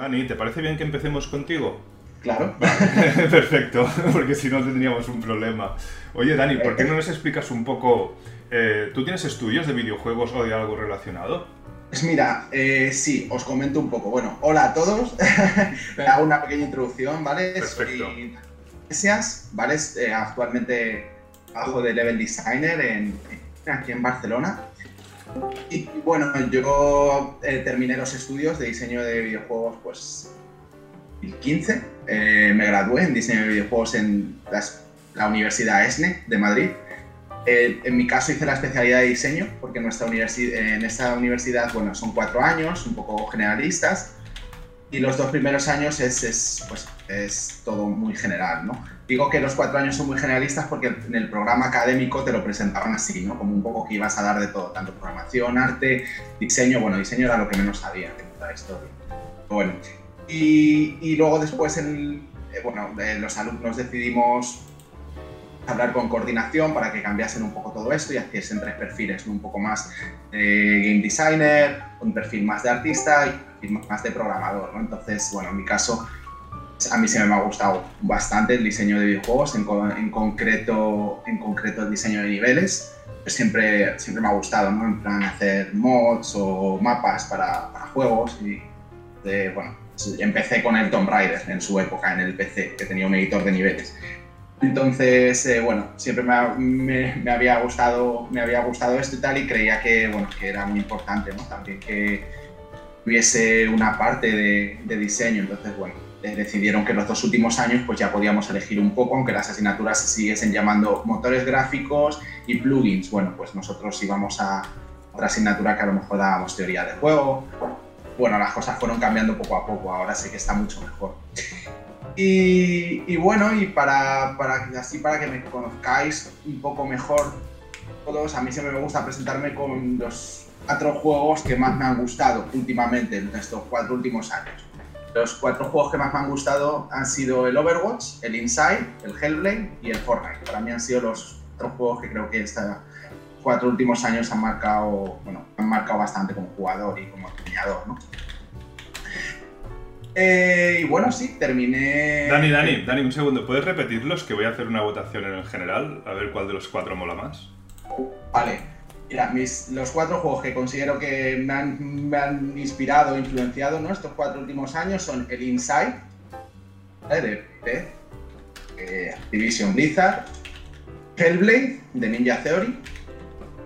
Dani, ¿te parece bien que empecemos contigo? Claro. perfecto, porque si no tendríamos un problema. Oye, Dani, ¿por qué no nos explicas un poco... Eh, ¿Tú tienes estudios de videojuegos o de algo relacionado? Pues mira, eh, sí, os comento un poco. Bueno, hola a todos. Hago una pequeña introducción, ¿vale? Perfecto. Soy Iglesias, ¿vale? Eh, actualmente trabajo de level designer en, aquí en Barcelona. Y bueno, yo eh, terminé los estudios de diseño de videojuegos pues 2015. Eh, me gradué en diseño de videojuegos en las- la Universidad ESNE de Madrid. Eh, en mi caso hice la especialidad de diseño porque en, nuestra universi- en esta universidad bueno, son cuatro años, un poco generalistas. Y los dos primeros años es, es, pues, es todo muy general, ¿no? Digo que los cuatro años son muy generalistas porque en el programa académico te lo presentaban así, ¿no? Como un poco que ibas a dar de todo, tanto programación, arte, diseño. Bueno, diseño era lo que menos sabía de toda la historia. Bueno, y, y luego después, en, eh, bueno, eh, los alumnos decidimos hablar con coordinación para que cambiasen un poco todo esto y hiciesen tres perfiles, un poco más de game designer, un perfil más de artista más de programador. ¿no? Entonces, bueno, en mi caso, a mí se me ha gustado bastante el diseño de videojuegos, en, en concreto, en concreto el diseño de niveles. Pues siempre, siempre me ha gustado, ¿no? En plan hacer mods o mapas para, para juegos y, de, bueno, empecé con el Tomb Raider en su época en el PC, que tenía un editor de niveles. Entonces, eh, bueno, siempre me, ha- me- me había gustado, me había gustado esto y tal y creía que, bueno, que era muy importante, ¿no? También que hubiese una parte de, diseño. Entonces, bueno, decidieron que los dos últimos años pues ya podíamos elegir un poco, aunque las asignaturas se siguiesen llamando motores gráficos y plugins. Bueno, pues nosotros íbamos a otra asignatura que a lo mejor dábamos teoría de juego. Bueno, las cosas fueron cambiando poco a poco, ahora sí que está mucho mejor. Y, y bueno, y para, para, así para que me conozcáis un poco mejor todos, a mí siempre me gusta presentarme con los cuatro juegos que más me han gustado últimamente, en estos cuatro últimos años. Los cuatro juegos que más me han gustado han sido el Overwatch, el Inside, el Hellblade y el Fortnite. Para mí han sido los cuatro juegos que creo que estos cuatro últimos años han marcado, bueno, han marcado bastante como jugador y como diseñador, ¿no? Eh, y bueno, sí, terminé... Dani, Dani, Dani, un segundo. ¿Puedes repetirlos? Que voy a hacer una votación en el general, a ver cuál de los cuatro mola más. Vale, mira, mis, los cuatro juegos que considero que me han, me han inspirado, influenciado ¿no? estos cuatro últimos años son el Inside, ¿vale? de PC, eh, Activision Blizzard, Hellblade, de Ninja Theory,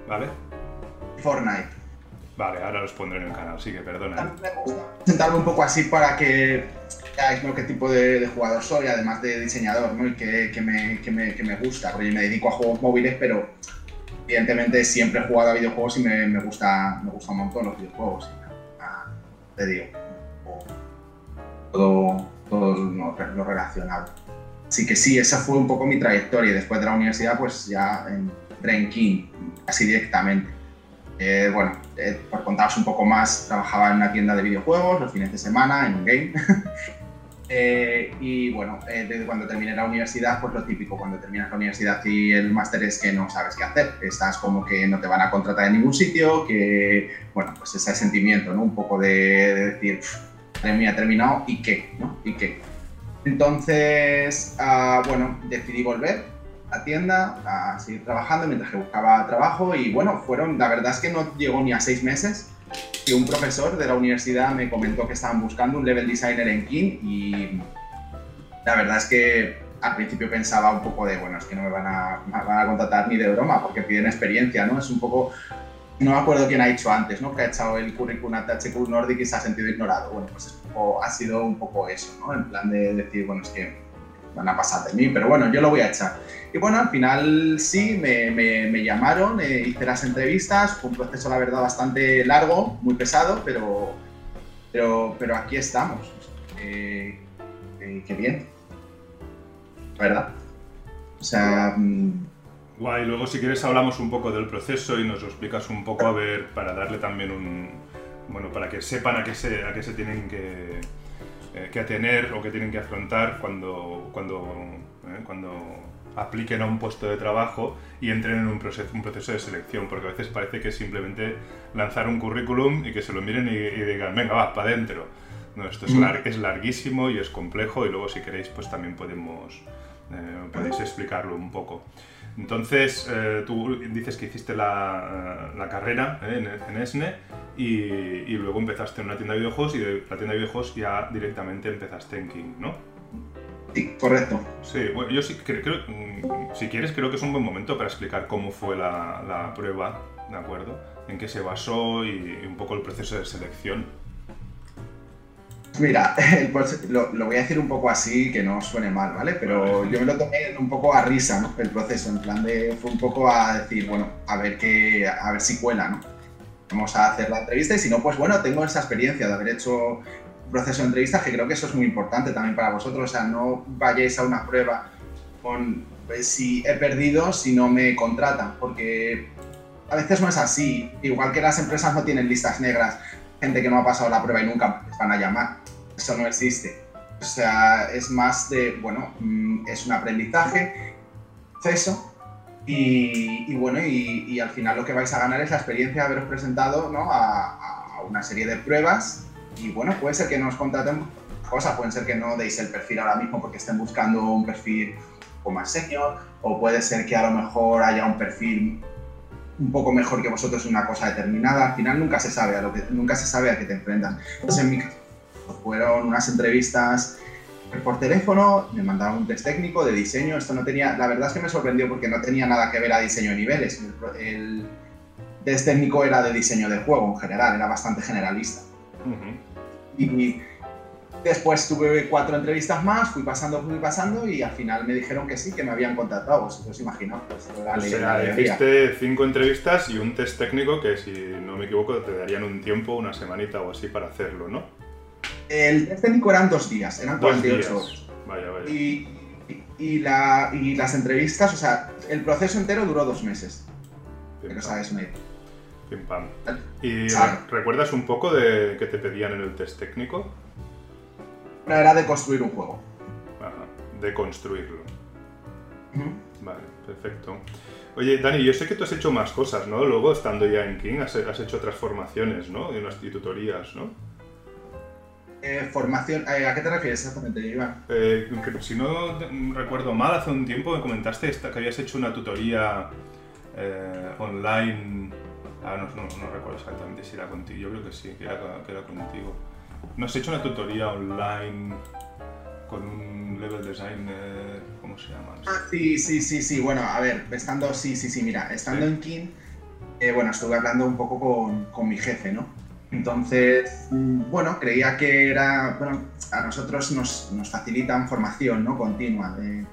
¿Vale? y Fortnite. Vale, ahora los pondré en el canal, sí que perdona. ¿eh? También me gusta presentarme un poco así para que veáis ¿no? qué tipo de, de jugador soy, además de diseñador, ¿no? y que, que me, que, me, que me gusta, porque me dedico a juegos móviles, pero evidentemente siempre he jugado a videojuegos y me, me gusta, me gusta un montón los videojuegos. ah, te digo, todo, todo lo, relacionado. Así que sí, esa fue un poco mi trayectoria. y Después de la universidad, pues ya en King, casi directamente. Eh, bueno, eh, por contaros un poco más, trabajaba en una tienda de videojuegos los fines de semana, en un game. Eh, y bueno, eh, desde cuando terminé la universidad, pues lo típico, cuando terminas la universidad y el máster es que no sabes qué hacer. Estás como que no te van a contratar en ningún sitio, que, bueno, pues ese sentimiento, ¿no? Un poco de, de decir, madre mía, terminado, ¿y qué? ¿no? ¿Y qué? Entonces, ah, bueno, decidí volver a tienda a seguir trabajando mientras que buscaba trabajo y bueno, fueron, la verdad es que no llegó ni a seis meses y un profesor de la universidad me comentó que estaban buscando un level designer en King y la verdad es que al principio pensaba un poco de, bueno, es que no me van a, me contratar ni de broma porque piden experiencia, ¿no? Es un poco, no me acuerdo quién ha dicho antes, ¿no? Que ha echado el currículum a THQ Nordic y se ha sentido ignorado. Bueno, pues es poco- ha sido un poco eso, ¿no? En plan de decir, bueno, es que van a pasar de mí, pero bueno, yo lo voy a echar. Y bueno, al final sí, me, llamaron, eh, hice las entrevistas, fue un proceso, la verdad, bastante largo, muy pesado, pero, pero, pero aquí estamos. Eh, eh, qué bien, ¿verdad? O sea, mm, Guay, luego si quieres hablamos un poco del proceso y nos lo explicas un poco, a ver, para darle también un... Bueno, para que sepan a qué se, a qué se tienen que, eh, que atener o que tienen que afrontar cuando, cuando, eh, cuando apliquen a un puesto de trabajo y entren en un proceso, un proceso de selección, porque a veces parece que es simplemente lanzar un currículum y que se lo miren y, y digan, venga, va, para adentro. No, esto es, lar- es larguísimo y es complejo y luego si queréis pues también podemos, eh, podéis explicarlo un poco. Entonces, eh, tú dices que hiciste la, la carrera eh, en, en ESNE y, y luego empezaste en una tienda de videojuegos y de la tienda de videojuegos ya directamente empezaste en King, ¿no? Sí, correcto. Sí, bueno, yo sí creo, creo- mm, si quieres, creo que es un buen momento para explicar cómo fue la, la prueba, ¿de acuerdo? En qué se basó y, y un poco el proceso de selección. Mira, el lo, lo voy a decir un poco así, que no suene mal, ¿vale? Pero yo me lo tomé un poco a risa, ¿no? El proceso, en plan de, fue un poco a decir, bueno, a ver qué, a ver si cuela, ¿no? Vamos a hacer la entrevista y si no, pues bueno, tengo esa experiencia de haber hecho un proceso de entrevistas que creo que eso es muy importante también para vosotros, o sea, no vayáis a una prueba con, pues, si he perdido, si no me contratan, porque a veces no es así, igual que las empresas no tienen listas negras, gente que no ha pasado la prueba y nunca les van a llamar, eso no existe. O sea, es más de, bueno, mm, es un aprendizaje, proceso, y, bueno, y, al final lo que vais a ganar es la experiencia de haberos presentado ¿no? a, una serie de pruebas, y bueno, puede ser que nos contraten cosas, pueden ser que no deis el perfil ahora mismo porque estén buscando un perfil poco más senior, o puede ser que a lo mejor haya un perfil un poco mejor que vosotros en una cosa determinada. Al final nunca se sabe a lo que nunca se sabe a qué te enfrentas. Entonces en mi caso fueron unas entrevistas por teléfono, me mandaron un test técnico de diseño. Esto no tenía, la verdad es que me sorprendió porque no tenía nada que ver a diseño de niveles. El, el test técnico era de diseño del juego en general, era bastante generalista. Ujú. Y después tuve cuatro entrevistas más, fui pasando, fui pasando y al final me dijeron que sí, que me habían contratado. Vosotros imaginaos, pues O sea, la alegría. hiciste cinco entrevistas y un test técnico que, si no me equivoco, te darían un tiempo, una semanita o así para hacerlo, ¿no? El test técnico eran dos días, eran Dos 48 días. horas. Vaya, vaya. Y, y, la, y las entrevistas, o sea, el proceso entero duró dos meses. Pam, sabes idea. pim, pam. ¿Y recuerdas un poco de qué te pedían en el test técnico? Una era de construir un juego. Ajá, de construirlo. Vale, perfecto. Oye, Dani, yo sé que tú has hecho más cosas, ¿no? Luego, estando ya en King, has, has hecho otras formaciones, ¿no? Y unas y tutorías, ¿no? Eh, formación, eh, ¿a qué te refieres exactamente, Iván? Eh, si no recuerdo mal, hace un tiempo me comentaste esta- que habías hecho una tutoría eh, online. Ah, no, no, no recuerdo exactamente si era contigo. Yo creo que sí, que era, que era contigo. ¿No has hecho una tutoría online con un level designer? ¿Cómo se llama? Ah, sí, sí, sí, sí. Bueno, a ver, estando, sí, sí, sí, mira, estando Sí. en King, eh, bueno, estuve hablando un poco con, con mi jefe, ¿no? Entonces, mm, bueno, creía que era, bueno, a nosotros nos, nos facilitan formación, ¿no? Continua de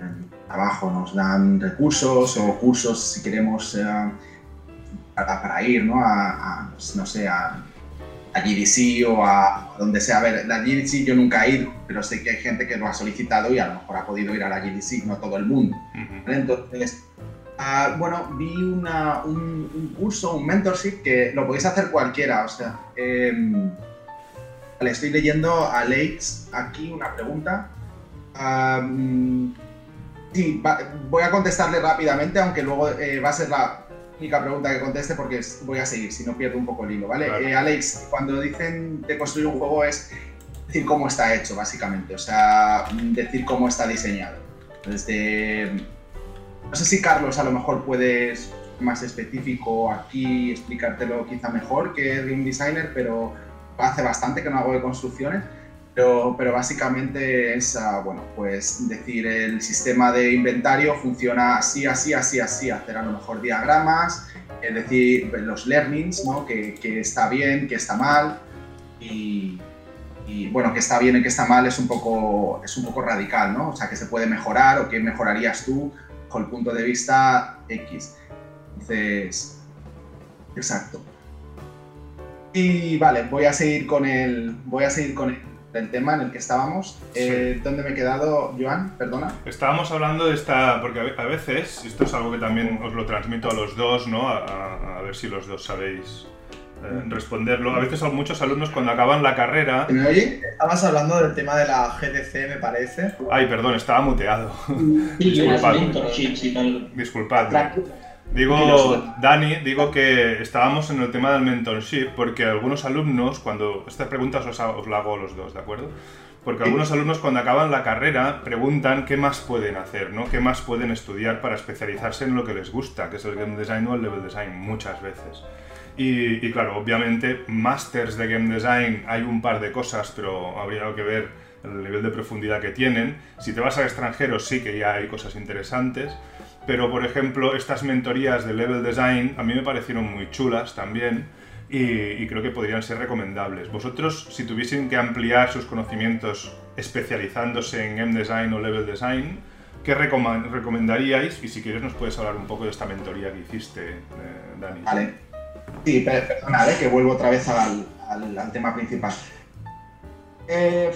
en trabajo, nos dan recursos o cursos si queremos eh, para, para ir, ¿no? A, a, no sé, a, a GDC o a donde sea. A ver, la GDC yo nunca he ido, pero sé que hay gente que lo ha solicitado y a lo mejor ha podido ir a la GDC, no todo el mundo. Entonces, ah, bueno, vi una- un, un curso, un mentorship que lo podéis hacer cualquiera. O sea, em, le estoy leyendo a Leix aquí una pregunta. Sí, va- voy a contestarle rápidamente, aunque luego eh, va a ser la única pregunta que conteste porque voy a seguir, si no pierdo un poco el hilo, ¿vale? Claro. Eh, Alex, cuando dicen de construir un juego es decir cómo está hecho, básicamente, o sea, decir cómo está diseñado. Desde... No sé si Carlos a lo mejor puedes más específico aquí explicártelo quizá mejor que Game Designer, pero hace bastante que no hago de construcciones. Pero, básicamente es, ah, bueno, pues decir el sistema de inventario funciona así, así, así, así, hacer a lo mejor diagramas, es decir, los learnings, ¿no? Que, está bien, que está mal y, bueno, que está bien y que está mal es un poco, es un poco radical, ¿no? O sea, que se puede mejorar o que mejorarías tú con el punto de vista X. Entonces, exacto. Y vale, voy a seguir con el, voy a seguir con el, el tema en el que estábamos. Eh, ¿Dónde me he quedado, Joan? Perdona. Estábamos hablando de esta, porque a ve- a veces, y esto es algo que también os lo transmito a los dos, ¿no? A, a- a ver si los dos sabéis eh, responderlo. A veces a muchos alumnos cuando acaban la carrera... ¿Se me oye? Estabas hablando del tema de la GDC, me parece. Ay, perdón, estaba muteado. Unas Disculpad. Tranquilo. Digo, Dani, digo que estábamos en el tema del mentorship porque algunos alumnos, cuando... Estas preguntas os, os las hago los dos, ¿de acuerdo? Porque algunos alumnos cuando acaban la carrera preguntan qué más pueden hacer, ¿no? ¿Qué más pueden estudiar para especializarse en lo que les gusta, que es el game design o el level design, muchas veces. Y, y claro, obviamente, masters de game design hay un par de cosas, pero habría que ver el nivel de profundidad que tienen. Si te vas al extranjero sí que ya hay cosas interesantes, pero por ejemplo, estas mentorías de level design a mí me parecieron muy chulas también y, creo que podrían ser recomendables. Vosotros, si tuviesen que ampliar sus conocimientos especializándose en game design o level design, ¿qué recomendaríais? Y si quieres nos puedes hablar un poco de esta mentoría que hiciste, eh, Dani. Vale. Sí, perdona, ¿eh? que vuelvo otra vez al, al, tema principal. Eh,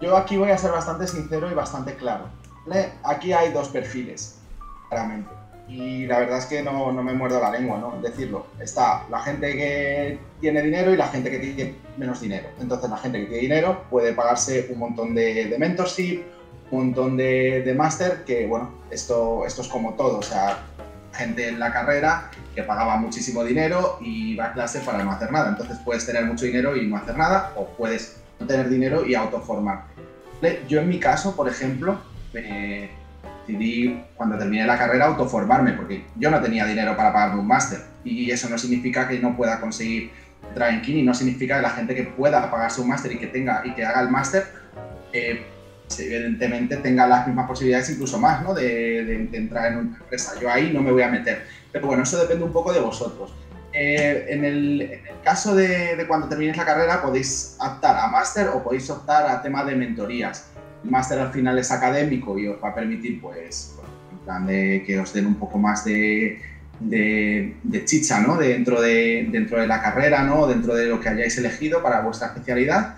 yo aquí voy a ser bastante sincero y bastante claro. Aquí hay dos perfiles, claramente y la verdad es que no, no, me muerdo la lengua, ¿no? Decirlo. Está la gente que tiene dinero y la gente que tiene menos dinero. Entonces la gente que tiene dinero puede pagarse un montón de, mentorship, un montón de, de máster, que bueno, esto, esto es como todo, o sea, gente en la carrera que pagaba muchísimo dinero y va a clase para no hacer nada. Entonces puedes tener mucho dinero y no hacer nada, o puedes tener dinero y autoformarte. Yo en mi caso, por ejemplo, eh, decidí cuando terminé la carrera autoformarme, porque yo no tenía dinero para pagarme un máster. Y eso no significa que no pueda conseguir entrar en Kini, no significa que la gente que pueda pagarse un máster y que tenga y que haga el máster, eh, evidentemente tenga las mismas posibilidades, incluso más, ¿no? De, entrar en una empresa. Yo ahí no me voy a meter. Pero bueno, eso depende un poco de vosotros. Eh, en, el, caso de, de, cuando terminéis la carrera, podéis optar a máster o podéis optar a tema de mentorías el máster al final es académico y os va a permitir, pues, en plan de que os den un poco más de, de, chicha, ¿no? Dentro de, dentro de la carrera, ¿no? Dentro de lo que hayáis elegido para vuestra especialidad.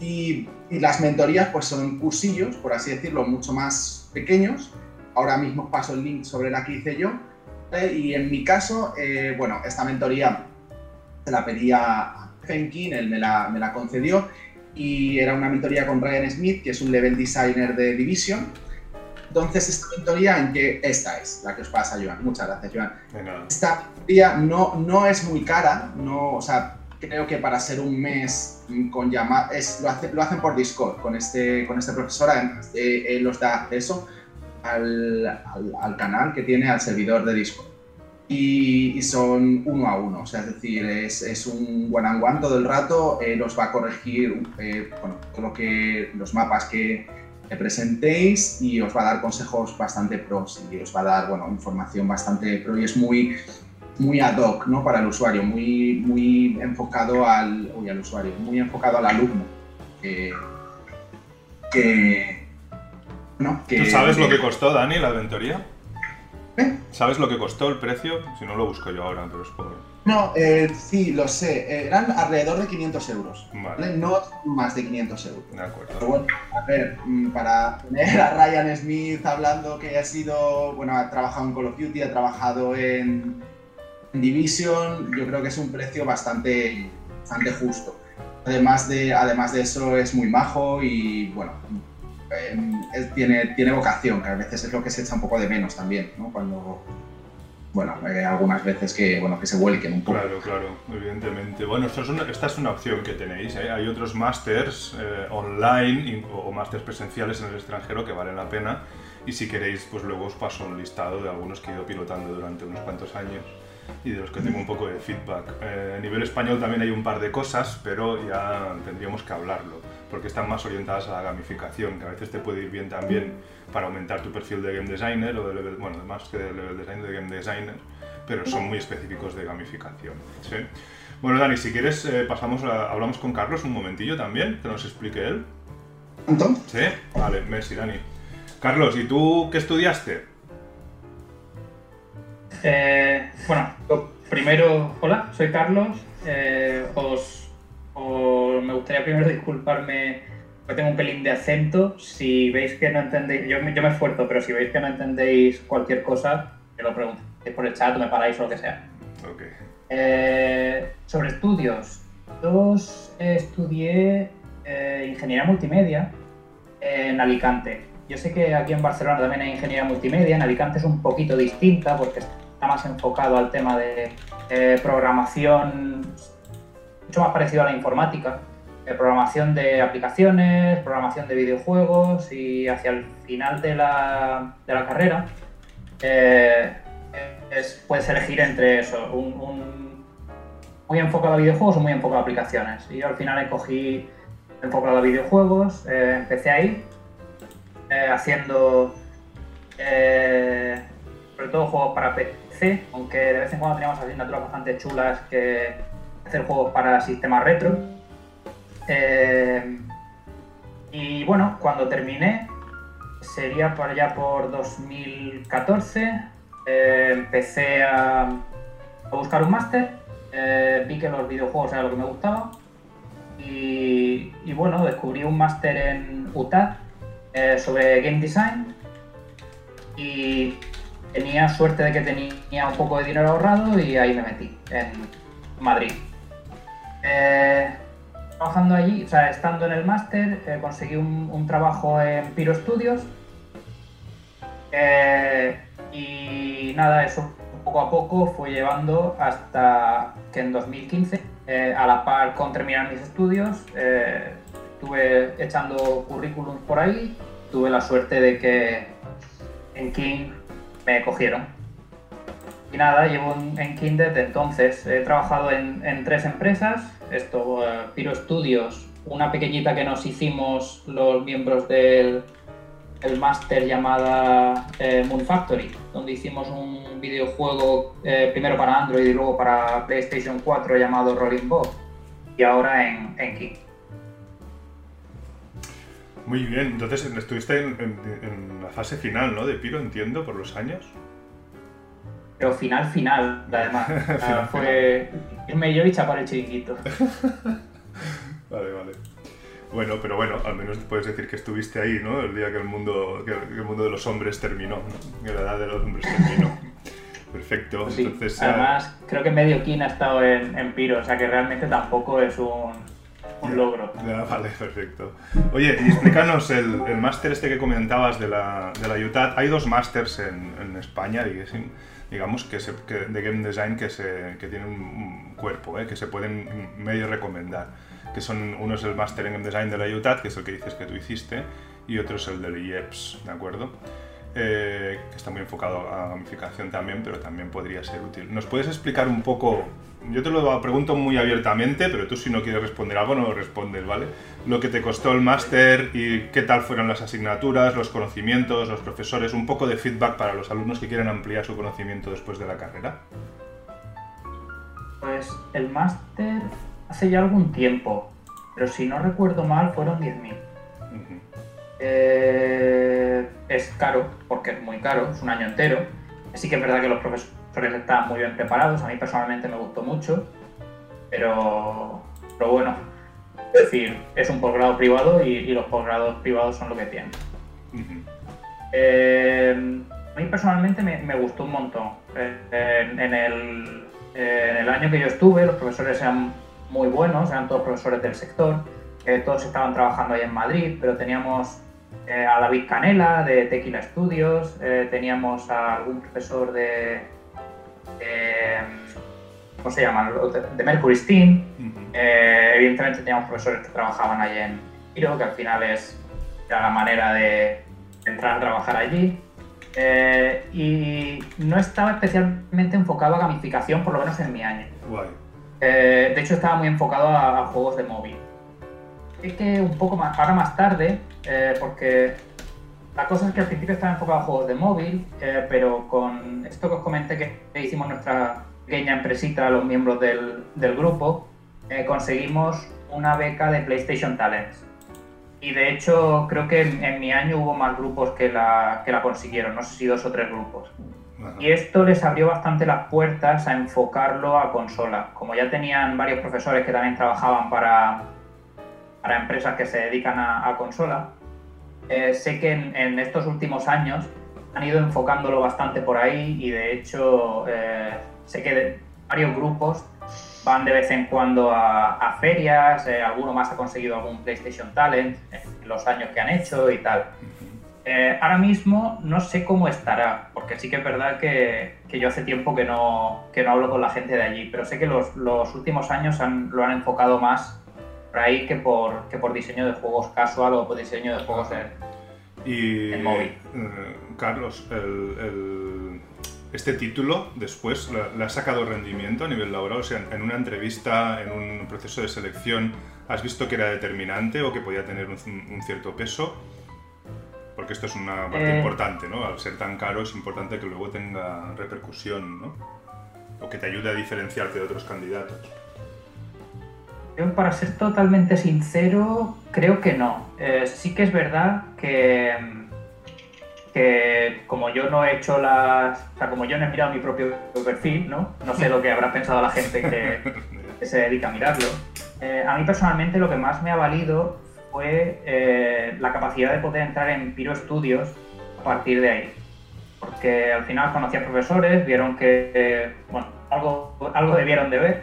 Y, las mentorías, pues, son cursillos, por así decirlo, mucho más pequeños. Ahora mismo os paso el link sobre la que hice yo. Y en mi caso, eh, bueno, esta mentoría se la pedía a Fenkin, él me la, me la concedió y era una mentoría con Ryan Smith, que es un level designer de Division. Entonces, esta mentoría en que esta es la que os pasa, Joan. Muchas gracias, Joan. Esta mentoría no, no es muy cara, no, o sea, creo que para ser un mes con llamada, lo, lo hacen por Discord con este, con este profesor, además eh, él os da acceso al, al, al canal que tiene, al servidor de Discord y, son uno a uno, o sea, es decir, es, es un one on one todo el rato, eh, los va a corregir eh, bueno, todo lo que, los mapas que le presentéis y os va a dar consejos bastante pros y os va a dar bueno, información bastante pro y es muy, muy ad hoc ¿no? para el usuario, muy, muy enfocado al, uy, al usuario, muy enfocado al alumno. que, ¿Tú sabes lo que costó, Dani, la aventuría? ¿Eh? ¿Sabes lo que costó el precio? Si no lo busco yo ahora, pero es por... No, eh, sí, lo sé. Eran alrededor de 500 euros. Vale. No más de 500 euros. De acuerdo. Pero bueno, a ver, mm, para tener a Ryan Smith hablando que ha sido, bueno, ha trabajado en Call of Duty, ha trabajado en, Division, yo creo que es un precio bastante, bastante justo. Además de, además de eso, es muy majo y, bueno, tiene, tiene vocación, que a veces es lo que se echa un poco de menos también, ¿no? Cuando, bueno, hay algunas veces que, bueno, que se vuelquen un poco. Claro, claro, evidentemente. Bueno, esto es una, esta es una opción que tenéis. ¿eh? Hay otros másters eh, online o másters presenciales en el extranjero que valen la pena. Y si queréis, pues luego os paso un listado de algunos que he ido pilotando durante unos cuantos años y de los que tengo un poco de feedback. Eh, a nivel español también hay un par de cosas, pero ya tendríamos que hablarlo porque están más orientadas a la gamificación, que a veces te puede ir bien también para aumentar tu perfil de game designer o de level, bueno, más que de level designer, de game designer, pero son muy específicos de gamificación. ¿sí? Bueno, Dani, si quieres, eh, pasamos a, hablamos con Carlos un momentillo también, que nos explique él. ¿Entonces? Sí, vale, Messi, Dani. Carlos, ¿y tú qué estudiaste? Eh, bueno, primero, hola, soy Carlos. Eh, os o me gustaría primero disculparme porque tengo un pelín de acento. Si veis que no entendéis, yo, yo me esfuerzo, pero si veis que no entendéis cualquier cosa, que lo preguntéis por el chat o me paráis o lo que sea. Okay. Eh, sobre estudios. Yo estudié eh, ingeniería multimedia en Alicante. Yo sé que aquí en Barcelona también hay ingeniería multimedia, en Alicante es un poquito distinta porque está más enfocado al tema de eh, programación, mucho más parecido a la informática, programación de aplicaciones, programación de videojuegos y hacia el final de la, de la carrera eh, es, puedes elegir entre eso, un, muy enfocado a videojuegos o muy enfocado a aplicaciones. Y yo al final escogí enfocado a videojuegos, eh, empecé ahí eh, haciendo sobre todo juegos para PC, aunque de vez en cuando teníamos asignaturas bastante chulas que hacer juegos para sistemas retro. Eh, y bueno, cuando terminé, sería por allá por 2014, eh, empecé a, buscar un máster, eh, vi que los videojuegos era lo que me gustaba y, bueno, descubrí un máster en UTAD eh, sobre game design y tenía suerte de que tenía un poco de dinero ahorrado y ahí me metí, en Madrid. Trabajando allí, o sea, estando en el máster, eh, conseguí un, trabajo en Piro Studios eh, y nada, eso poco a poco fue llevando hasta que en 2015, eh, a la par con terminar mis estudios, estuve echando currículums por ahí, tuve la suerte de que en King me cogieron. Y nada, llevo en King desde entonces. He trabajado en tres empresas, esto, eh, Piro Studios, una pequeñita que nos hicimos los miembros del el máster llamada eh, Moon Factory, donde hicimos un videojuego eh, primero para Android y luego para PlayStation 4 llamado Rolling Bob, y ahora en, en King. Muy bien, entonces estuviste en, en- en la fase final, ¿no? De Piro, entiendo, por los años. Pero final, final, además. Final, fue irme yo y chapar el chiringuito. Vale, vale. Bueno, pero bueno, al menos puedes decir que estuviste ahí, ¿no? El día que el mundo, que el mundo de los hombres terminó, ¿no? Que la edad de los hombres terminó. Perfecto. Sí, Entonces, eh, además, creo que medio King ha estado en, en Piro, o sea que realmente tampoco es un, un logro. Ya, vale, perfecto. Oye, y explícanos el, el máster este que comentabas de la, de la UTAD. Hay dos másters en, en España, digamos, que, se- que de game design que, se, que tienen un, un cuerpo, ¿eh? que se pueden medio recomendar. Que son, uno es el máster en game design de la UTAD, que es el que dices que tú hiciste, y otro es el del IEPS, ¿de acuerdo? Eh, que está muy enfocado a gamificación también, pero también podría ser útil. ¿Nos puedes explicar un poco, yo te lo pregunto muy abiertamente, pero tú si no quieres responder algo no lo respondes, ¿vale? Lo que te costó el máster y qué tal fueron las asignaturas, los conocimientos, los profesores, un poco de feedback para los alumnos que quieren ampliar su conocimiento después de la carrera. Pues el máster hace ya algún tiempo, pero si no recuerdo mal fueron 10.000. Ujú. Eh, es caro, porque es muy caro, es un año entero. Sí que es verdad que los profesores están muy bien preparados, a mí personalmente me gustó mucho, pero, pero bueno, es decir, es un posgrado privado y, y los posgrados privados son lo que tienen. Eh, a mí personalmente me, me gustó un montón. Eh, en, en el, eh, en el año que yo estuve, los profesores eran muy buenos, eran todos profesores del sector, todos estaban trabajando ahí en Madrid, pero teníamos a David Canela de Tequila Studios, teníamos a algún profesor de, de, ¿cómo se llama? De Mercury Steam, eh, evidentemente teníamos profesores que trabajaban allí en Piro, que al final es era la manera de entrar a trabajar allí. Eh, y no estaba especialmente enfocado a gamificación, por lo menos en mi año. Guay. Eh, de hecho, estaba muy enfocado a, a juegos de móvil. Es que un poco más, ahora más tarde, eh, porque la cosa es que al principio estaba enfocado a juegos de móvil, eh, pero con esto que os comenté que hicimos nuestra pequeña empresita, los miembros del, del grupo, eh, conseguimos una beca de PlayStation Talents. Y de hecho, creo que en, en mi año hubo más grupos que la, que la consiguieron, no sé si dos o tres grupos. Ajá. Y esto les abrió bastante las puertas a enfocarlo a consola. Como ya tenían varios profesores que también trabajaban para, para empresas que se dedican a, a consola, eh, sé que en, estos últimos años han ido enfocándolo bastante por ahí y de hecho eh, sé que varios grupos van de vez en cuando a, ferias, eh, alguno más ha conseguido algún PlayStation Talent en los años que han hecho y tal. Eh, ahora mismo no sé cómo estará, porque sí que es verdad que, que yo hace tiempo que no, que no hablo con la gente de allí, pero sé que los, los últimos años lo han enfocado más por ahí que por, que por diseño de juegos casual o por diseño de juegos de... Y En móvil. eh, Carlos, el- el- este título después le, ha sacado rendimiento a nivel laboral, o sea, en una entrevista, en un proceso de selección, ¿has visto que era determinante o que podía tener un, un cierto peso? Porque esto es una parte Eh. importante, ¿no? Al ser tan caro es importante que luego tenga repercusión, ¿no? O que te ayude a diferenciarte de otros candidatos. Yo, para ser totalmente sincero, creo que no. Eh, sí que es verdad que, que como yo no he hecho las... O sea, como yo no he mirado mi propio perfil, ¿no? No sé lo que habrá pensado la gente que, que se dedica a mirarlo. Eh, a mí personalmente lo que más me ha valido fue eh, la capacidad de poder entrar en Piro Studios a partir de ahí. Porque al final conocí a profesores, vieron que, bueno, algo, algo debieron de ver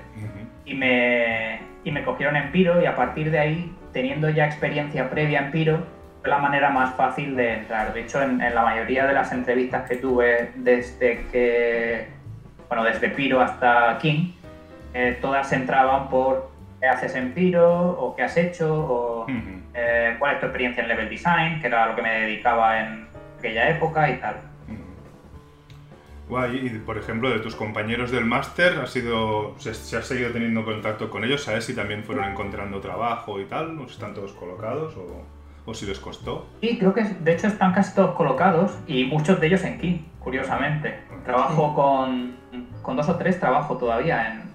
y me, y me cogieron en Piro y a partir de ahí, teniendo ya experiencia previa en Piro, fue la manera más fácil de entrar. De hecho, en, en la mayoría de las entrevistas que tuve desde que, bueno, desde Piro hasta King, eh, todas entraban por qué haces en Piro o qué has hecho o eh, cuál es tu experiencia en level design, que era lo que me dedicaba en aquella época y tal. Guay, y por ejemplo, de tus compañeros del máster, ¿has sido, se, se has seguido teniendo contacto con ellos? ¿Sabes si también fueron encontrando trabajo y tal? ¿O si están todos colocados? ¿O, o si les costó? Sí, creo que de hecho están casi todos colocados y muchos de ellos en King, curiosamente. Trabajo con, con dos o tres, trabajo todavía en.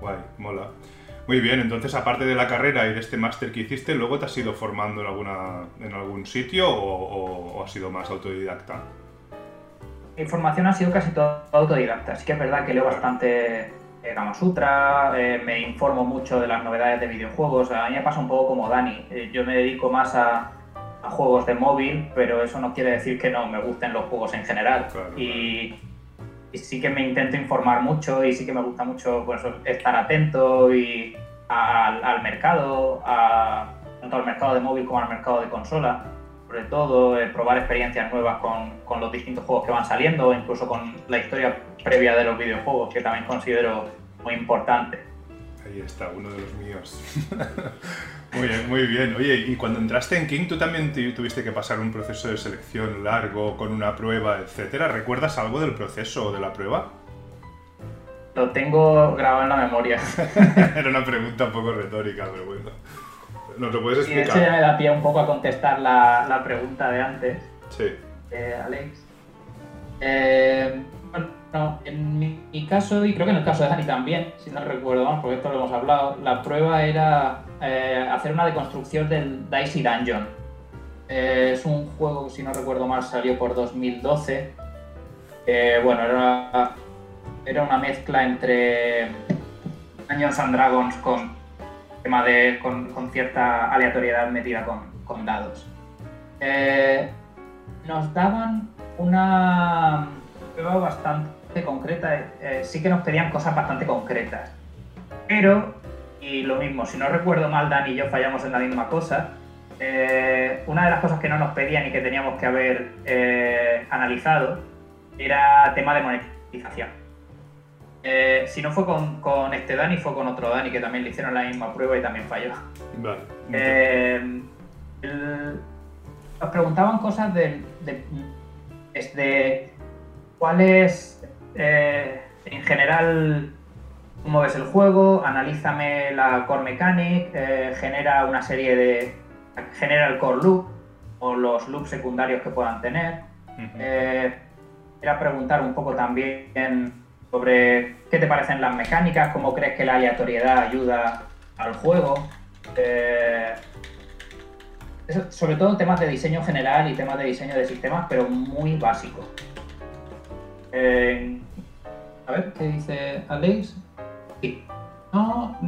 Guay, mola. Muy bien, entonces aparte de la carrera y de este máster que hiciste, ¿luego te has ido formando en, alguna, en algún sitio o, o- o has sido más autodidacta? Mi formación ha sido casi todo autodidacta. Sí que es verdad que leo bastante eh, Gama Sutra, eh, me informo mucho de las novedades de videojuegos. A mí me pasa un poco como Dani. Eh, yo me dedico más a, a juegos de móvil, pero eso no quiere decir que no me gusten los juegos en general. Claro, y, y sí que me intento informar mucho y sí que me gusta mucho pues, estar atento y al, al mercado, a- tanto al mercado de móvil como al mercado de consola. Sobre todo, eh, probar experiencias nuevas con, con los distintos juegos que van saliendo, incluso con la historia previa de los videojuegos, que también considero muy importante. Ahí está, uno de los míos. muy bien, muy bien. Oye, y cuando entraste en King, tú también tu- tuviste que pasar un proceso de selección largo, con una prueba, etcétera. ¿Recuerdas algo del proceso o de la prueba? Lo tengo grabado en la memoria. Era una pregunta un poco retórica, pero bueno. ¿Nos lo puedes Y de hecho ya explicar? me da pie un poco a contestar la, la pregunta de antes. Sí. eh, Alex. Eh, bueno, en mi, mi caso, y creo que en el caso de Dani también, si no recuerdo mal, porque esto lo hemos hablado, la prueba era eh, hacer una deconstrucción del Dicey Dungeon. Eh, es un juego que, si no recuerdo mal, salió por 2012. Eh, bueno, era, era una mezcla entre Dungeons and Dragons con tema de con, cierta aleatoriedad metida con, dados. Eh, nos daban una prueba bastante concreta, eh, sí que nos pedían cosas bastante concretas. Pero, y lo mismo, si no recuerdo mal, Dani y yo fallamos en la misma cosa. eh, una de las cosas que no nos pedían y que teníamos que haber analizado era tema de monetización. Eh, si no fue con, con este Dani, fue con otro Dani que también le hicieron la misma prueba y también falló. Vale. Eh, el- nos preguntaban cosas de, de- desde cuál es eh, en general cómo ves el juego, analízame la core mechanic, genera una serie de genera el core loop o los loops secundarios que puedan tener. Eh, era preguntar un poco también sobre qué te parecen las mecánicas, cómo crees que la aleatoriedad ayuda al juego. Eh, sobre todo temas de diseño general y temas de diseño de sistemas, pero muy básicos. Eh, a ver, ¿qué dice Alex? Sí. No,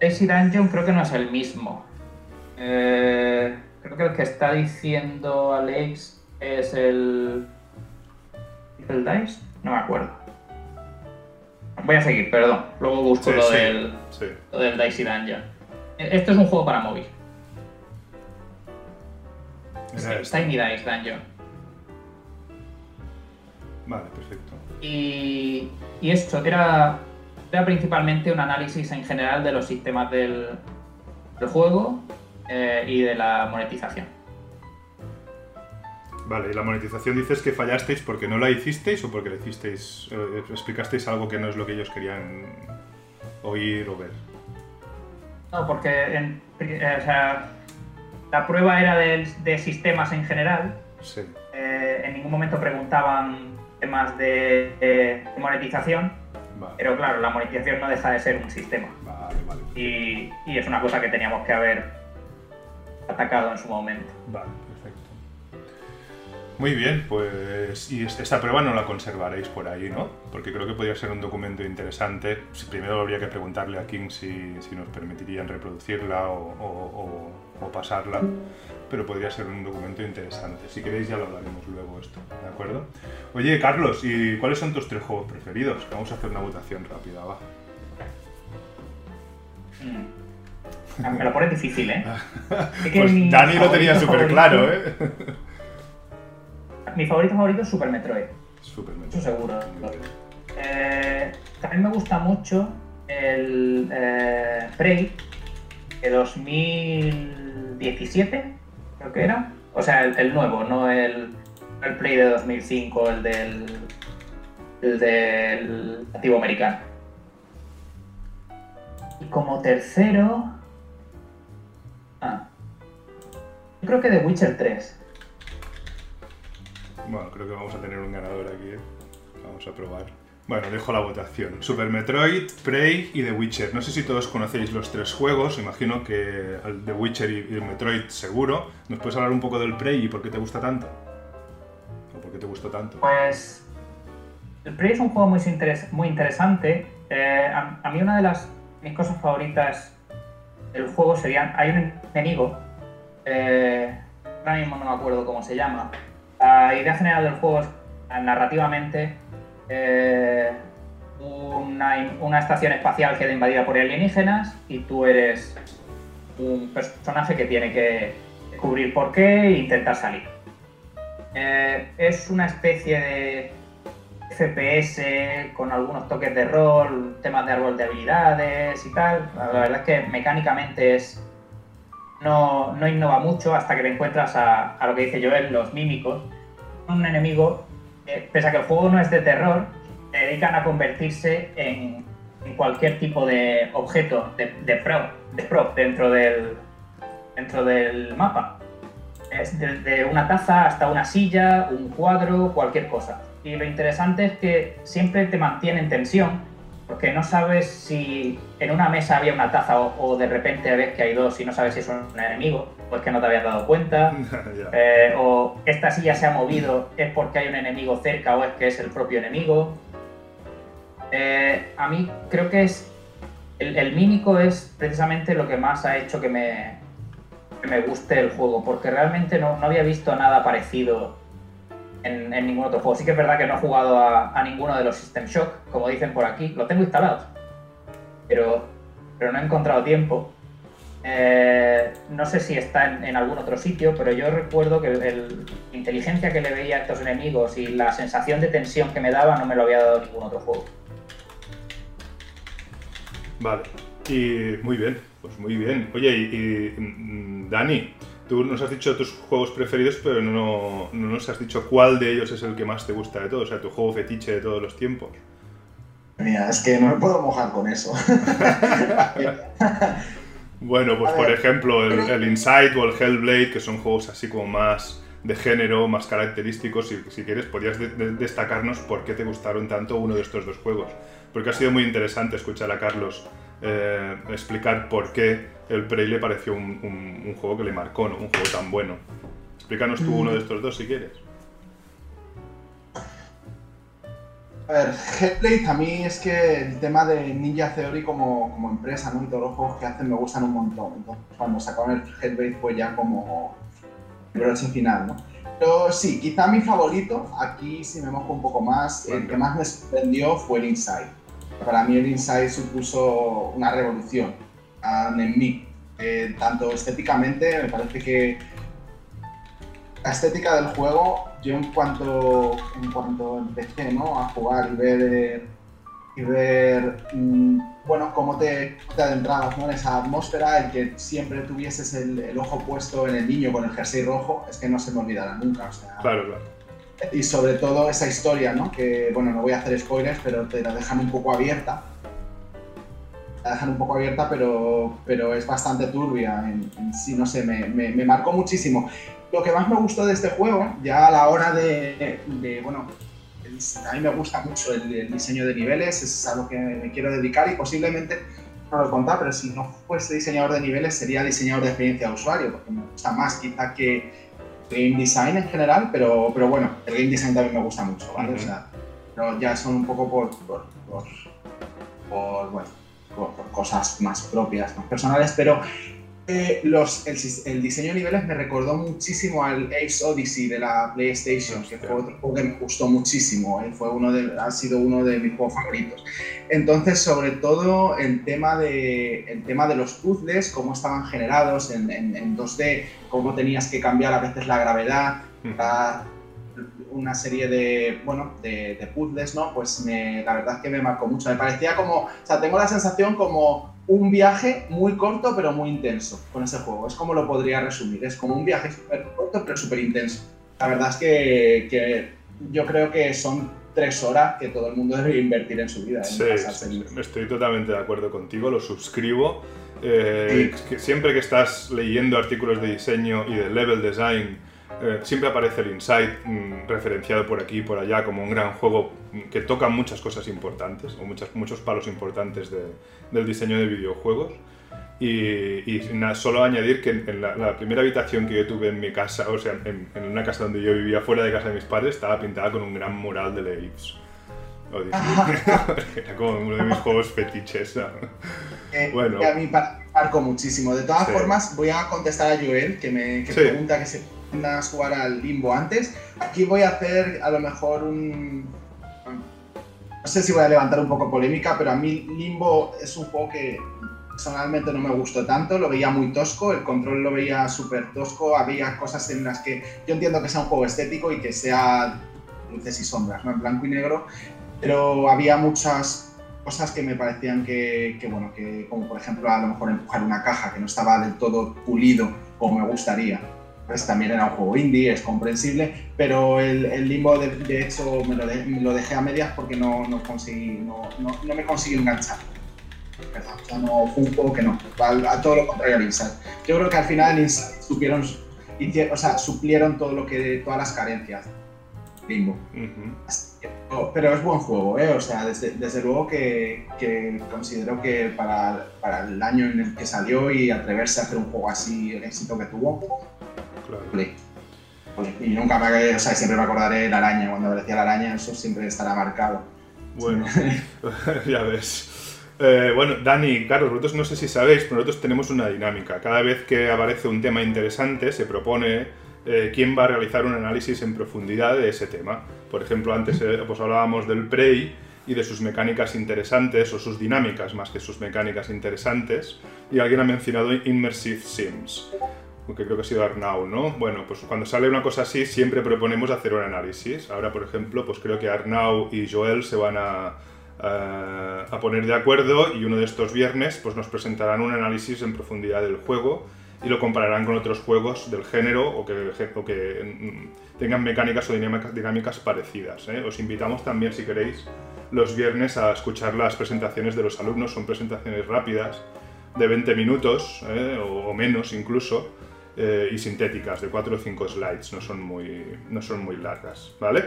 Daisy Dungeon creo que no es el mismo. Eh, creo que el que está diciendo Alex es el. ¿El Dice? No me acuerdo. Voy a seguir, perdón. Luego busco Sí, lo, sí, Del, sí. lo del Dicey Dungeon. Esto es un juego para móvil. Era este. Tiny Dice Dungeon. Vale, perfecto. Y, y esto era, era principalmente un análisis en general de los sistemas del, del juego eh, y de la monetización. Vale, y la monetización dices que fallasteis porque no la hicisteis o porque le hicisteis, eh, explicasteis algo que no es lo que ellos querían oír o ver. No, porque en- eh, o sea, la prueba era de, de sistemas en general. Sí. eh, en ningún momento preguntaban temas de, de monetización, Vale, pero claro, la monetización no deja de ser un sistema. vale, vale. Y, y es una cosa que teníamos que haber atacado en su momento. Vale. Muy bien, pues. Y es- esta prueba no la conservaréis por ahí, ¿no? Porque creo que podría ser un documento interesante. Primero habría que preguntarle a King si, si nos permitirían reproducirla o, o- o- o pasarla. Pero podría ser un documento interesante. Si queréis, ya lo hablaremos luego esto, ¿de acuerdo? Oye, Carlos, ¿y cuáles son tus tres juegos preferidos? Vamos a hacer una votación rápida, va. Mm. Me lo pones difícil, ¿eh? Es que Pues Dani lo tenía súper claro, ¿eh? Mi favorito favorito es Super Metroid, Súper eso seguro. Eh, también me gusta mucho el eh, Prey de 2017, creo que era. O sea, el, el nuevo, no el, el Prey de 2005, el del, el del nativo americano. Y como tercero... Ah, yo creo que The Witcher 3. Bueno, creo que vamos a tener un ganador aquí. ¿eh? Vamos a probar. Bueno, dejo la votación. Super Metroid, Prey y The Witcher. No sé si todos conocéis los tres juegos. Imagino que The Witcher y el Metroid seguro. ¿Nos puedes hablar un poco del Prey y por qué te gusta tanto? ¿O por qué te gustó tanto? Pues el Prey es un juego muy, interes- interesante. Eh, a, a mí una de las mis cosas favoritas del juego serían, hay un enemigo, eh, ahora mismo no me acuerdo cómo se llama. La idea general del juego es eh, narrativamente eh, una, una estación espacial queda invadida por alienígenas y tú eres un personaje que tiene que descubrir por qué e intentar salir. Eh, es una especie de FPS con algunos toques de rol, temas de árbol de habilidades y tal. La verdad es que mecánicamente es no, no innova mucho hasta que te encuentras a, a lo que dice Joel, los mímicos. Un enemigo, pese a que el juego no es de terror, se dedican a convertirse en, en cualquier tipo de objeto de, de prop, de prop dentro, del, dentro del mapa. Es desde una taza hasta una silla, un cuadro, cualquier cosa. Y lo interesante es que siempre te mantiene en tensión, porque no sabes si en una mesa había una taza o, o de repente ves que hay dos y no sabes si es un enemigo, o es que no te habías dado cuenta, eh, o esta silla se ha movido es porque hay un enemigo cerca o es que es el propio enemigo. Eh, a mí creo que es el, el mímico es precisamente lo que más ha hecho que me, que me guste el juego, porque realmente no, no había visto nada parecido en, ningún otro juego. Sí que es verdad que no he jugado a, ninguno de los System Shock, como dicen por aquí, lo tengo instalado, pero, pero no he encontrado tiempo. Eh, no sé si está en, algún otro sitio, pero yo recuerdo que la inteligencia que le veía a estos enemigos y la sensación de tensión que me daba no me lo había dado ningún otro juego. Vale. Y muy bien, pues muy bien. Oye, y, y, mm, Dani, tú nos has dicho tus juegos preferidos, pero no, no nos has dicho cuál de ellos es el que más te gusta de todos, o sea, tu juego fetiche de todos los tiempos. Mira, es que no me puedo mojar con eso. Bueno, pues por ejemplo, el, el Inside o el Hellblade, que son juegos así como más de género, más característicos. Si, si quieres, podrías de- de- destacarnos por qué te gustaron tanto uno de estos dos juegos. Porque ha sido muy interesante escuchar a Carlos eh, explicar por qué el Prey le pareció un, un- un juego que le marcó, ¿no? un juego tan bueno. Explícanos tú uno de estos dos si quieres. A ver, Hellblade a mí es que el tema de Ninja Theory como, como empresa, ¿no? Y todos los juegos que hacen me gustan un montón. Entonces, cuando sacaron el Hellblade fue ya como el broche final, ¿no? Pero sí, quizá mi favorito, aquí si me mojo un poco más, el que más me sorprendió fue el Inside. Para mí el Inside supuso una revolución en mí. Tanto estéticamente, me parece que la estética del juego, yo en cuanto, en cuanto empecé ¿no? a jugar y ver, y ver mm, bueno, cómo te, te adentrabas ¿no? en esa atmósfera, el que siempre tuvieses el, ojo puesto en el niño con el jersey rojo, es que no se me olvidará nunca. Claro, claro. Y sobre todo esa historia, ¿no? que bueno, no voy a hacer spoilers, pero te la dejan un poco abierta. La dejan un poco abierta, pero, pero es bastante turbia en, en sí, no sé, me, me, me marcó muchísimo. Lo que más me gustó de este juego, ya a la hora de, de bueno, a mí me gusta mucho el, el, diseño de niveles, es a lo que me quiero dedicar y posiblemente, no lo he contado, pero si no fuese diseñador de niveles sería diseñador de experiencia de usuario, porque me gusta más quizá que game design en general, pero, pero bueno, el game design también me gusta mucho, ¿vale? Uh -huh. o sea, pero ya son un poco por, por, por, por bueno, por, cosas más propias, más personales, pero eh, los, el, el, diseño de niveles me recordó muchísimo al Ace Odyssey de la PlayStation, que fue otro juego que me gustó muchísimo, ¿eh? fue uno de, ha sido uno de mis juegos favoritos. Entonces, sobre todo el tema de, el tema de los puzzles, cómo estaban generados en, en, en 2D, cómo tenías que cambiar a veces la gravedad, la, una serie de, bueno, de, de puzzles, ¿no? Pues me, la verdad es que me marcó mucho. Me parecía como, o sea, tengo la sensación como un viaje muy corto pero muy intenso con ese juego. Es como lo podría resumir. Es como un viaje súper corto pero súper intenso. La verdad es que, que, yo creo que son tres horas que todo el mundo debe invertir en su vida. En sí, estoy totalmente de acuerdo contigo, lo suscribo. Eh, sí. que siempre que estás leyendo artículos de diseño y de level design, eh, siempre aparece el Inside mm, referenciado por aquí y por allá como un gran juego que toca muchas cosas importantes, o muchas, muchos palos importantes de, del diseño de videojuegos. Y, y nada, solo añadir que en la, la, primera habitación que yo tuve en mi casa, o sea, en, en, una casa donde yo vivía fuera de casa de mis padres, estaba pintada con un gran mural de Leaves. Era como uno de mis juegos fetiches. Eh, bueno. Que a mí marcó muchísimo. De todas sí. formas, voy a contestar a Joel, que me que sí. pregunta que se a jugar al limbo antes. Aquí voy a hacer a lo mejor un. No sé si voy a levantar un poco polémica, pero a mí Limbo es un juego que personalmente no me gustó tanto, lo veía muy tosco, el control lo veía súper tosco, había cosas en las que yo entiendo que sea un juego estético y que sea luces y sombras, ¿no? en blanco y negro, pero había muchas cosas que me parecían que, que, bueno, que como por ejemplo a lo mejor empujar una caja que no estaba del todo pulido como me gustaría pues también era un juego indie, es comprensible, pero el, el limbo de, de hecho me lo, de, me lo, dejé a medias porque no, no conseguí, no, no, no, me conseguí enganchar. O sea, no fue un juego que no, a, a todo lo contrario al Inside. Yo creo que al final Inside supieron, o sea, suplieron todo lo que, todas las carencias Limbo. Uh -huh. Pero es buen juego, ¿eh? O sea, desde, desde luego que, que, considero que para, para el año en el que salió y atreverse a hacer un juego así, el éxito que tuvo, Claro. Y nunca me, o sea, siempre me acordaré la araña, cuando aparecía la araña, eso siempre estará marcado. Bueno, ya ves. Eh, bueno, Dani, Carlos, vosotros no sé si sabéis, pero nosotros tenemos una dinámica. Cada vez que aparece un tema interesante, se propone eh, quién va a realizar un análisis en profundidad de ese tema. Por ejemplo, antes eh, pues hablábamos del Prey y de sus mecánicas interesantes, o sus dinámicas más que sus mecánicas interesantes, y alguien ha mencionado Immersive Sims que creo que ha sido Arnau, ¿no? Bueno, pues cuando sale una cosa así siempre proponemos hacer un análisis. Ahora, por ejemplo, pues creo que Arnau y Joel se van a, a, poner de acuerdo y uno de estos viernes pues nos presentarán un análisis en profundidad del juego y lo compararán con otros juegos del género o que, que tengan mecánicas o dinámicas, parecidas. ¿eh? Os invitamos también, si queréis, los viernes a escuchar las presentaciones de los alumnos. Son presentaciones rápidas, de 20 minutos ¿eh? o menos incluso, eh, y sintéticas, de 4 o 5 slides, no son muy, no son muy largas, ¿vale?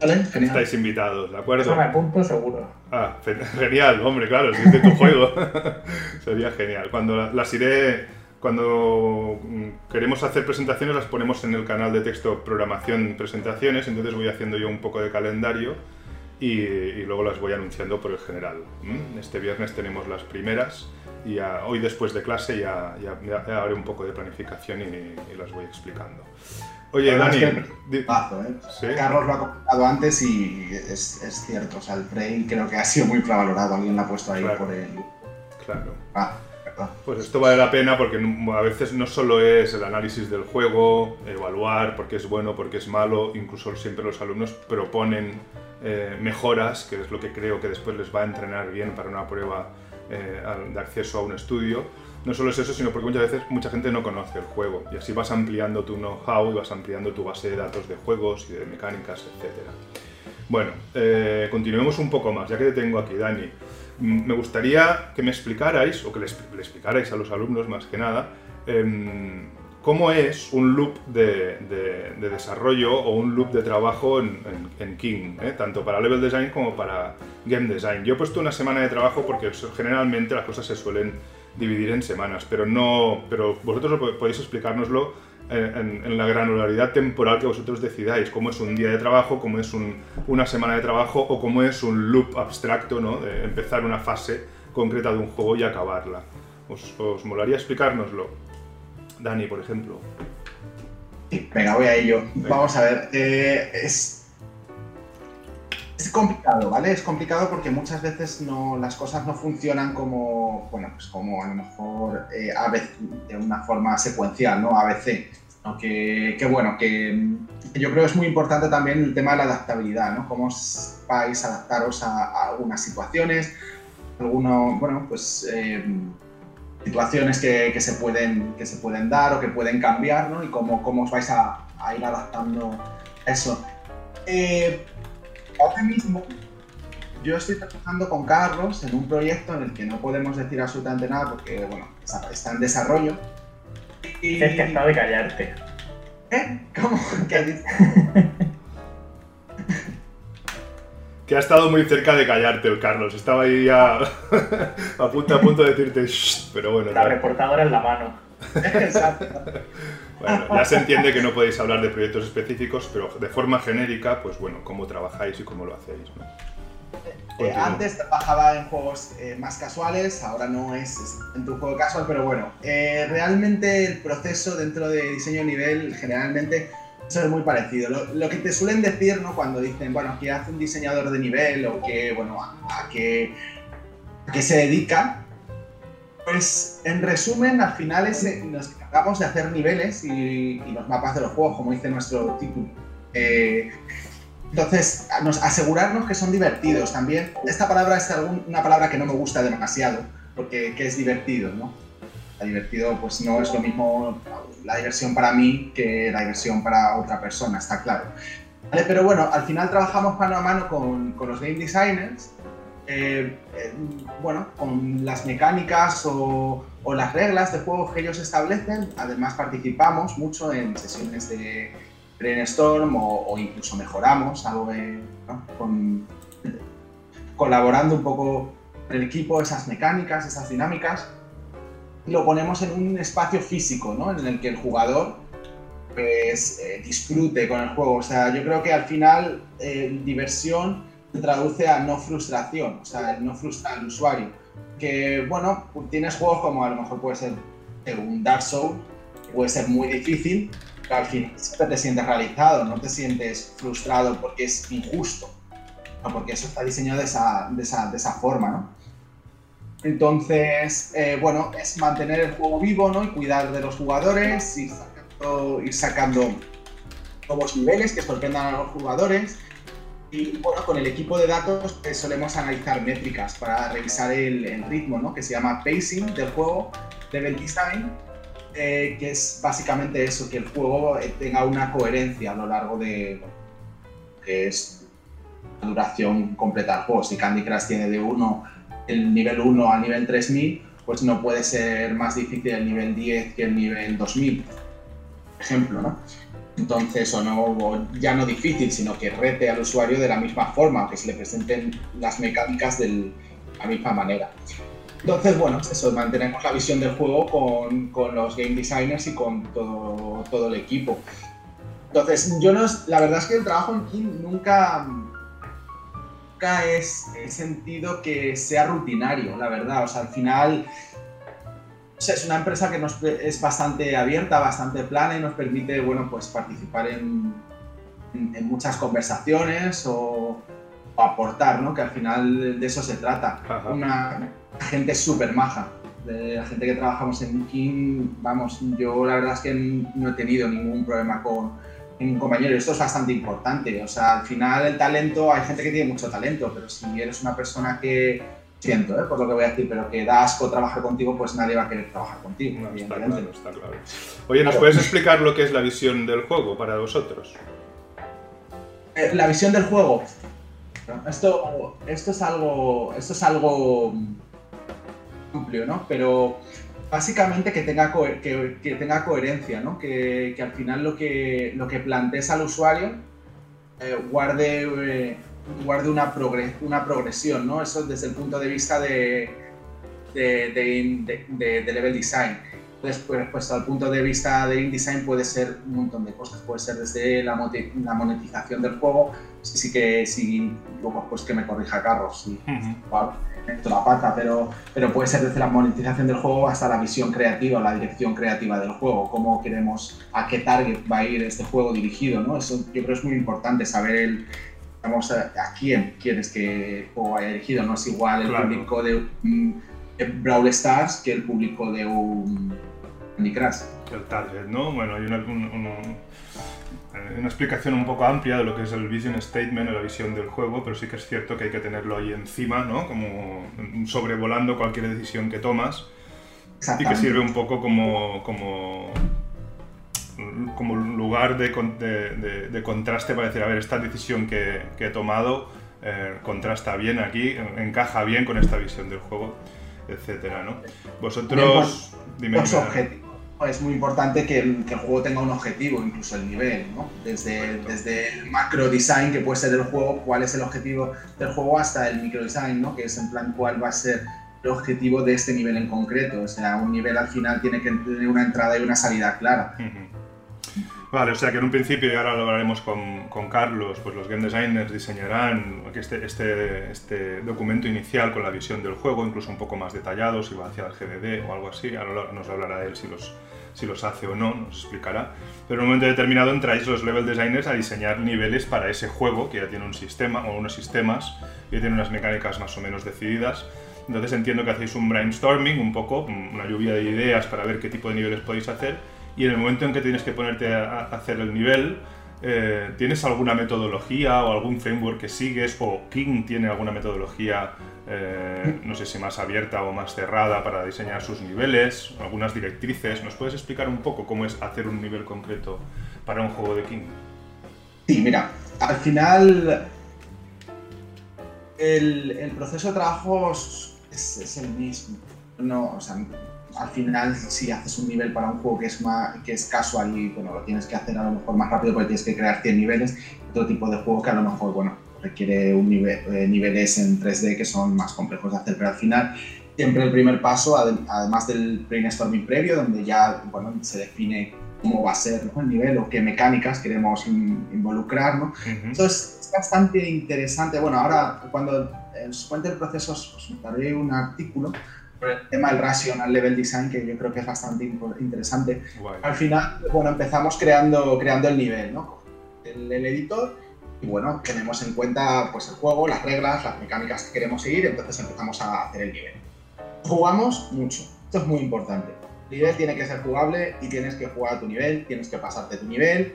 Vale, genial. Estáis invitados, ¿de acuerdo? Eso me apunto seguro. Ah, genial, hombre, claro, si es de tu juego. Sería genial. Cuando las iré, cuando mm, queremos hacer presentaciones, las ponemos en el canal de texto programación presentaciones, entonces voy haciendo yo un poco de calendario y, y luego las voy anunciando por el general. Este viernes tenemos las primeras y a, hoy después de clase ya, ya, ya, haré un poco de planificación y, y las voy explicando. Oye, Dani... Es que ¿eh? ¿Sí? Carlos lo ha comentado antes y es, es, cierto, o sea, el frame creo que ha sido muy infravalorado, alguien lo ha puesto ahí claro. por el... Claro. Ah. Pues esto vale la pena porque a veces no solo es el análisis del juego, evaluar por qué es bueno, por qué es malo, incluso siempre los alumnos proponen eh, mejoras, que es lo que creo que después les va a entrenar bien para una prueba eh, de acceso a un estudio. No solo es eso, sino porque muchas veces mucha gente no conoce el juego y así vas ampliando tu know-how y vas ampliando tu base de datos de juegos y de mecánicas, etc. Bueno, eh, continuemos un poco más, ya que te tengo aquí, Dani. Mm, me gustaría que me explicarais, o que le, explicarais a los alumnos más que nada, em, cómo es un loop de, desarrollo o un loop de trabajo en, King, ¿eh? tanto para level design como para game design. Yo he puesto una semana de trabajo porque generalmente las cosas se suelen dividir en semanas, pero no, pero vosotros podéis explicárnoslo en, la granularidad temporal que vosotros decidáis, cómo es un día de trabajo, cómo es una semana de trabajo o cómo es un loop abstracto, ¿no? de empezar una fase concreta de un juego y acabarla. ¿Os, os molaría explicárnoslo? Dani, por ejemplo. Venga, voy a ello. Vamos a ver. Eh, es, es complicado, ¿vale? Es complicado porque muchas veces no, las cosas no funcionan como, bueno, pues como a lo mejor eh, de una forma secuencial, ¿no? ABC. ¿no? Que, que, bueno, que, yo creo que es muy importante también el tema de la adaptabilidad, ¿no? Cómo vais a adaptaros a, algunas situaciones, algunos, bueno, pues eh, situaciones que, se pueden, que se pueden dar o que pueden cambiar, ¿no? Y cómo, cómo os vais a, ir adaptando a eso. Eh, ahora mismo, yo estoy trabajando con Carlos en un proyecto en el que no podemos decir absolutamente nada porque, bueno, está, en desarrollo. Y... Es que has estado de callarte. ¿Eh? ¿Cómo? ¿Qué dices? que ha estado muy cerca de callarte el Carlos. Estaba ahí ya a punto, a punto de decirte, pero bueno. La reportadora en la mano. Exacto. Bueno, ya se entiende que no podéis hablar de proyectos específicos, pero de forma genérica, pues bueno, cómo trabajáis y cómo lo hacéis. Eh, antes trabajaba en juegos eh, más casuales, ahora no es, en tu juego casual, pero bueno, eh, realmente el proceso dentro de diseño de nivel generalmente eso es muy parecido. Lo, que te suelen decir, ¿no? Cuando dicen, bueno, ¿qué hace un diseñador de nivel? O que, bueno, a, qué, se dedica. Pues, en resumen, al final es, eh, nos encargamos de hacer niveles y, los mapas de los juegos, como dice nuestro título. Eh, entonces, nos, asegurarnos que son divertidos también. Esta palabra es una palabra que no me gusta demasiado, porque que es divertido, ¿no? Divertido pues no es lo mismo la diversión para mí que la diversión para otra persona, está claro. Pero bueno, al final trabajamos mano a mano con, con los game designers, eh, eh, bueno, con las mecánicas o, o, las reglas de juego que ellos establecen. Además participamos mucho en sesiones de brainstorm o, incluso mejoramos algo con, colaborando un poco el equipo, esas mecánicas, esas dinámicas lo ponemos en un espacio físico, ¿no? En el que el jugador pues, eh, disfrute con el juego. O sea, yo creo que al final eh, diversión se traduce a no frustración, o sea, no frustrar al usuario. Que, bueno, tienes juegos como a lo mejor puede ser un Dark Souls, puede ser muy difícil, pero al final siempre te sientes realizado, no te sientes frustrado porque es injusto, porque eso está diseñado de esa, de esa, de esa forma, ¿no? Entonces, eh, bueno, es mantener el juego vivo, ¿no? Y cuidar de los jugadores, ir sacando, ir sacando nuevos niveles que sorprendan a los jugadores. Y bueno, con el equipo de datos pues, solemos analizar métricas para revisar el, ritmo, ¿no? Que se llama pacing del juego, level design, eh, que es básicamente eso, que el juego eh, tenga una coherencia a lo largo de que es la duración completa del juego. Si Candy Crush tiene de 1 el nivel 1 al nivel 3000, pues no puede ser más difícil el nivel 10 que el nivel 2000, por ejemplo, ¿no? Entonces, o no, ya no difícil, sino que rete al usuario de la misma forma, que se le presenten las mecánicas de la misma manera. Entonces, bueno, eso, mantenemos la visión del juego con, con los game designers y con todo, todo, el equipo. Entonces, yo no, la verdad es que el trabajo en King nunca, es el sentido que sea rutinario, la verdad. O sea, al final es una empresa que nos, es bastante abierta, bastante plana y nos permite, bueno, pues participar en, en, muchas conversaciones o, aportar, ¿no? Que al final de eso se trata. Una gente súper maja. de la gente que trabajamos en King, vamos, yo la verdad es que no he tenido ningún problema con ningún compañero. Esto es bastante importante. O sea, al final el talento, hay gente que tiene mucho talento, pero si eres una persona que, siento, ¿eh? por lo que voy a decir, pero que da asco trabajar contigo, pues nadie va a querer trabajar contigo. No, está evidentemente. claro, está claro. Oye, ¿nos Claro. puedes explicar lo que es la visión del juego para vosotros? Eh, la visión del juego. Esto, esto es algo. Esto es algo amplio, ¿no? Pero básicamente que tenga, que, que tenga coherencia, ¿no? Que, que al final lo que, lo que plantees al usuario eh, guarde, eh, guarde una, progre- una progresión, ¿no? Eso desde el punto de vista de, de, de- de- level design. Después, pues al punto de vista de InDesign puede ser un montón de cosas. Puede ser desde la, la monetización del juego, sí, sí que sí, pues que me corrija Carlos, si igual meto la pata, pero, pero puede ser desde la monetización del juego hasta la visión creativa, la dirección creativa del juego, cómo queremos, a qué target va a ir este juego dirigido, ¿no? Eso yo creo que es muy importante saber el, digamos, a, a quién quieres que el juego vaya dirigido, no es igual el Claro. público de un de Brawl Stars que el público de un Candy Crush. El target, ¿no? Bueno, hay una, un- un- una explicación un poco amplia de lo que es el vision statement la visión del juego, pero sí que es cierto que hay que tenerlo ahí encima, ¿no? Como sobrevolando cualquier decisión que tomas y que sirve un poco como, como, como lugar de, de- de- de contraste para decir, a ver, esta decisión que, que he tomado eh, contrasta bien aquí, en- encaja bien con esta visión del juego, etcétera, ¿no? Vosotros... Dime, Los dime. objetivos. Es muy importante que el, que el juego tenga un objetivo, incluso el nivel, ¿no? Desde, desde el macro design que puede ser del juego, cuál es el objetivo del juego, hasta el micro design, ¿no? Que es en plan cuál va a ser el objetivo de este nivel en concreto. O sea, un nivel al final tiene que tener una entrada y una salida clara. Vale, o sea que en un principio, y ahora lo hablaremos con, con Carlos, pues los game designers diseñarán este, este, este documento inicial con la visión del juego, incluso un poco más detallado, si va hacia el GDD o algo así, ahora nos hablará él si los, si los hace o no, nos explicará. Pero en un momento determinado entráis los level designers a diseñar niveles para ese juego que ya tiene un sistema o unos sistemas que tienen unas mecánicas más o menos decididas. Entonces entiendo que hacéis un brainstorming, un poco, una lluvia de ideas para ver qué tipo de niveles podéis hacer y en el momento en que tienes que ponerte a, hacer el nivel, eh, ¿tienes alguna metodología o algún framework que sigues? ¿O King tiene alguna metodología, eh, no sé si más abierta o más cerrada para diseñar sus niveles? ¿Algunas directrices? ¿Nos puedes explicar un poco cómo es hacer un nivel concreto para un juego de King? Sí, mira, al final el, el proceso de trabajo es, es el mismo. No, o sea, al final si haces un nivel para un juego que es más que es casual y bueno, lo tienes que hacer a lo mejor más rápido porque tienes que crear 100 niveles, otro tipo de juego que a lo mejor bueno, requiere un nivel, eh, niveles en 3D que son más complejos de hacer, pero al final siempre el primer paso, ade- además del brainstorming previo, donde ya bueno, se define cómo va a ser ¿no? el nivel o qué mecánicas queremos in- involucrar, ¿no? Ujú. Esto es, es bastante interesante. Bueno, ahora cuando eh, os cuente el proceso os os daré un artículo el tema del Rational Level Design que yo creo que es bastante interesante. Guay. Al final, bueno, empezamos creando, creando el nivel, ¿no? El, el editor y bueno, tenemos en cuenta pues el juego, las reglas, las mecánicas que queremos seguir, entonces empezamos a hacer el nivel. Jugamos mucho, esto es muy importante. El nivel tiene que ser jugable y tienes que jugar a tu nivel, tienes que pasarte tu nivel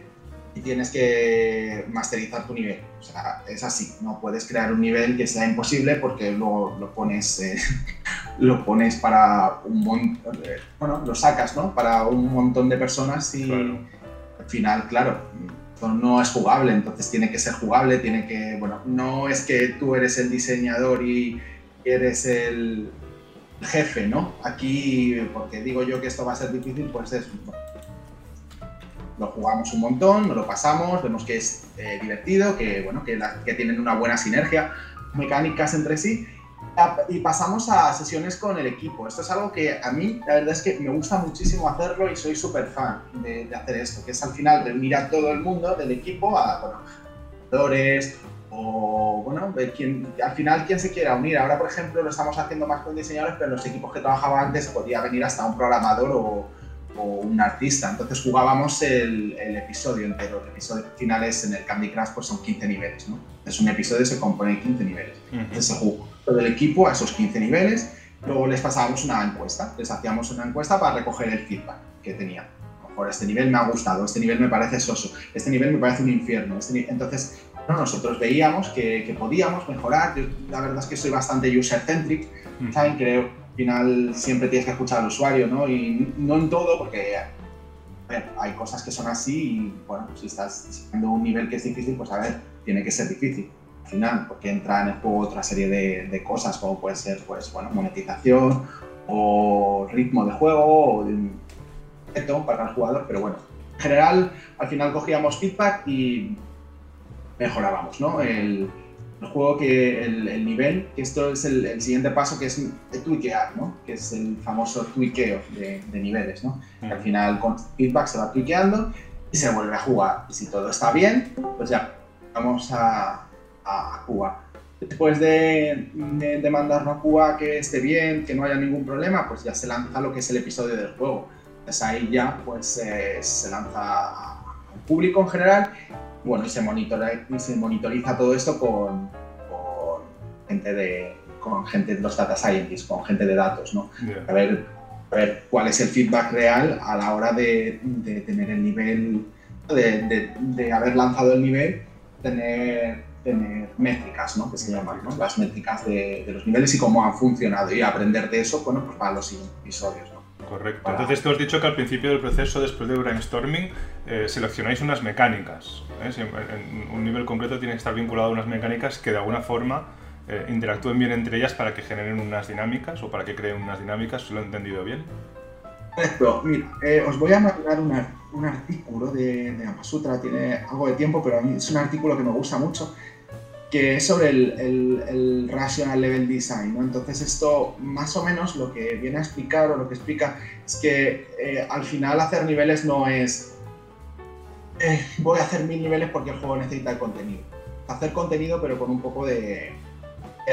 y tienes que masterizar tu nivel. O sea, es así, no puedes crear un nivel que sea imposible porque luego lo pones, eh, lo pones para un montón, bueno, lo sacas, ¿no? Para un montón de personas y Claro. al final, claro, no es jugable, entonces tiene que ser jugable, tiene que, bueno, no es que tú eres el diseñador y eres el jefe, ¿no? Aquí, porque digo yo que esto va a ser difícil, pues es, lo jugamos un montón, nos lo pasamos, vemos que es eh, divertido, que, bueno, que, la- que tienen una buena sinergia, mecánicas entre sí, y pasamos a sesiones con el equipo. Esto es algo que a mí, la verdad es que me gusta muchísimo hacerlo y soy súper fan de, de hacer esto, que es al final reunir a todo el mundo del equipo, a bueno, o, bueno, quien, al final quien se quiera unir. Ahora, por ejemplo, lo estamos haciendo más con diseñadores, pero en los equipos que trabajaba antes podía venir hasta un programador o, o un artista. Entonces jugábamos el, el episodio entero. El episodio final es en el Candy Crush, pues son 15 niveles, ¿no? Es un episodio se compone de 15 niveles. Entonces se jugó todo el equipo a esos 15 niveles Luego les pasábamos una encuesta, les hacíamos una encuesta para recoger el feedback que tenían. Mejor este nivel me ha gustado, este nivel me parece soso, este nivel me parece un infierno. Este entonces, nosotros veíamos que, que, podíamos mejorar. Yo, la verdad es que soy bastante user-centric, ¿saben? Creo final siempre tienes que escuchar al usuario, ¿no? Y no en todo, porque hay cosas que son así y, bueno, si estás diseñando un nivel que es difícil, pues a ver, tiene que ser difícil al final, porque entra en el juego otra serie de, cosas, como puede ser, pues, bueno, monetización o ritmo de juego o de para el jugador, pero bueno, en general, al final cogíamos feedback y mejorábamos, ¿no? Juego que el, nivel, que esto es el, siguiente paso que es tweakear, ¿no? Que es el famoso tweakeo de, de niveles, ¿no? al final con feedback se va tweakeando y se vuelve a jugar. Y si todo está bien, pues ya vamos a, a Cuba. Después de, de, mandarlo a Cuba que esté bien, que no haya ningún problema, pues ya se lanza lo que es el episodio del juego. Entonces ahí ya pues eh, se lanza al público en general bueno, y se, monitoriza, se monitoriza todo esto con, con, gente de con gente de los data scientists, con gente de datos, ¿no? A, ver, a ver cuál es el feedback real a la hora de, de tener el nivel, de, de, haber lanzado el nivel, tener, tener métricas, ¿no? Que se llaman, ¿no? Las métricas de, los niveles y cómo han funcionado y aprender de eso, bueno, pues para los episodios, ¿no? Correcto. Entonces te has dicho que al principio del proceso, después de brainstorming, eh, seleccionáis unas mecánicas. ¿eh? en, un nivel concreto tiene que estar vinculado a unas mecánicas que de alguna forma eh, interactúen bien entre ellas para que generen unas dinámicas o para que creen unas dinámicas, si lo he entendido bien. Correcto. Mira, os voy a mandar un artículo de, de Amasutra, tiene algo de tiempo, pero a mí es un artículo que me gusta mucho que es sobre el, el, Rational Level Design. ¿no? Entonces esto más o menos lo que viene a explicar o lo que explica es que eh, al final hacer niveles no es eh, voy a hacer mil niveles porque el juego necesita el contenido. Hacer contenido pero con un poco de,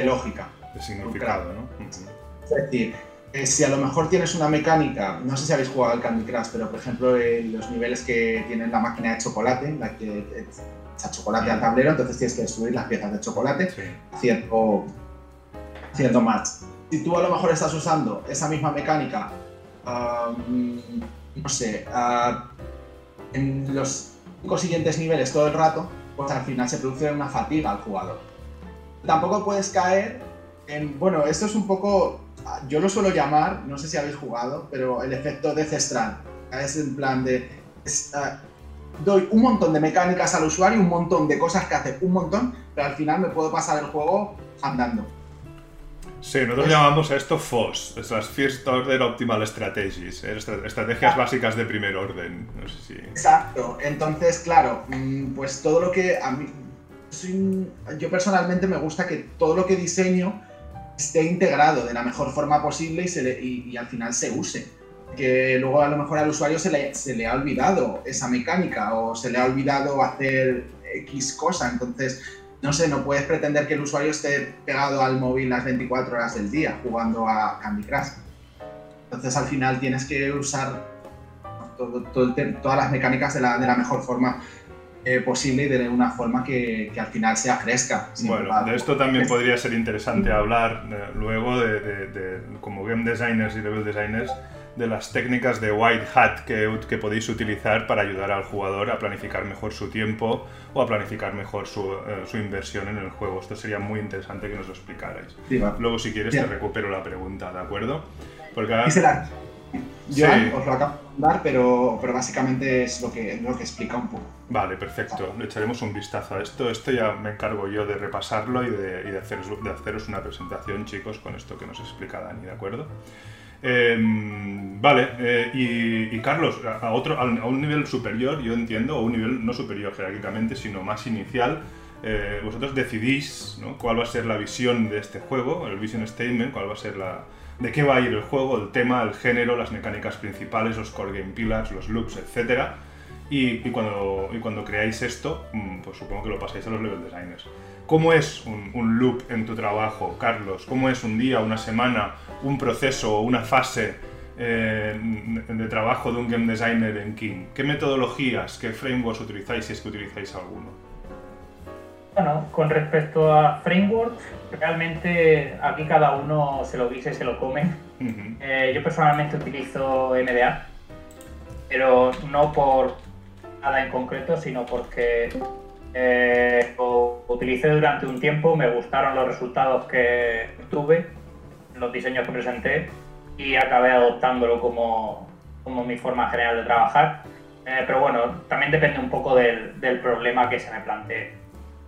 lógica. De significado, ¿no? Es decir, eh, si a lo mejor tienes una mecánica, no sé si habéis jugado al Candy Crush, pero por ejemplo los niveles que tienen la máquina de chocolate, la que echa chocolate al tablero, entonces tienes que destruir las piezas de chocolate haciendo, haciendo match. Si tú a lo mejor estás usando esa misma mecánica, no sé, en los cinco siguientes niveles todo el rato, pues al final se produce una fatiga al jugador. Tampoco puedes caer en, bueno, esto es un poco, yo lo suelo llamar, no sé si habéis jugado, pero el efecto de Strand. Es en plan de, doy un montón de mecánicas al usuario, un montón de cosas que hace, un montón, pero al final me puedo pasar el juego andando. Sí, nosotros llamamos a esto FOS, esas First Order Optimal Strategies, ¿eh? estrategias ah. básicas de primer orden. Exacto, entonces, claro, mm, pues todo lo que a mí. Yo personalmente me gusta que todo lo que diseño esté integrado de la mejor forma posible y, se y al final se use que luego a lo mejor al usuario se le, se le ha olvidado esa mecánica o se le ha olvidado hacer X cosa. Entonces, no sé, no puedes pretender que el usuario esté pegado al móvil las 24 horas del día jugando a Candy Crush. Entonces, al final tienes que usar todo, todas las mecánicas de la, de la mejor forma eh, posible y de una forma que, que, al final sea fresca. Bueno, de esto también podría ser interesante hablar eh, luego de, de, como game designers y level designers de las técnicas de white hat que, que, podéis utilizar para ayudar al jugador a planificar mejor su tiempo o a planificar mejor su, eh, su inversión en el juego. Esto sería muy interesante que nos lo explicarais. Luego, si quieres, te recupero la pregunta, ¿de acuerdo? Porque ahora... Yo os lo acabo de dar, pero, pero básicamente es lo que, lo que explica un poco. Vale, perfecto. Le echaremos un vistazo a esto. Esto ya me encargo yo de repasarlo y de, y de, haceros, de haceros una presentación, chicos, con esto que nos explica Dani, ¿de acuerdo? Em, vale, eh, y, Carlos, a, otro, a un nivel superior, yo entiendo, o un nivel no superior jerárquicamente, sino más inicial, eh, vosotros decidís cuál va a ser la visión de este juego, el vision statement, cuál va a ser la, de qué va a ir el juego, el tema, el género, las mecánicas principales, los core game pillars, los loops, etc. Y, cuando, y cuando creáis esto, mm, pues supongo que lo pasáis a los level designers. ¿Cómo es un, loop en tu trabajo, Carlos? ¿Cómo es un día, una semana, un proceso o una fase eh, de trabajo de un game designer en King? ¿Qué metodologías, qué frameworks utilizáis si es que utilizáis alguno? Bueno, con respecto a frameworks, realmente aquí cada uno se lo dice y se lo come. Eh, yo personalmente utilizo MDA, pero no por nada en concreto, sino porque eh, lo utilicé durante un tiempo, me gustaron los resultados que tuve, los diseños que presenté y acabé adoptándolo como, como mi forma general de trabajar. Eh, pero bueno, también depende un poco del, del problema que se me plantee.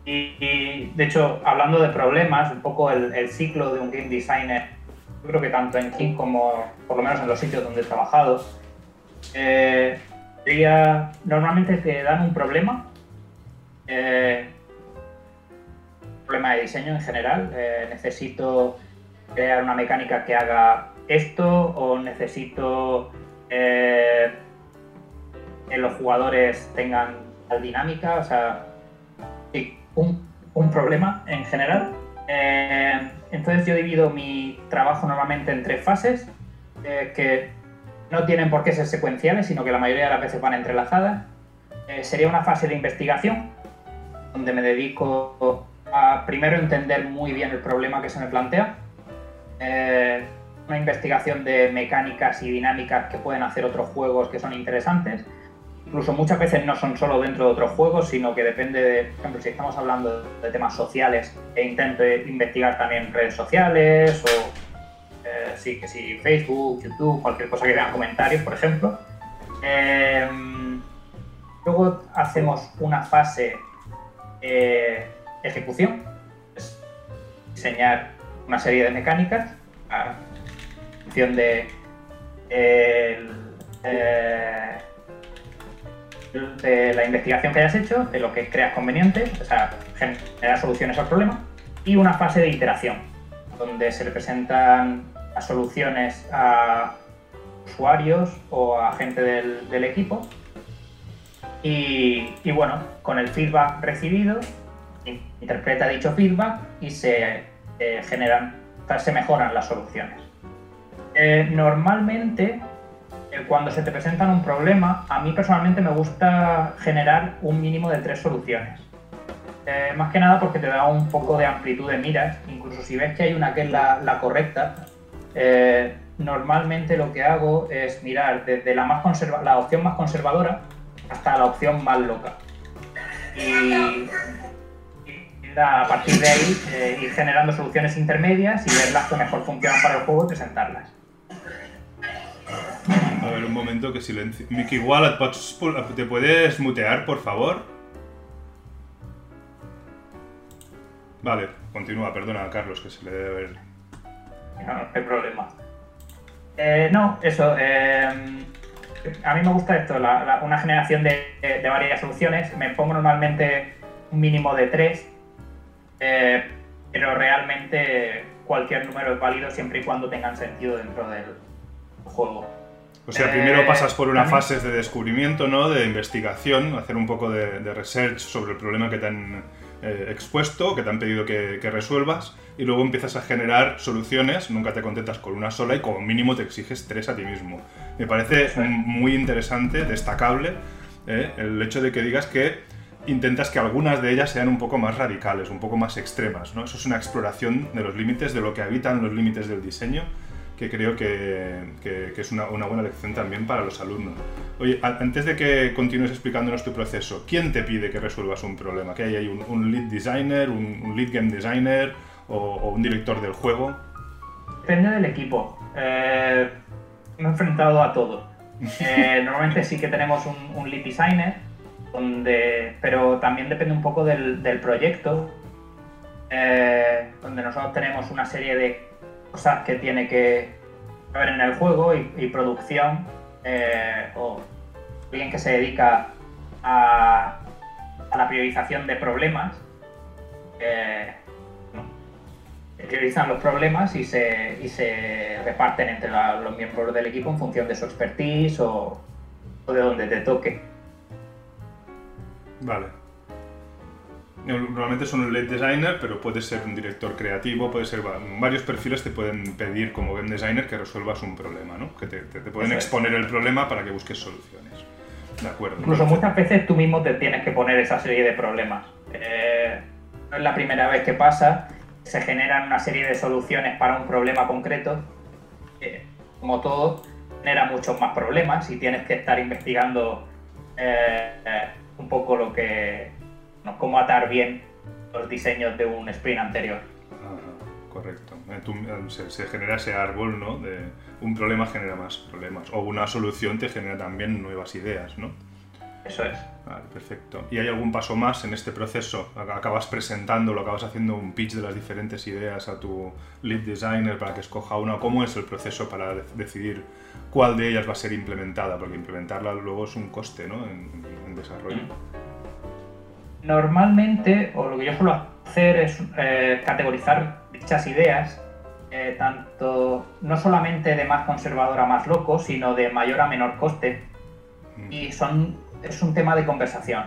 Y, y, de hecho, hablando de problemas, un poco el, el ciclo de un game designer yo creo que tanto en King como por lo menos en los sitios donde he trabajado, eh, diría, normalmente te dan un problema, eh, problema de diseño en general, eh, necesito crear una mecánica que haga esto o necesito eh, que los jugadores tengan tal dinámica, o sea, un, problema en general. Eh, entonces yo divido mi trabajo normalmente en tres fases, que no tienen por qué ser secuenciales, sino que la mayoría de las veces van entrelazadas. Sería una fase de investigación, donde me dedico a primero entender muy bien el problema que se me plantea, eh, una investigación de mecánicas y dinámicas que pueden hacer otros juegos que son interesantes. Incluso muchas veces no son solo dentro de otros juegos, sino que depende de, por ejemplo, si estamos hablando de temas sociales, e intento investigar también redes sociales o eh, sí, que si Facebook, YouTube, cualquier cosa que vean comentarios, por ejemplo. Eh, luego hacemos una fase eh, ejecución, diseñar una serie de mecánicas a función de eh, de la investigación que hayas hecho, de lo que creas conveniente, o sea, generar soluciones al problema, y una fase de iteración, donde se le presentan las soluciones a usuarios o a gente del equipo. Y, bueno, con el feedback recibido, interpreta dicho feedback y se eh, generan, se mejoran las soluciones. Eh, normalmente cuando se te presentan un problema, a mí personalmente me gusta generar un mínimo de tres soluciones. Eh, más que nada porque te da un poco de amplitud de miras, incluso si ves que hay una que es la, correcta, eh, normalmente lo que hago es mirar desde la, más la opción más conservadora hasta la opción más loca. Y, y a partir de ahí eh, ir generando soluciones intermedias y ver las que mejor funcionan para el juego y presentarlas. A ver, un momento que silencio. Et pots, ¿te puedes mutear, por favor? Vale, continúa, perdona, Carlos, que se le debe ver. No, no hay problema. Eh, no, eso. Eh, a mí me gusta esto, la, la, una generación de, de, varias soluciones. Me pongo normalmente un mínimo de tres, eh, pero realmente cualquier número es válido siempre y cuando tengan sentido dentro del juego. O sea, primero pasas por una fase de descubrimiento, ¿no? De investigación, hacer un poco de, de research sobre el problema que te han eh, expuesto, que te han pedido que, que, resuelvas, y luego empiezas a generar soluciones, nunca te contentas con una sola y como mínimo te exiges tres a ti mismo. Me parece muy interesante, destacable, ¿eh? el hecho de que digas que intentas que algunas de ellas sean un poco más radicales, un poco más extremas, ¿no? Eso es una exploración de los límites, de lo que habitan los límites del diseño, que creo que, que, que es una, una, buena lección también para los alumnos. Oye, antes de que continúes explicándonos tu proceso, ¿quién te pide que resuelvas un problema? ¿Que hay ahí un, un lead designer, un, un, lead game designer o, o, un director del juego? Depende del equipo. Eh, me he enfrentado a todo. Eh, normalmente sí que tenemos un, un, lead designer, donde, pero también depende un poco del, del proyecto, eh, donde nosotros tenemos una serie de cosas que tiene que haber en el juego y, y producción eh, o alguien que se dedica a, a la priorización de problemas eh. Priorizan los problemas y se, y se reparten entre la, los miembros del equipo en función de su expertise o, o de donde te toque vale Normalmente son un lead designer, pero puede ser un director creativo, puede ser varios perfiles te pueden pedir como game designer que resuelvas un problema, ¿no? Que te, te, te pueden Eso exponer es. el problema para que busques soluciones. De acuerdo. Incluso muchas veces tú mismo te tienes que poner esa serie de problemas. Eh, no es la primera vez que pasa, se generan una serie de soluciones para un problema concreto. como todo, genera muchos más problemas y tienes que estar investigando eh, eh, un poco lo que. no, cómo atar bien los diseños de un sprint anterior. Correcto. Eh, se, se genera ese árbol, ¿no? De un problema genera más problemas. O una solución te genera también nuevas ideas, ¿no? Eso es. Vale, perfecto. ¿Y hay algún paso más en este proceso? Acabas presentándolo, acabas haciendo un pitch de las diferentes ideas a tu lead designer para que escoja una. ¿Cómo es el proceso para de- decidir cuál de ellas va a ser implementada? Porque implementarla luego es un coste, ¿no? En, en desarrollo. Normalmente, o lo que yo suelo hacer es eh, categorizar dichas ideas, eh, tanto no solamente de más conservador a más loco, sino de mayor a menor coste, Mm. y son, es un tema de conversación.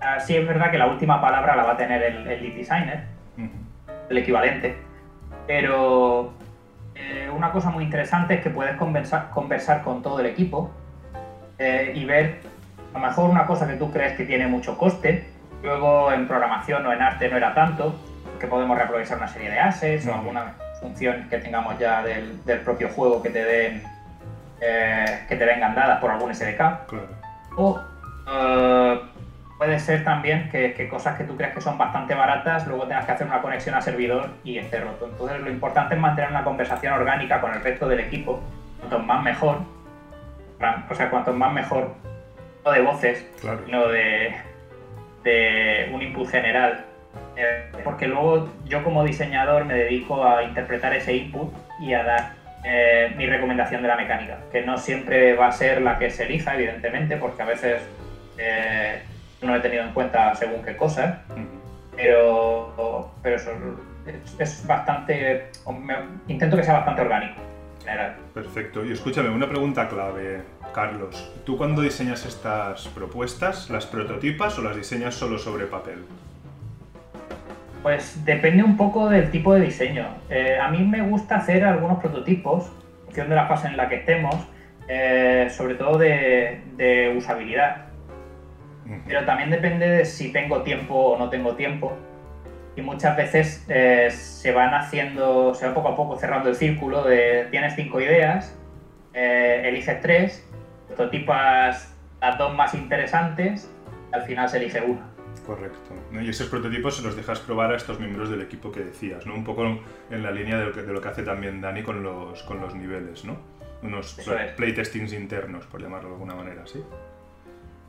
Ah, sí es verdad que la última palabra la va a tener el, el lead designer, el equivalente, pero eh, una cosa muy interesante es que puedes conversar, conversar con todo el equipo eh, y ver a lo mejor una cosa que tú crees que tiene mucho coste, luego en programación o en arte no era tanto, que podemos reaprovechar una serie de assets o alguna función que tengamos ya del, del propio juego que te den eh, que te vengan dadas por algún SDK. Claro. O eh, puede ser también que, que cosas que tú creas que son bastante baratas, luego tengas que hacer una conexión a servidor y esté roto. Entonces lo importante es mantener una conversación orgánica con el resto del equipo. Cuanto más mejor. O sea, cuanto más mejor, no de voces, Claro. sino de, de un input general. Eh, porque luego yo como diseñador me dedico a interpretar ese input y a dar eh, mi recomendación de la mecánica, que no siempre va a ser la que se elija, evidentemente, porque a veces eh, no he tenido en cuenta según qué cosas, pero, pero eso es, es bastante... me- intento que sea bastante orgánico, en general. Perfecto. Y escúchame, una pregunta clave, Carlos. ¿Tú cuando diseñas estas propuestas, las prototipas o las diseñas solo sobre papel? Pues depende un poco del tipo de diseño. Eh, a mí me gusta hacer algunos prototipos, en función de la fase en la que estemos, eh, sobre todo de, de usabilidad. Pero también depende de si tengo tiempo o no tengo tiempo. Y muchas veces eh, se van haciendo, se va poco a poco cerrando el círculo de tienes cinco ideas, eh, eliges tres, prototipas las dos más interesantes, al final se elige una. Correcto. Y esos prototipos se los dejas probar a estos miembros del equipo que decías, ¿no? Un poco en la línea de lo que, de lo que hace también Dani con los, con los niveles, ¿no? Unos es. playtestings internos, por llamarlo de alguna manera, ¿sí?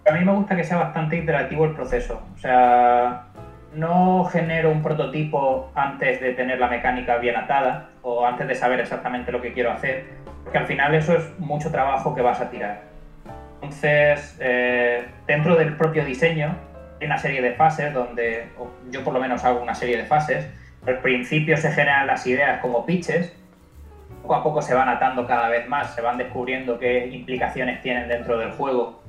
A mí me gusta que sea bastante interactivo el proceso. O sea, no genero un prototipo antes de tener la mecánica bien atada o antes de saber exactamente lo que quiero hacer, porque al final eso es mucho trabajo que vas a tirar. Entonces, eh, dentro del propio diseño hay una serie de fases donde, yo por lo menos hago una serie de fases. Al principio se generan las ideas como pitches, poco a poco se van atando cada vez más, se van descubriendo qué implicaciones tienen dentro del juego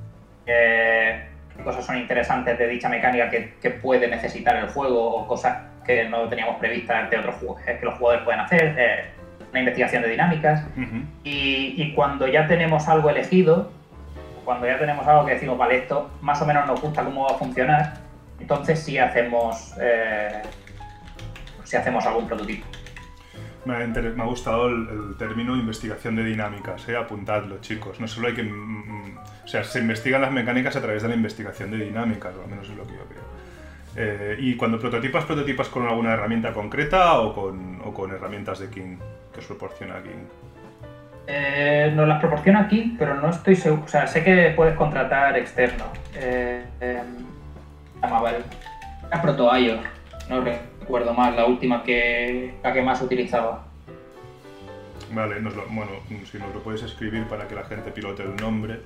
eh, qué cosas son interesantes de dicha mecánica que, que puede necesitar el juego o cosas que no teníamos previstas de otros juegos que los jugadores pueden hacer, eh, una investigación de dinámicas y cuando ya tenemos algo elegido, cuando ya tenemos algo que decimos, vale, esto más o menos nos gusta cómo va a funcionar, entonces sí hacemos, eh, sí hacemos algún prototipo. Me ha, gustado el, término investigación de dinámicas, ¿eh? apuntadlo chicos. No solo hay que... mm, mm, o sea, se investigan las mecánicas a través de la investigación de dinámicas, al menos es lo que yo creo. Eh, y cuando prototipas, prototipas con alguna herramienta concreta o con, o con herramientas de King que os proporciona King. Eh, nos las proporciona aquí, pero no estoy seguro. O sea, sé que puedes contratar externo. Eh, eh, llamaba el- no recuerdo más, la última que la que más utilizaba. Vale, nos lo- bueno, si nos lo puedes escribir para que la gente pilote el nombre.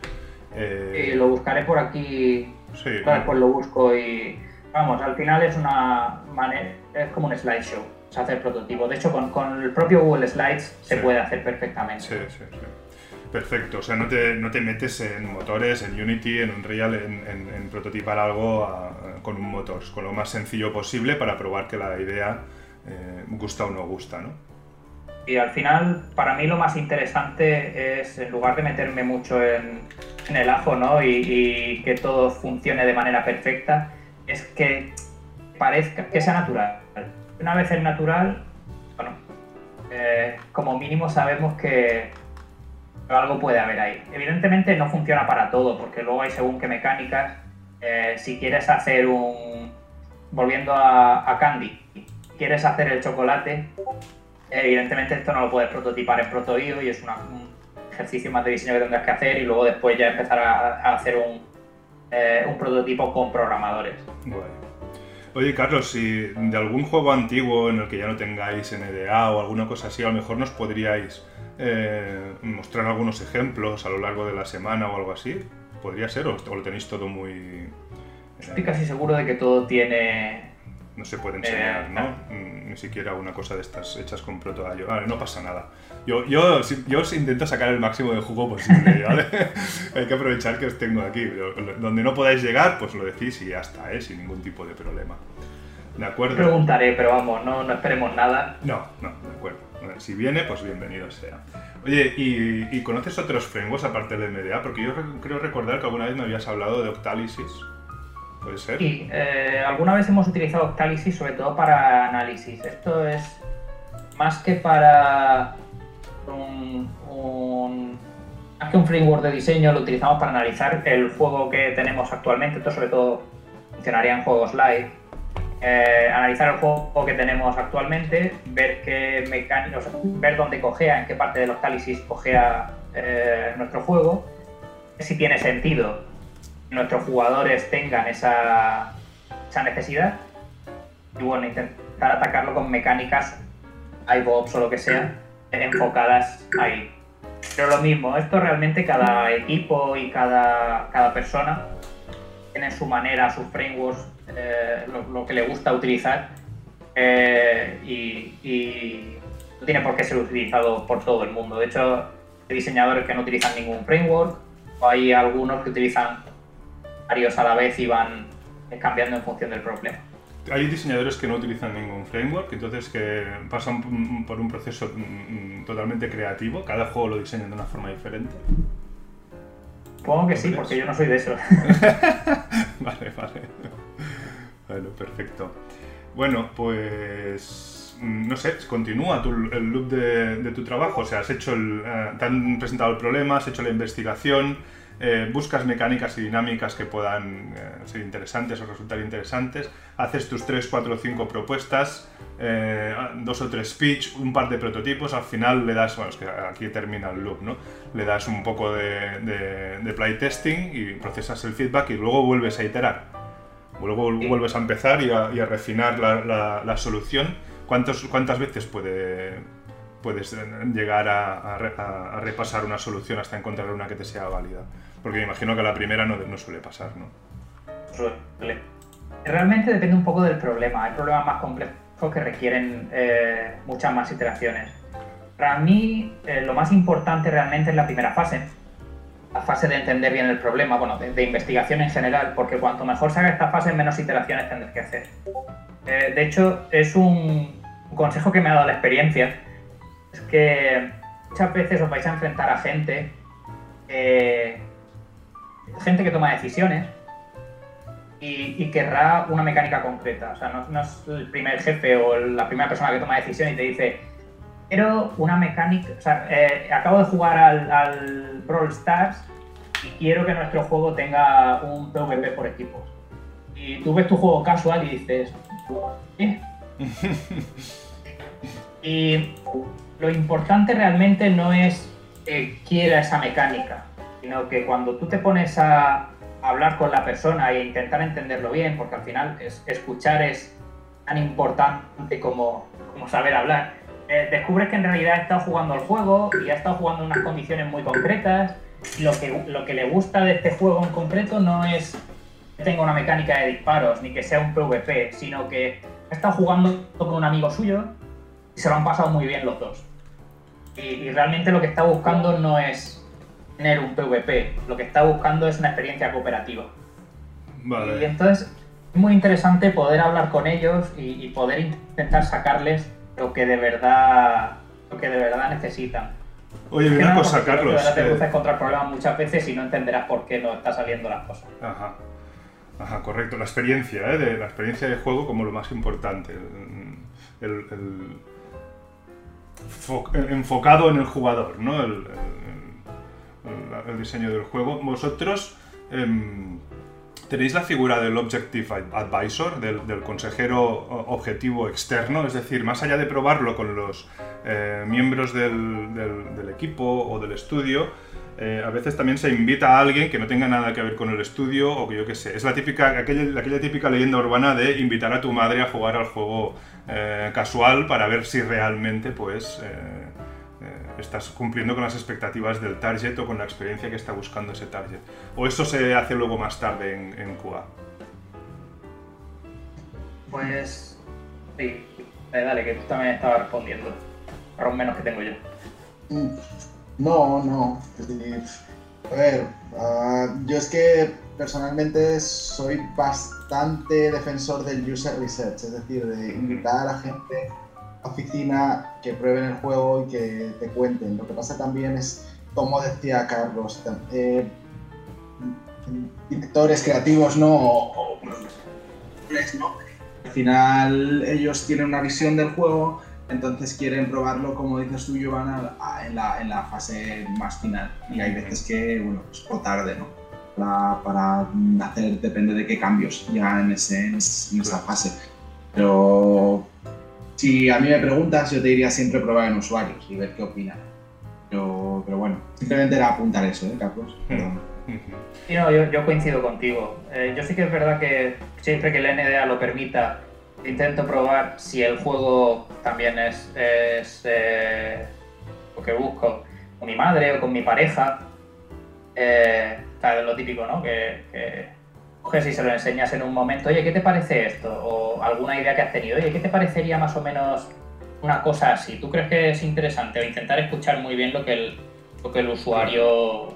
eh, lo buscaré por aquí, sí, ahora después lo busco y vamos, al final es una manera, es como un slideshow, es hacer prototipos. De hecho, con, con el propio Google Slides se Sí. puede hacer perfectamente. Sí, sí, sí. Perfecto, o sea, no te, no te metes en motores, en Unity, en Unreal, en, en- en prototipar algo a- con un motor, con lo más sencillo posible para probar que la idea eh, gusta o no gusta, ¿no? Y al final, para mí lo más interesante es, en lugar de meterme mucho en, en el ajo ¿no? y, y que todo funcione de manera perfecta, es que parezca, que sea natural. Una vez es natural, bueno, eh, como mínimo sabemos que algo puede haber ahí. Evidentemente no funciona para todo, porque luego hay según qué mecánicas. Eh, si quieres hacer un. Volviendo a, Candy, quieres hacer el chocolate, evidentemente esto no lo puedes prototipar en ProtoIO y es un ejercicio más de diseño que tendrás que hacer y luego después ya empezar a, hacer un, eh, un, prototipo con programadores. Oye, Carlos, si de algún juego antiguo en el que ya no tengáis NDA o alguna cosa así, a lo mejor nos podríais eh, mostrar algunos ejemplos a lo largo de la semana o algo así. ¿Podría ser? ¿O, lo tenéis todo muy...? Estoy casi seguro de que todo tiene... No se puede enseñar, eh, ¿no? Mm, ni siquiera una cosa de estas hechas con proto Vale, no pasa nada. Yo, yo, yo intento sacar el máximo de jugo posible, ¿vale? Hay que aprovechar que os tengo aquí. Donde no podáis llegar, pues lo decís y ya está, ¿eh? Sin ningún tipo de problema. ¿De acuerdo? Preguntaré, pero vamos, no, no esperemos nada. No, no, de acuerdo. Si viene, pues bienvenido sea. Oye, ¿y, conoces otros frameworks aparte del MDA? Porque yo creo recordar que alguna vez me habías hablado de Octalysis. ¿Puede ser? Sí, eh, alguna vez hemos utilizado Octalysis sobre todo para análisis. Esto es más que para un, un, más que un framework de diseño, lo utilizamos para analizar el juego que tenemos actualmente. Esto sobre todo funcionaría en juegos live eh, analizar el juego que tenemos actualmente, ver qué mecánicos, ver dónde cogea, en qué parte de los cálisis cogea eh, nuestro juego, si tiene sentido que nuestros jugadores tengan esa, esa necesidad y bueno, intentar atacarlo con mecánicas iBox o lo que sea enfocadas ahí. Pero lo mismo, esto realmente cada equipo y cada, cada persona tiene su manera, sus frameworks eh, lo, que le gusta utilizar eh, y, no tiene por qué ser utilizado por todo el mundo. De hecho, hay diseñadores que no utilizan ningún framework o hay algunos que utilizan varios a la vez y van cambiando en función del problema. Hay diseñadores que no utilizan ningún framework, entonces que pasan por un proceso mm, mm, totalmente creativo, cada juego lo diseñan de una forma diferente. Supongo que sí, porque yo no soy de eso. vale, vale. Bueno, perfecto. Bueno, pues mm, no sé, continúa el loop de, tu trabajo. O sea, has hecho el, eh, te han presentado el problema, has hecho la investigación, eh, buscas mecánicas y dinámicas que puedan eh, ser interesantes o resultar interesantes, haces tus 3, 4, 5 propuestas, dos o tres pitch, un par de prototipos, al final le das, bueno, es que aquí termina el loop, ¿no? Le das un poco de, de, de playtesting y procesas el feedback y luego vuelves a iterar. Luego vuelves a empezar y a, refinar la, solución. ¿Cuántas veces puede, puedes llegar a, repasar una solución hasta encontrar una que te sea válida? Porque me imagino que la primera no, no suele pasar, ¿no? Realmente depende un poco del problema. Hay problemas más complejos que requieren eh, muchas más iteraciones. Para mí, eh, lo más importante realmente es la primera fase, la fase de entender bien el problema, bueno, de, investigación en general, porque cuanto mejor se haga esta fase, menos iteraciones tendrás que hacer. Eh, de hecho, es un, consejo que me ha dado la experiencia, es que muchas veces os vais a enfrentar a gente, gente que toma decisiones y, querrá una mecánica concreta. O sea, no, no, es el primer jefe o la primera persona que toma decisión y te dice, Quiero una mecánica. O sea, eh, acabo de jugar al, al, Brawl Stars y quiero que nuestro juego tenga un PvP por equipos. Y tú ves tu juego casual y dices. ¿Eh? y lo importante realmente no es que quiera esa mecánica, sino que cuando tú te pones a hablar con la persona e intentar entenderlo bien, porque al final es, escuchar es tan importante como, como saber hablar eh, descubres que en realidad ha estado jugando el juego y ha estado jugando en unas condiciones muy concretas. Lo que, lo que le gusta de este juego en concreto no es que tenga una mecánica de disparos ni que sea un PvP, sino que ha estado jugando con un amigo suyo y se lo han pasado muy bien los dos. Y, realmente lo que está buscando no es tener un PvP, lo que está buscando es una experiencia cooperativa. Y entonces es muy interesante poder hablar con ellos y poder intentar sacarles lo que de verdad, lo que de verdad necesitan. Oye, una cosa, Carlos. te cruces contra el problema muchas veces y no entenderás por qué no están saliendo las cosas. Ajá. Ajá, correcto. La experiencia, ¿eh? de, la experiencia de juego como lo más importante. El, el- el- fo- enfocado en el jugador, ¿no? El diseño del juego. Vosotros em, tenéis la figura del Objective Advisor, del, consejero objetivo externo, es decir, más allá de probarlo con los eh, miembros del, equipo o del estudio, eh, a veces también se invita a alguien que no tenga nada que ver con el estudio o que yo qué sé. Es la típica, aquella, típica leyenda urbana de invitar a tu madre a jugar al juego eh, casual para ver si realmente pues estás cumpliendo con las expectativas del target o con la experiencia que está buscando ese target. O eso se hace luego más tarde en, en QA. Pues. Sí, Eh, dale, que tú también estabas respondiendo. Para un menos que tengo yo. Mm, No, no. A ver, ah, yo es que personalmente soy bastante defensor del user research, es decir, de invitar a la gente oficina que prueben el juego y que te cuenten. Lo que pasa también es, como decía Carlos, eh, directores creativos, ¿no? O. Al final ellos tienen una visión del juego entonces quieren probarlo, como dices tú, Giovanna, en la, en la fase más final. Y hay veces que, bueno, es por tarde, ¿no? Para, para hacer, depende de qué cambios ya en, ese, en esa fase. Pero si a mí me preguntas, yo te diría siempre probar en usuarios y ver qué opinan. Pero, pero bueno, simplemente era apuntar eso, ¿eh, Carlos? Perdón. Sí, no, yo, yo coincido contigo. Eh, yo sí que es verdad que siempre que el NDA lo permita, intento probar si el juego también es, es, eh, lo que busco con mi madre o con mi pareja. Eh, claro, lo típico, ¿no? Que, que coges y se lo enseñas en un momento, oye, ¿qué te parece esto? O alguna idea que has tenido, oye, ¿qué te parecería más o menos una cosa así? ¿Tú crees que es interesante? O intentar escuchar muy bien lo que el, lo que el usuario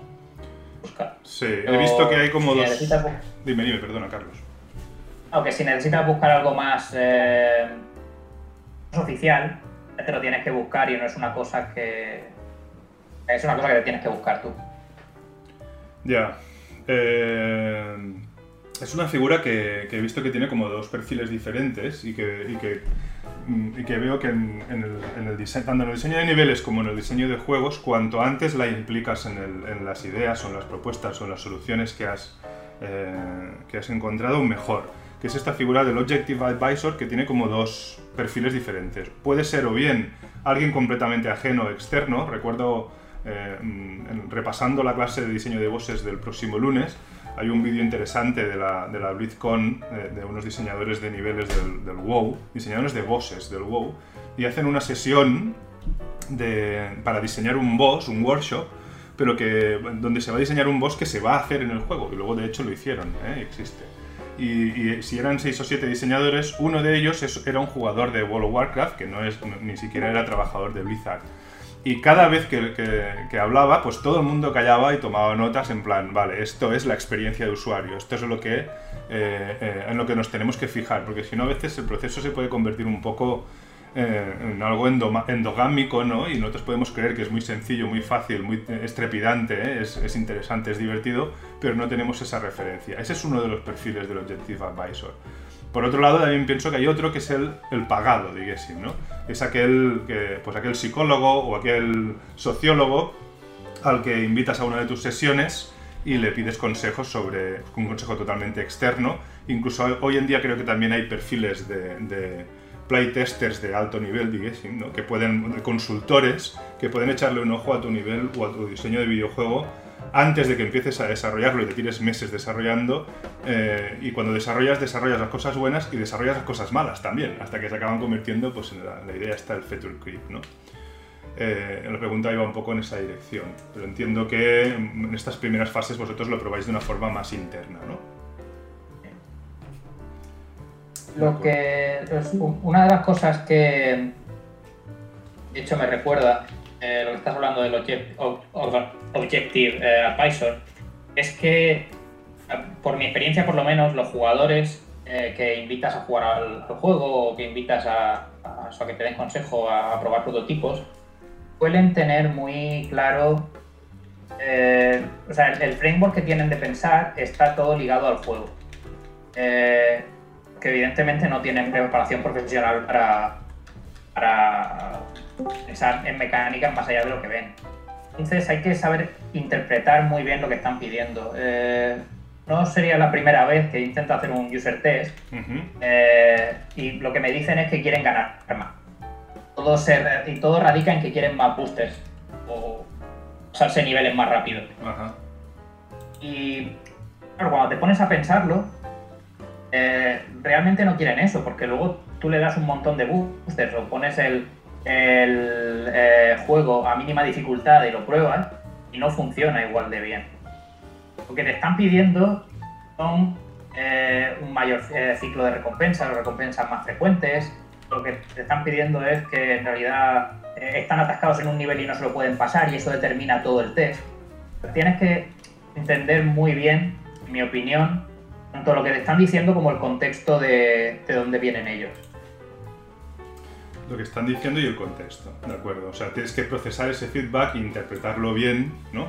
busca. Sí, he visto que hay como Si dos... necesitas Dime, dime, perdona, Carlos. Aunque si necesitas buscar algo más, eh, más oficial, ya te lo tienes que buscar y no es una cosa que. Es una cosa que te tienes que buscar tú. Ya. Eh, es una figura que, he visto que tiene como dos perfiles diferentes y que, mm, que veo que en, el, en diseño, tanto en el diseño de niveles como en el diseño de juegos, cuanto antes la implicas en, las ideas o en las propuestas o en las soluciones que has, eh, que has encontrado, mejor. Que es esta figura del Objective Advisor que tiene como dos perfiles diferentes. Puede ser o bien alguien completamente ajeno, externo. Recuerdo eh, mm, repasando la clase de diseño de bosses del próximo lunes, hay un vídeo interesante de la, de la BlizzCon eh, de unos diseñadores de niveles del, del WoW, diseñadores de bosses del WoW, y hacen una sesión de, para diseñar un boss, un workshop, pero que donde se va a diseñar un boss que se va a hacer en el juego, y luego de hecho lo hicieron, ¿eh? existe. Y, y si eran 6 o 7 diseñadores, uno de ellos es- era un jugador de World of Warcraft, que no es, ni siquiera era trabajador de Blizzard. Y cada vez que, que- hablaba, pues todo el mundo callaba y tomaba notas en plan, vale, esto es la experiencia de usuario, esto es lo que, eh, eh, en lo que nos tenemos que fijar, porque si no a veces el proceso se puede convertir un poco eh, en algo endogámico, ¿no? Y nosotros podemos creer que es muy sencillo, muy fácil, muy estrepidante, es, es interesante, es divertido, pero no tenemos esa referencia. Ese es uno de los perfiles del Objective Advisor. Por otro lado, también pienso que hay otro que es el, el pagado, digamos, ¿no? Es aquel, que, pues aquel psicólogo o aquel sociólogo al que invitas a una de tus sesiones y le pides consejos sobre un consejo totalmente externo. Incluso hoy en día creo que también hay perfiles de, de playtesters de alto nivel, digamos, ¿no? que pueden, de consultores, que pueden echarle un ojo a tu nivel o a tu diseño de videojuego antes de que empieces a desarrollarlo y te tires meses desarrollando. eh, y cuando desarrollas, desarrollas las cosas buenas y desarrollas las cosas malas también, hasta que se acaban convirtiendo, pues en la, la idea está el feature creep, ¿no? Eh, la pregunta iba un poco en esa dirección, pero entiendo que en estas primeras fases vosotros lo probáis de una forma más interna, ¿no? Lo que. es u- una de las cosas que. De hecho, me recuerda eh, lo que estás hablando del object- ob- ob- Objective eh, Advisor. Es que, por mi experiencia, por lo menos, los jugadores eh, que invitas a jugar al, juego o que invitas a, que te den consejo a, probar prototipos, suelen tener muy claro. o sea, el, framework que tienen de pensar está todo ligado al juego. que evidentemente no tienen preparación profesional para, para pensar en mecánica más allá de lo que ven. Entonces hay que saber interpretar muy bien lo que están pidiendo. Eh, no sería la primera vez que intento hacer un user test eh, y lo que me dicen es que quieren ganar más. Todo y todo radica en que quieren más boosters o usarse niveles más rápido. Y claro, cuando te pones a pensarlo, eh, realmente no quieren eso, porque luego tú le das un montón de boosters o pones el, eh, juego a mínima dificultad y lo pruebas y no funciona igual de bien. Lo que te están pidiendo son eh, un mayor ciclo de recompensas, recompensas más frecuentes. Lo que te están pidiendo es que en realidad están atascados en un nivel y no se lo pueden pasar y eso determina todo el test. Tienes que entender muy bien, en mi opinión, tanto lo que te están diciendo como el contexto de, de dónde vienen ellos. Lo que están diciendo y el contexto, ¿de acuerdo? O sea, tienes que procesar ese feedback e interpretarlo bien, ¿no?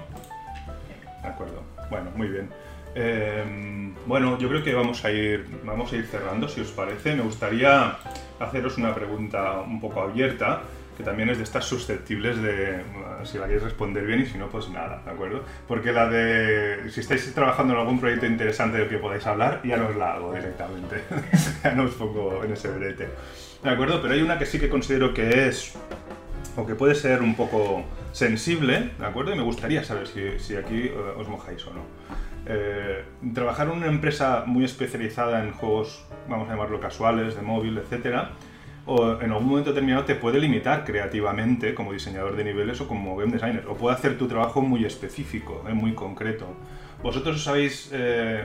De acuerdo. Bueno, muy bien. Eh, bueno, yo creo que vamos a ir, vamos a ir cerrando, si os parece. Me gustaría haceros una pregunta un poco abierta también es de estas susceptibles de si la queréis responder bien y si no, pues nada, ¿de acuerdo? Porque la de si estáis trabajando en algún proyecto interesante del que podáis hablar, ya no os la hago directamente, ya no os pongo en ese brete, ¿de acuerdo? Pero hay una que sí que considero que es o que puede ser un poco sensible, ¿de acuerdo? Y me gustaría saber si, aquí eh, os mojáis o no. Eh, trabajar en una empresa muy especializada en juegos, vamos a llamarlo casuales, de móvil, etcétera, o en algún momento determinado te puede limitar creativamente como diseñador de niveles o como game designer, o puede hacer tu trabajo muy específico, eh, muy concreto. ¿Vosotros os habéis,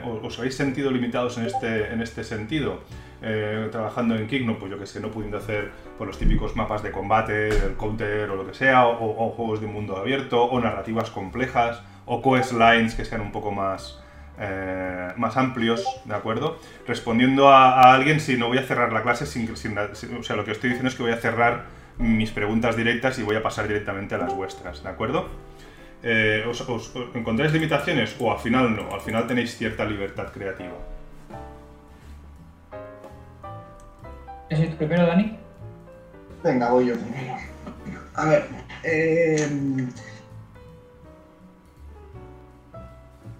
os habéis sentido limitados en este, en este sentido? Eh, trabajando en Kigno, pues yo que sé, no pudiendo hacer por los típicos mapas de combate, el counter o lo que sea, o, juegos de mundo abierto, o narrativas complejas, o quest lines que sean un poco más, eh, más amplios, ¿de acuerdo? Respondiendo a, alguien si no voy a cerrar la clase sin, O sea, lo que estoy diciendo es que voy a cerrar mis preguntas directas y voy a pasar directamente a las vuestras, ¿de acuerdo? Eh, os, encontráis limitaciones o al final no? Al final tenéis cierta libertad creativa. ¿Es tu primero, Dani? Venga, voy yo primero. A ver, eh,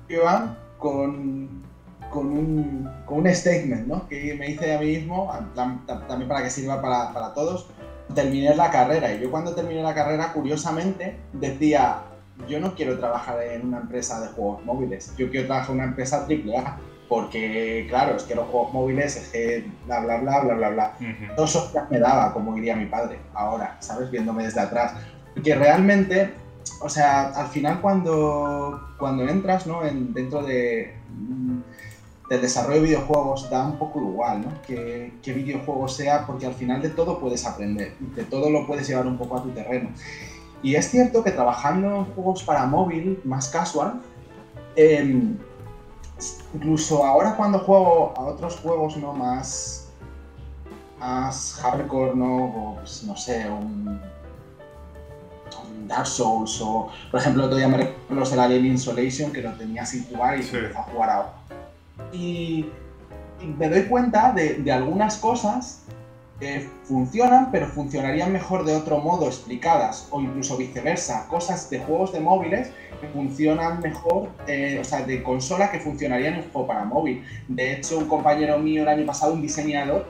Iván, con, con, un, con un statement ¿no? que me hice a mí mismo, también para que sirva para, para todos. Terminé la carrera y yo cuando terminé la carrera, curiosamente, decía, yo no quiero trabajar en una empresa de juegos móviles, yo quiero trabajar en una empresa AAA, porque claro, es que los juegos móviles es que bla bla bla bla bla bla. Todo eso ya me daba, como diría mi padre, ahora, ¿sabes? Viéndome desde atrás. Porque realmente o sea, al final cuando, cuando entras ¿no? en, dentro de, del desarrollo de videojuegos da un poco igual, ¿no? Que, qué videojuego sea, porque al final de todo puedes aprender, de todo lo puedes llevar un poco a tu terreno. Y es cierto que trabajando en juegos para móvil, más casual, em, incluso ahora cuando juego a otros juegos no más, más hardcore, ¿no? Pues, no sé, un Dark Souls o, por ejemplo, el otro día me recuerdo los del Alien Insolation que lo tenía sin jugar y empezó a jugar ahora. Y, me doy cuenta de, algunas cosas que funcionan, pero funcionarían mejor de otro modo explicadas, o incluso viceversa, cosas de juegos de móviles que funcionan mejor, eh, o sea, de consola que funcionarían en juego para móvil. De hecho, un compañero mío el año pasado, un diseñador,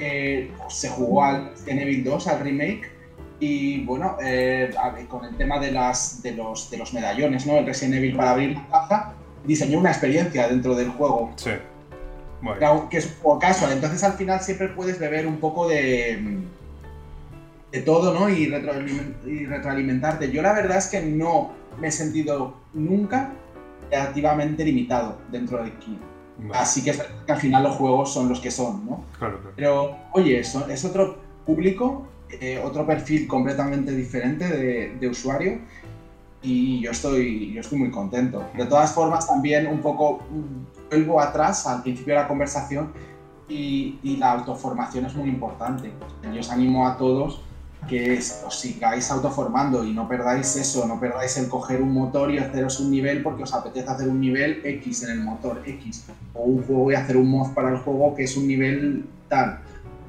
eh, se jugó al Evil 2, al remake, y bueno, eh, con el tema de, las, de, los, de los medallones, ¿no? El Resident Evil para abrir la caja, diseñó una experiencia dentro del juego. Sí. Que es un casual. Entonces al final siempre puedes beber un poco de, de todo, ¿no? Y, retroalimentarte. Yo la verdad es que no me he sentido nunca activamente limitado dentro de Kino. Así que, que, al final los juegos son los que son, ¿no? Claro, Pero, oye, eso es otro público eh, otro perfil completamente diferente de, usuario y yo estoy, yo estoy muy contento. De todas formas, también un poco mm, vuelvo atrás al principio de la conversación y, la autoformación es muy importante. Yo os animo a todos que os sigáis autoformando y no perdáis eso, no perdáis el coger un motor y haceros un nivel porque os apetece hacer un nivel X en el motor X, o un juego y hacer un mod para el juego que es un nivel tal,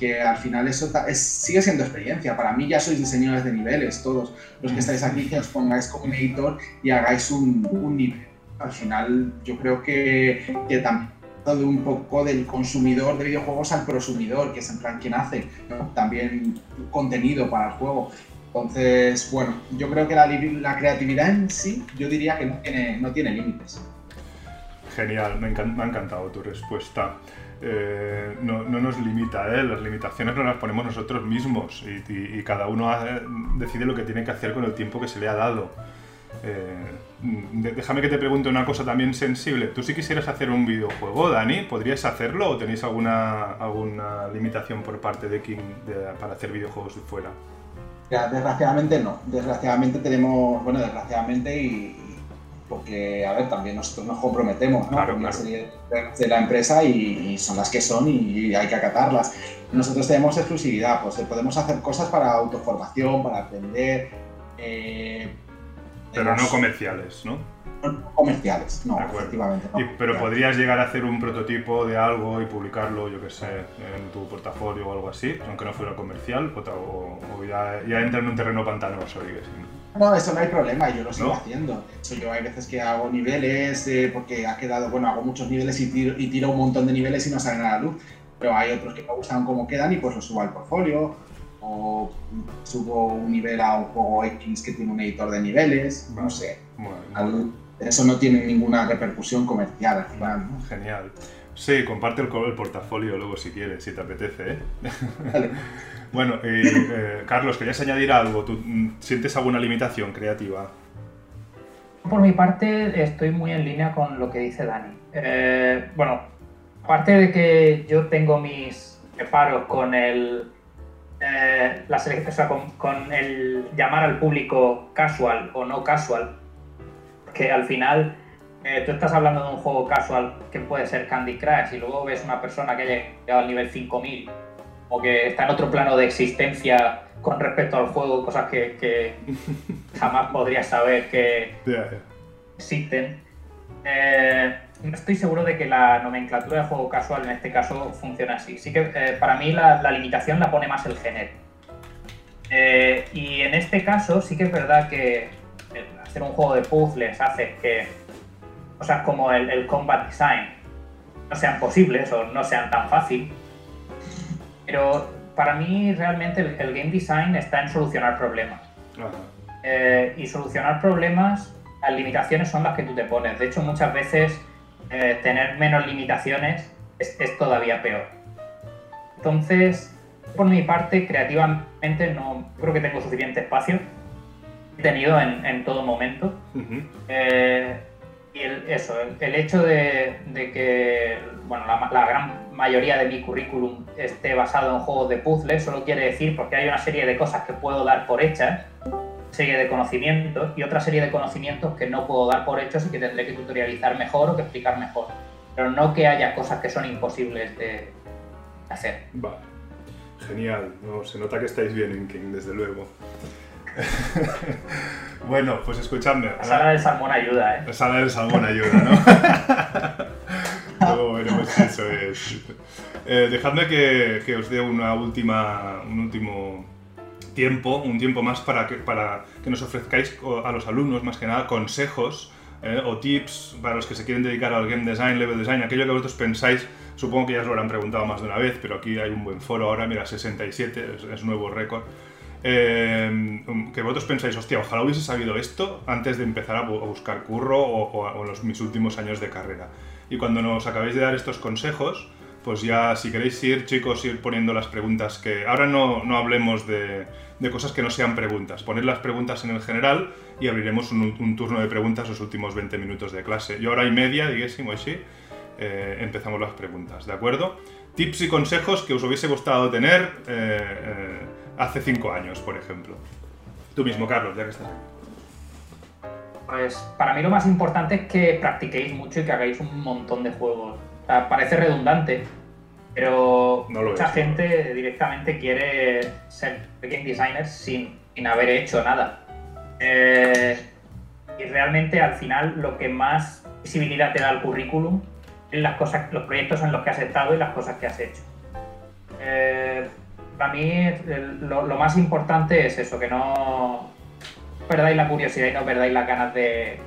que al final eso sigue siendo experiencia. Para mí ya sois diseñadores de niveles, todos los que estáis aquí, que os pongáis como un editor y hagáis un, un nivel. Al final yo creo que, que también de un poco del consumidor de videojuegos al prosumidor, que es en plan quien hace también contenido para el juego. Entonces, bueno, yo creo que la, la creatividad en sí, yo diría que no tiene, no tiene límites. Genial, me, me, ha encantado tu respuesta. Eh, no, no, nos limita, ¿eh? las limitaciones no las ponemos nosotros mismos y, cada uno decide lo que tiene que hacer con el tiempo que se le ha dado. Eh, déjame que te pregunte una cosa también sensible. ¿Tú si quisieras hacer un videojuego, Dani, podrías hacerlo o tenéis alguna, alguna limitación por parte de King para hacer videojuegos de fuera? desgraciadamente no. Desgraciadamente tenemos, bueno, desgraciadamente y, porque, a ver, también nosotros nos comprometemos ¿no? con una serie de, la empresa y, son las que son y, hay que acatarlas. Nosotros tenemos exclusividad, pues podemos hacer cosas para autoformación, para aprender. Eh, pero no comerciales, ¿no? No comerciales, no, efectivamente. pero podrías llegar a hacer un prototipo de algo y publicarlo, yo qué sé, en tu portafolio o algo así, aunque no fuera comercial, o, ya, entra en un terreno pantanoso, digas. ¿no? eso no hay problema, yo lo sigo haciendo. De yo hay veces que hago niveles, eh, porque ha quedado, bueno, hago muchos niveles y tiro, y tiro un montón de niveles y no salen a la luz. Pero hay otros que me gustan cómo quedan y pues los subo al portfolio o subo un nivel a un juego X que tiene un editor de niveles, no sé. Eso no tiene ninguna repercusión comercial al final. Genial. Sí, comparte el, el, portafolio luego si quieres, si te apetece. ¿eh? bueno, eh, Carlos, ¿querías añadir algo? ¿Tú mm, sientes alguna limitación creativa? Por mi parte, estoy muy en línea con lo que dice Dani. Eh, bueno, aparte de que yo tengo mis reparos con el eh, la con, el llamar al público casual o no casual, que al final eh, tú estás hablando de un juego casual que puede ser Candy Crush y luego ves una persona que haya llegado al nivel 5000 o que está en otro plano de existencia con respecto al juego, cosas que, jamás podrías saber que existen. Eh, no estoy seguro de que la nomenclatura de juego casual en este caso funcione así. Sí que eh, para mí la, limitación la pone más el género. Eh, y en este caso sí que es verdad que hacer un juego de puzzles hace que cosas como el, combat design no sean posibles o no sean tan fácil. Pero para mí realmente el, game design está en solucionar problemas. Eh, y solucionar problemas, las limitaciones son las que tú te pones. De hecho, muchas veces eh, tener menos limitaciones es, todavía peor. Entonces, por mi parte, creativamente no creo que tengo suficiente espacio. Tenido en, todo momento. Eh, y eso, el, hecho de, que bueno, la, la, gran mayoría de mi currículum esté basado en juegos de puzzles solo quiere decir porque hay una serie de cosas que puedo dar por hechas serie de conocimientos y otra serie de conocimientos que no puedo dar por hechos y que tendré que tutorializar mejor o que explicar mejor. Pero no que haya cosas que son imposibles de hacer. Vale. Genial. se nota que estáis bien en King, desde luego. bueno, pues escuchadme. La sala del salmón ayuda, ¿eh? La sala del salmón ayuda, ¿no? Luego veremos si eso es. Eh, dejadme que, que, os dé una última, un último tiempo, un tiempo más para que, para que nos ofrezcáis a los alumnos, más que nada, consejos eh, o tips para los que se quieren dedicar al game design, level design, aquello que vosotros pensáis, supongo que ya os lo habrán preguntado más de una vez, pero aquí hay un buen foro ahora, mira, 67, es, nuevo récord. Eh, que vosotros pensáis, hostia, ojalá hubiese sabido esto antes de empezar a, buscar curro o, los, mis últimos años de carrera. Y cuando nos acabéis de dar estos consejos, pues ya si queréis ir, chicos, ir poniendo las preguntas que... Ahora no, no hablemos de, cosas que no sean preguntas. Poned las preguntas en el general y abriremos un, turno de preguntas los últimos 20 minutos de clase. Y hora y media, digésimo así, eh, empezamos las preguntas, ¿de acuerdo? Tips y consejos que os hubiese gustado tener eh, eh, hace 5 años, por ejemplo. Tú mismo, Carlos, ya que estás aquí. Pues para mí lo más importante es que practiquéis mucho y que hagáis un montón de juegos parece redundante, Pero No mucha es. gente directamente quiere ser game designer sin, sin haber hecho nada. Eh, y realmente al final lo que más visibilidad te da el currículum es las cosas, los proyectos en los que has estado y las cosas que has hecho. Eh, para mí lo, lo más importante es eso, que no perdáis la curiosidad y no perdáis las ganas de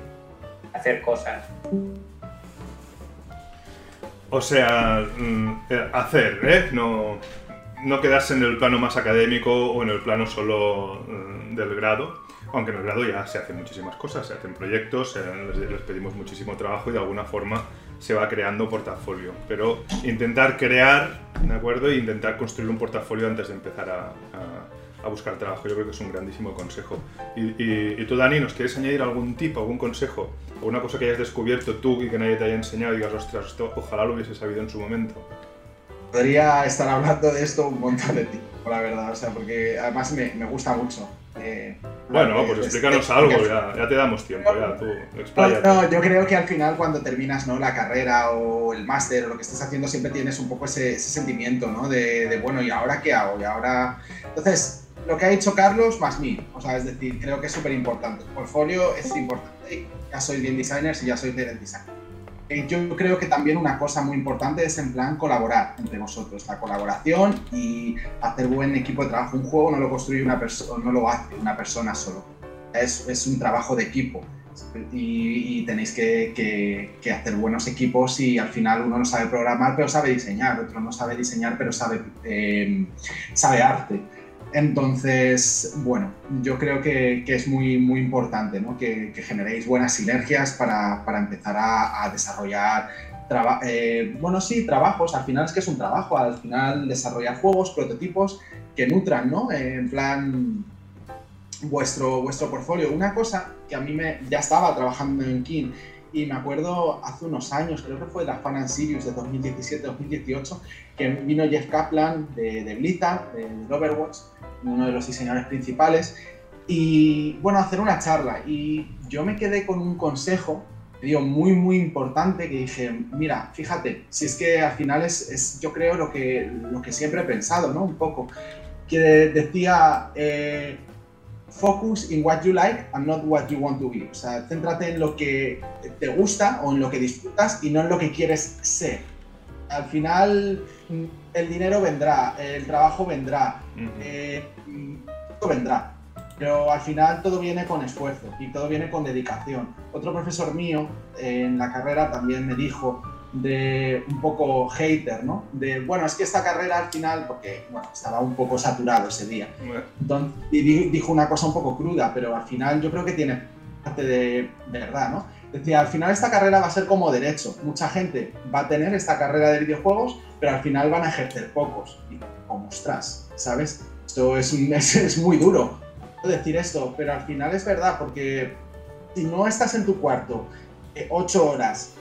hacer cosas. O sea, mm, eh, hacer, ¿eh? No, no quedarse en el plano más académico o en el plano solo mm, del grado. Aunque en el grado ya se hacen muchísimas cosas, se hacen proyectos, les pedimos muchísimo trabajo y de alguna forma se va creando portafolio. Pero intentar crear, ¿de acuerdo? E intentar construir un portafolio antes de empezar a, a- buscar trabajo. Yo creo que es un grandísimo consejo. Y, y- y tú, Dani, ¿nos quieres añadir algún tip, algún consejo? ¿O una cosa que hayas descubierto tú y que nadie te haya enseñado y digas, ostras, esto ojalá lo hubiese sabido en su momento? Podría estar hablando de esto un montón de tiempo, la verdad, o sea, porque además me, me gusta mucho. Eh, Bueno, pues explícanos algo, ya, ya te damos tiempo, ya tú, No, expláyate. no, yo creo que al final cuando terminas ¿no? la carrera o el máster o lo que estés haciendo siempre tienes un poco ese, ese sentimiento ¿no? de, de, bueno, ¿y ahora qué hago? Y ahora... Entonces, lo que ha dicho Carlos más mí, o sea, es decir, creo que es súper importante. El portfolio es importante, y ya soy game designer si ya soy game designer. Eh, Yo creo que también una cosa muy importante es en plan colaborar entre vosotros, la colaboración y hacer buen equipo de trabajo. Un juego no lo construye una persona, no lo hace una persona solo. Es, es un trabajo de equipo y, y tenéis que, que- que hacer buenos equipos y al final uno no sabe programar pero sabe diseñar, otro no sabe diseñar pero sabe, eh, sabe arte. Entonces, bueno, yo creo que, es muy, muy importante ¿no? que, generéis buenas sinergias para, para empezar a, desarrollar, eh, bueno, sí, trabajos, al final es que es un trabajo, al final desarrollar juegos, prototipos que nutran, ¿no? Eh, en plan, vuestro, vuestro portfolio. Una cosa que a mí me, ya estaba trabajando en King y me acuerdo hace unos años, creo que fue la Fan and Sirius de 2017-2018, que vino Jeff Kaplan de, de Blizzard, de, Overwatch, uno de los diseñadores principales, y bueno, hacer una charla. Y yo me quedé con un consejo, digo, muy, muy importante, que dije, mira, fíjate, si es que al final es, es yo creo, lo que, lo que siempre he pensado, ¿no? Un poco, que decía... eh, focus in what you like and not what you want to be. O sea, céntrate en lo que te gusta o en lo que disfrutas y no en lo que quieres ser. Al final, mm, el dinero vendrá, el trabajo vendrá, eh, mm, todo vendrá. Pero al final todo viene con esfuerzo y todo viene con dedicación. Otro profesor mío eh, en la carrera también me dijo de un poco hater, ¿no? De, bueno, es que esta carrera al final, porque bueno, estaba un poco saturado ese día, entonces, y di- dijo una cosa un poco cruda, pero al final yo creo que tiene parte de verdad, ¿no? Decía, al final esta carrera va a ser como derecho. Mucha gente va a tener esta carrera de videojuegos, pero al final van a ejercer pocos. Y como, ostras, ¿sabes? Esto es, es, es muy duro decir esto, pero al final es verdad, porque si no estás en tu cuarto eh, ocho horas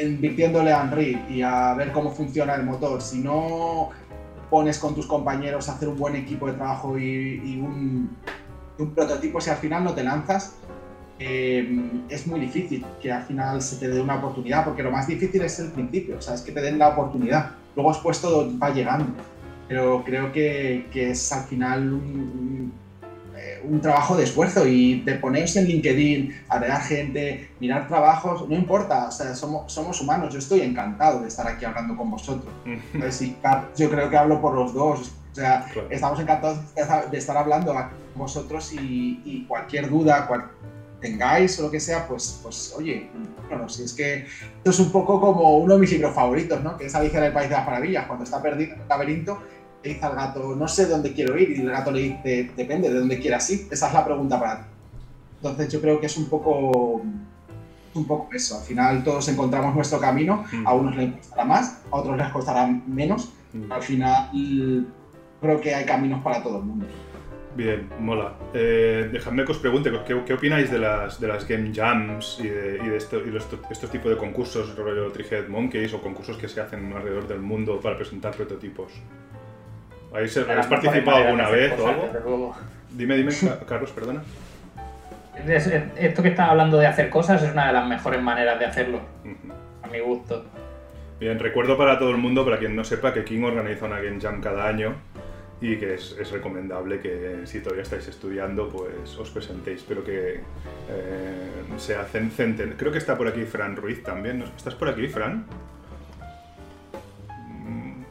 invirtiéndole a Unreal y a ver cómo funciona el motor, si no pones con tus compañeros a hacer un buen equipo de trabajo y, y un, un prototipo, si al final no te lanzas, eh, es muy difícil que al final se te dé una oportunidad, porque lo más difícil es el principio, o sea, es que te den la oportunidad. Luego después todo va llegando, pero creo que, que es al final un, un, un trabajo de esfuerzo y de ponerse en LinkedIn, agregar gente, mirar trabajos, no importa, o sea, somos, somos humanos, yo estoy encantado de estar aquí hablando con vosotros. Yo creo que hablo por los dos, o sea, Claro. estamos encantados de estar hablando con vosotros y, y cualquier duda, cual, tengáis o lo que sea, pues, pues oye, bueno, si es que esto es un poco como uno de mis libros favoritos, ¿no? Que es Alicia en el País de las Maravillas, cuando está perdido en el laberinto, le dice al gato, no sé dónde quiero ir, y el gato le dice, depende de dónde quieras ir, esa es la pregunta para ti. Entonces yo creo que es un poco, un poco eso, al final todos encontramos nuestro camino, a unos les costará más, a otros les costará menos, al final creo que hay caminos para todo el mundo. Bien, mola. Eh, dejadme que os pregunte, ¿qué, qué opináis de las, de las Game Jams y de, y de esto, y de esto- estos tipos de concursos, rollo Three-Head Monkeys o concursos que se hacen alrededor del mundo para presentar prototipos? ¿Habéis, De las ¿habéis mejores participado alguna vez o cosas, algo? desde luego. Dime, dime, Ca- Carlos, perdona. Es- es- Esto que estás hablando de hacer cosas es una de las mejores maneras de hacerlo, Ujú. a mi gusto. Bien, recuerdo para todo el mundo, para quien no sepa, que King organiza una Game Jam cada año y que es, es recomendable que si todavía estáis estudiando, pues os presentéis, pero que eh, se hacen centen... Creo que está por aquí Fran Ruiz también. ¿Estás por aquí, Fran?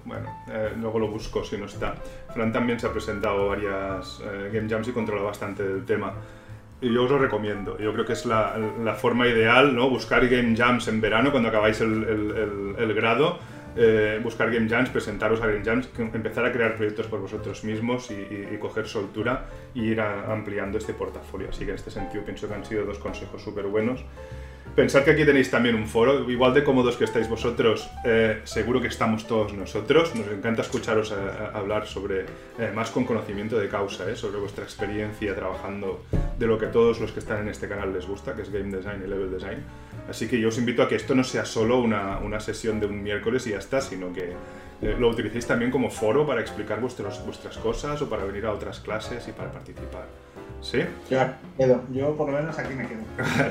Bueno, eh, luego lo busco si no está. Fran también se ha presentado varias eh, Game Jams y controla bastante del tema. Y yo os lo recomiendo. Yo creo que es la, forma ideal, ¿no? Buscar Game Jams en verano cuando acabáis el, el- el- el grado. eh, buscar Game Jams, presentaros a Game Jams, empezar a crear proyectos por vosotros mismos y, coger soltura y ir ampliando este portafolio. Así que en este sentido pienso que han sido dos consejos súper buenos. Pensad que aquí tenéis también un foro, igual de cómodos que estáis vosotros, eh, seguro que estamos todos nosotros. Nos encanta escucharos a- a hablar sobre, eh, más con conocimiento de causa, eh, sobre vuestra experiencia trabajando de lo que todos los que están en este canal les gusta, que es Game Design y Level Design. Así que yo os invito a que esto no sea solo una, sesión de un miércoles y ya está, sino que eh, lo utilicéis también como foro para explicar vuestras cosas o para venir a otras clases y para participar. ¿Sí? Yo quedo. Yo por lo menos aquí me quedo.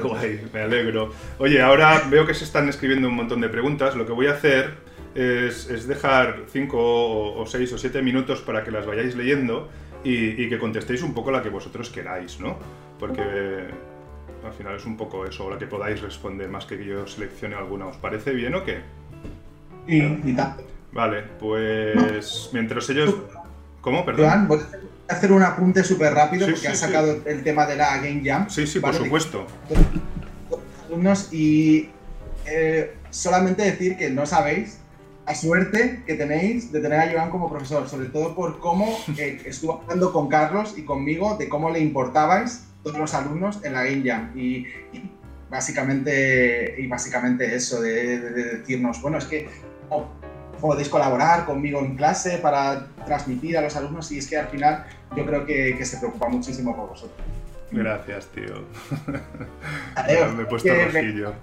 Guay, me alegro. Oye, ahora veo que se están escribiendo un montón de preguntas. Lo que voy a hacer es, es dejar 5 o 6 o 7 minutos para que las vayáis leyendo y, y que contestéis un poco la que vosotros queráis, ¿no? Porque eh, al final es un poco eso, la que podáis responder, más que yo seleccione alguna. ¿Os parece bien o qué? Y, y tal. Vale, pues mientras ellos... ¿Cómo? Perdón. Joan, voy a hacer un apunte súper rápido Sí, porque sí, has sí. sacado el tema de la Game Jam. Sí, sí, por supuesto. alumnos y eh, solamente decir que no sabéis la suerte que tenéis de tener a Joan como profesor, sobre todo por cómo eh, estuvo hablando con Carlos y conmigo de cómo le importabais todos los alumnos en la Game Jam y, y básicamente y básicamente eso de, de- de decirnos bueno es que ¿cómo podéis colaborar conmigo en clase para transmitir a los alumnos y es que al final yo creo que, que se preocupa muchísimo por vosotros. Gracias, tío. Adiós. Me he puesto rojillo.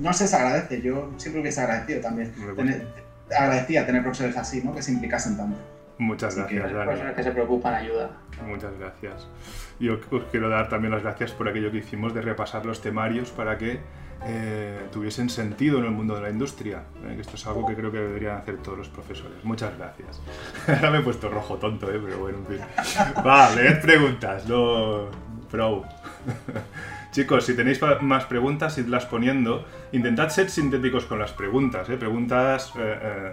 No sé, se agradece. Yo siempre hubiese agradecido también. Tener, agradecía tener profesores así, ¿no? Que se implicasen tanto. Muchas gracias, Dani. personas que se preocupan ayuda. Muchas gracias. Yo os quiero dar también las gracias por aquello que hicimos de repasar los temarios para que eh, tuviesen sentido en el mundo de la industria. eh, esto es algo que creo que deberían hacer todos los profesores. Muchas gracias. Ahora me he puesto rojo tonto, ¿eh? pero bueno, en fin. Va, leed preguntas, no... Pro. Chicos, si tenéis más preguntas, idlas poniendo. Intentad ser sintéticos con las preguntas. ¿eh? Preguntas, eh, eh,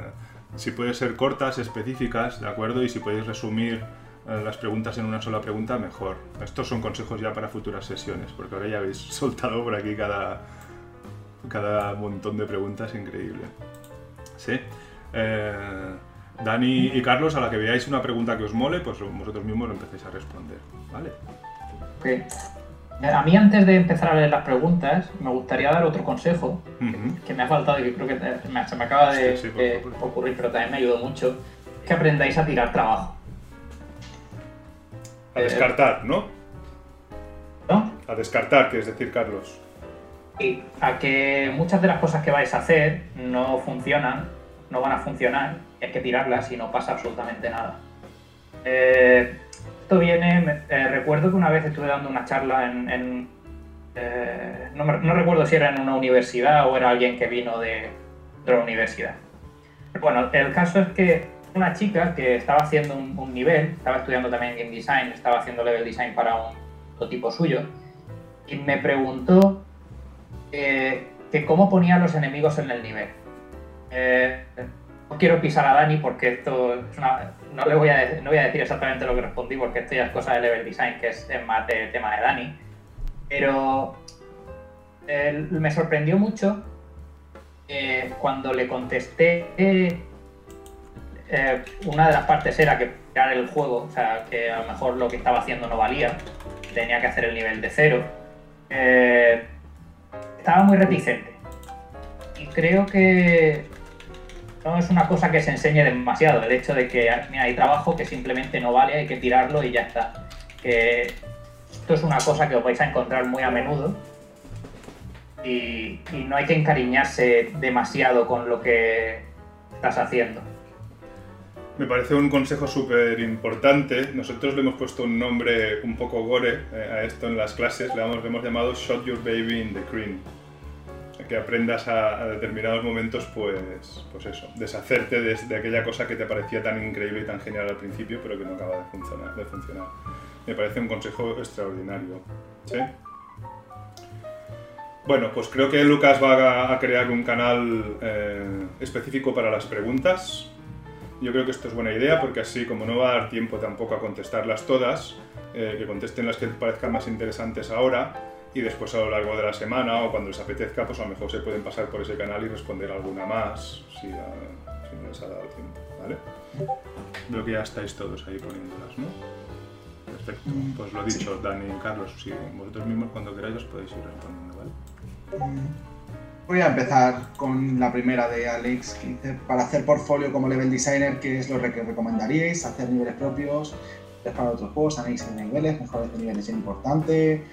si pueden ser cortas, específicas, ¿de acuerdo? Y si podéis resumir eh, las preguntas en una sola pregunta, mejor. Estos son consejos ya para futuras sesiones, porque ahora ya habéis soltado por aquí cada, cada montón de preguntas increíble. ¿Sí? Eh, Dani y Carlos, a la que veáis una pregunta que os mole, pues vosotros mismos lo empecéis a responder. ¿Vale? Ok. A mí antes de empezar a leer las preguntas, me gustaría dar otro consejo que me ha faltado y que creo que me- se me acaba de, Sí, sí, por de favor. ocurrir, pero también me ayudó mucho, es que aprendáis a tirar trabajo. A Eh, descartar, ¿no? ¿no? A descartar, quieres decir, Carlos. Y a que muchas de las cosas que vais a hacer no funcionan, no van a funcionar, y hay que tirarlas y no pasa absolutamente nada. Eh, esto viene, eh, recuerdo que una vez estuve dando una charla en, eh, no, recuerdo si era en una universidad o era alguien que vino de, de la universidad. Bueno, el caso es que una chica que estaba haciendo un, nivel, estaba estudiando también Game Design, estaba haciendo level design para un prototipo suyo, y me preguntó eh, que cómo ponía a los enemigos en el nivel. No quiero pisar a Dani porque esto es una, no le voy a, no voy a decir exactamente lo que respondí porque esto ya es cosa de level design, que es más de tema de Dani. Pero eh, me sorprendió mucho eh, cuando le contesté. eh, una de las partes era que era el juego, o sea, que a lo mejor lo que estaba haciendo no valía, tenía que hacer el nivel de cero. Eh, estaba muy reticente. Y creo que no es una cosa que se enseñe demasiado, el hecho de que mira, hay trabajo que simplemente no vale, hay que tirarlo y ya está. Esto es una cosa que os vais a encontrar muy a menudo y, y no hay que encariñarse demasiado con lo que estás haciendo. Me parece un consejo súper importante. Nosotros le hemos puesto un nombre un poco gore eh, a esto en las clases. Le hemos, le hemos llamado Shot Your Baby in the Cream. Que aprendas a, determinados momentos, pues, pues eso, deshacerte de, aquella cosa que te parecía tan increíble y tan genial al principio, pero que no acaba de funcionar. Me parece un consejo extraordinario. ¿Sí? Bueno, pues creo que Lucas va a crear un canal eh, específico para las preguntas. Yo creo que esto es buena idea porque así, como no va a dar tiempo tampoco a contestarlas todas, eh, que contesten las que parezcan más interesantes ahora y después a lo largo de la semana o cuando les apetezca, pues a lo mejor se pueden pasar por ese canal y responder alguna más si, no les ha dado tiempo, ¿vale? Veo que ya estáis todos ahí poniéndolas, ¿no? Perfecto, mm, pues lo dicho, Dani y Carlos, si vosotros mismos cuando queráis os podéis ir respondiendo, ¿vale? Voy a empezar con la primera de Alex, que dice, para hacer portfolio como level designer, ¿qué es lo que recomendaríais? ¿Hacer niveles propios? Para otros juegos, análisis de niveles, mejores de niveles es importante,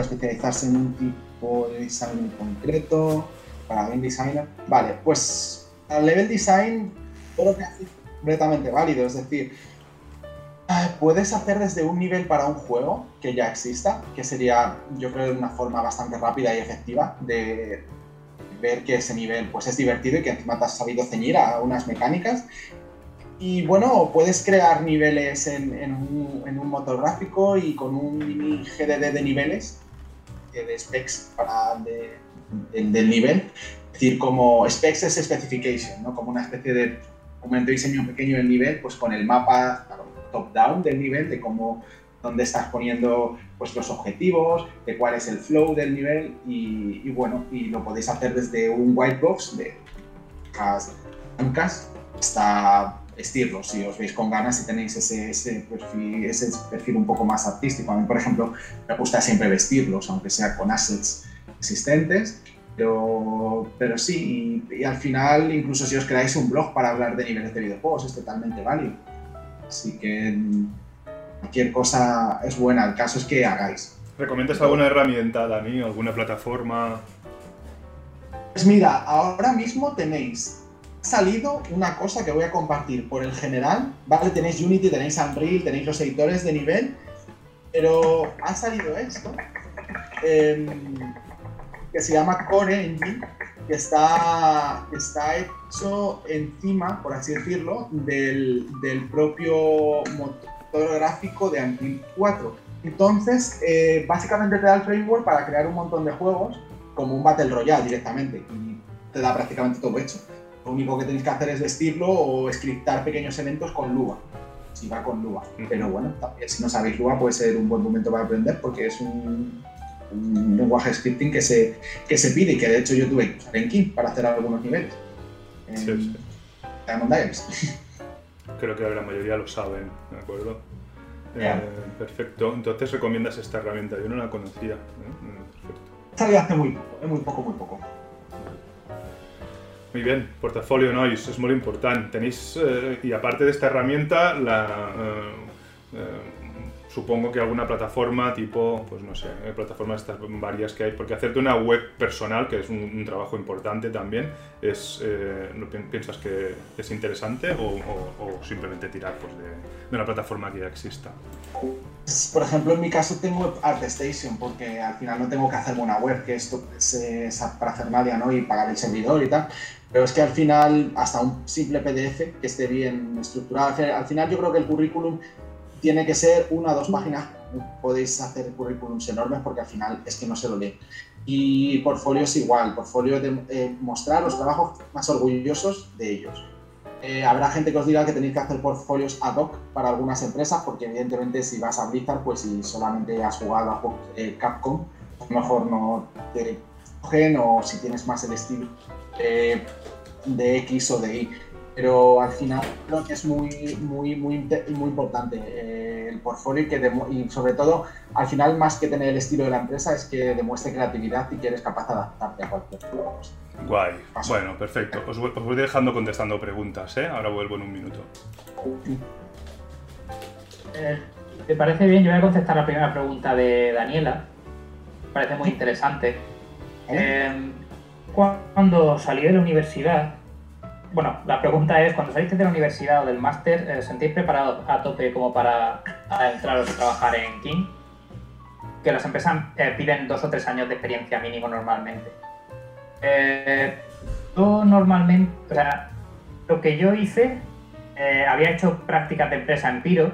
especializarse en un tipo de design concreto, para game designer. Vale, pues el level design todo que hace completamente válido, es decir, ah, puedes hacer desde un nivel para un juego que ya exista, que sería, yo creo, una forma bastante rápida y efectiva de ver que ese nivel pues es divertido y que encima te has sabido ceñir a unas mecánicas y bueno, puedes crear niveles en, un, motor gráfico y con un mini GDD de niveles, de specs para del nivel. Es decir, como specs es specification, ¿no? como una especie de documento de diseño pequeño del nivel, pues con el mapa top-down del nivel, de cómo dónde estás poniendo pues, los objetivos, de cuál es el flow del nivel y, bueno, y lo podéis hacer desde un whitebox de las bancas hasta vestirlo, si os veis con ganas y tenéis ese, ese, perfil, ese perfil un poco más artístico. A mí, por ejemplo, me gusta siempre vestirlos, aunque sea con assets existentes, pero, pero sí, y, al final, incluso si os creáis un blog para hablar de niveles de videojuegos, es totalmente válido. Así que cualquier cosa es buena, el caso es que hagáis. ¿Recomiendas alguna herramienta, Dani? ¿Alguna plataforma? Pues mira, ahora mismo tenéis salido una cosa que voy a compartir por el general, ¿vale? Tenéis Unity, tenéis Unreal, tenéis los editores de nivel, pero ha salido esto, em, que se llama Core Engine, que está, está hecho encima, por así decirlo, del, del propio motor gráfico de Unreal 4. Entonces, eh, básicamente te da el framework para crear un montón de juegos, como un Battle Royale directamente, y te da prácticamente todo hecho. Lo único que tenéis que hacer es vestirlo o scriptar pequeños eventos con Lua, si va con Lua. Pero bueno, también si no sabéis Lua puede ser un buen momento para aprender porque es un, lenguaje scripting que se, que se pide y que de hecho yo tuve que usar en King para hacer algunos niveles. En sí, sí. Diamond Creo que la mayoría lo saben, ¿de acuerdo? Eh, perfecto. Entonces recomiendas esta herramienta. Yo no la conocía. ¿eh? Perfecto. Salió hace muy poco, muy poco, muy poco. Muy bien, portafolio noise es muy importante. Tenéis, eh, y aparte de esta herramienta, eh, eh, supongo que alguna plataforma tipo, pues no sé, plataformas estas varias que hay, porque hacerte una web personal, que es un, trabajo importante también, es, ¿piensas que es interesante o, simplemente tirar pues, de, una plataforma que ya exista? Por ejemplo, en mi caso tengo ArtStation, porque al final no tengo que hacerme una web, que esto es, es para hacer nadie, ¿no? Y pagar el servidor y tal. Pero es que al final, hasta un simple PDF que esté bien estructurado, al final yo creo que el currículum tiene que ser una o dos páginas. Podéis hacer currículums enormes porque al final es que no se lo leen. Y portfolio es igual, portfolio de eh, mostrar los trabajos más orgullosos de ellos. Eh, habrá gente que os diga que tenéis que hacer portfolios ad hoc para algunas empresas, porque evidentemente si vas a Blizzard, pues si solamente has jugado a Capcom, a lo mejor no te cogen o si tienes más el estilo de X o de Y pero al final creo que es muy, muy, muy, muy importante eh, el portfolio y, que y sobre todo, al final, más que tener el estilo de la empresa, es que demuestre creatividad y que eres capaz de adaptarte a cualquier cosa. Guay. Bueno, perfecto. Os voy, dejando contestando preguntas, ¿eh? Ahora vuelvo en un minuto. Eh, ¿Te parece bien? Yo voy a contestar la primera pregunta de Daniela. Me parece muy interesante. Eh, cuando salí de la universidad, bueno, la pregunta es, cuando saliste de la universidad o del máster, eh, ¿sentís preparado a tope como para entrar a trabajar en King? Que las empresas eh, piden dos o tres años de experiencia mínimo normalmente. Eh, yo normalmente, o sea, lo que yo hice, había hecho prácticas de empresa en Piro.